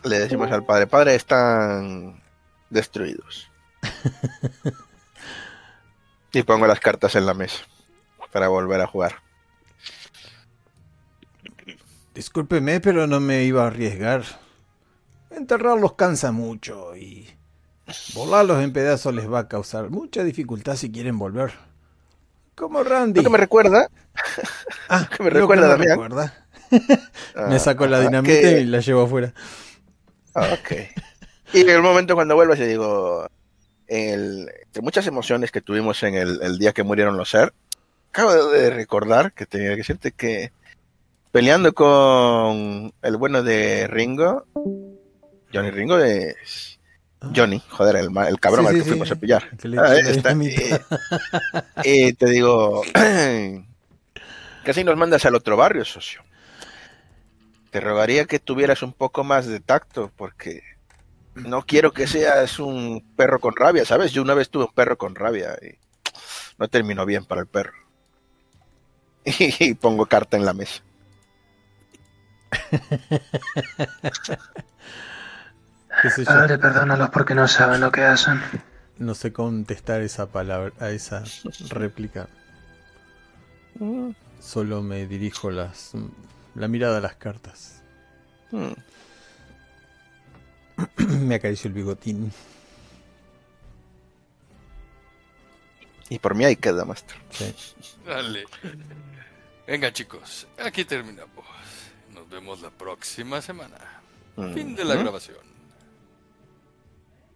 Le decimos al padre, padre, están destruidos. (laughs) y pongo las cartas en la mesa para volver a jugar. Discúlpeme, pero no me iba a arriesgar. Enterrarlos cansa mucho y Volarlos en pedazos les va a causar mucha dificultad si quieren volver. Como Randy. ¿Qué me recuerda? (laughs) Ah, me recuerda, me, recuerda. (laughs) me sacó la ah, dinamita y la llevo afuera. Ah, ok. Y en el momento cuando vuelvo, yo digo, el, de muchas emociones que tuvimos en el, el, día que murieron los ser, acabo de recordar que tenía que decirte que peleando con el bueno de Ringo, Johnny Ringo es Johnny, joder, el, el cabrón al que fuimos a pillar. y te digo, (clears throat) casi nos mandas al otro barrio, socio. Te rogaría que tuvieras un poco más de tacto, porque no quiero que seas un perro con rabia, ¿sabes? Yo una vez tuve un perro con rabia y no terminó bien para el perro. (laughs) Y pongo carta en la mesa. (laughs) Padre, perdónalos porque no saben lo que hacen. No sé contestar esa palabra, a esa réplica. Solo me dirijo las, la mirada a las cartas. me acaricio el bigotín. Y por mí ahí queda, maestro. Dale. Venga, chicos, aquí terminamos. Nos vemos la próxima semana. Fin de la grabación.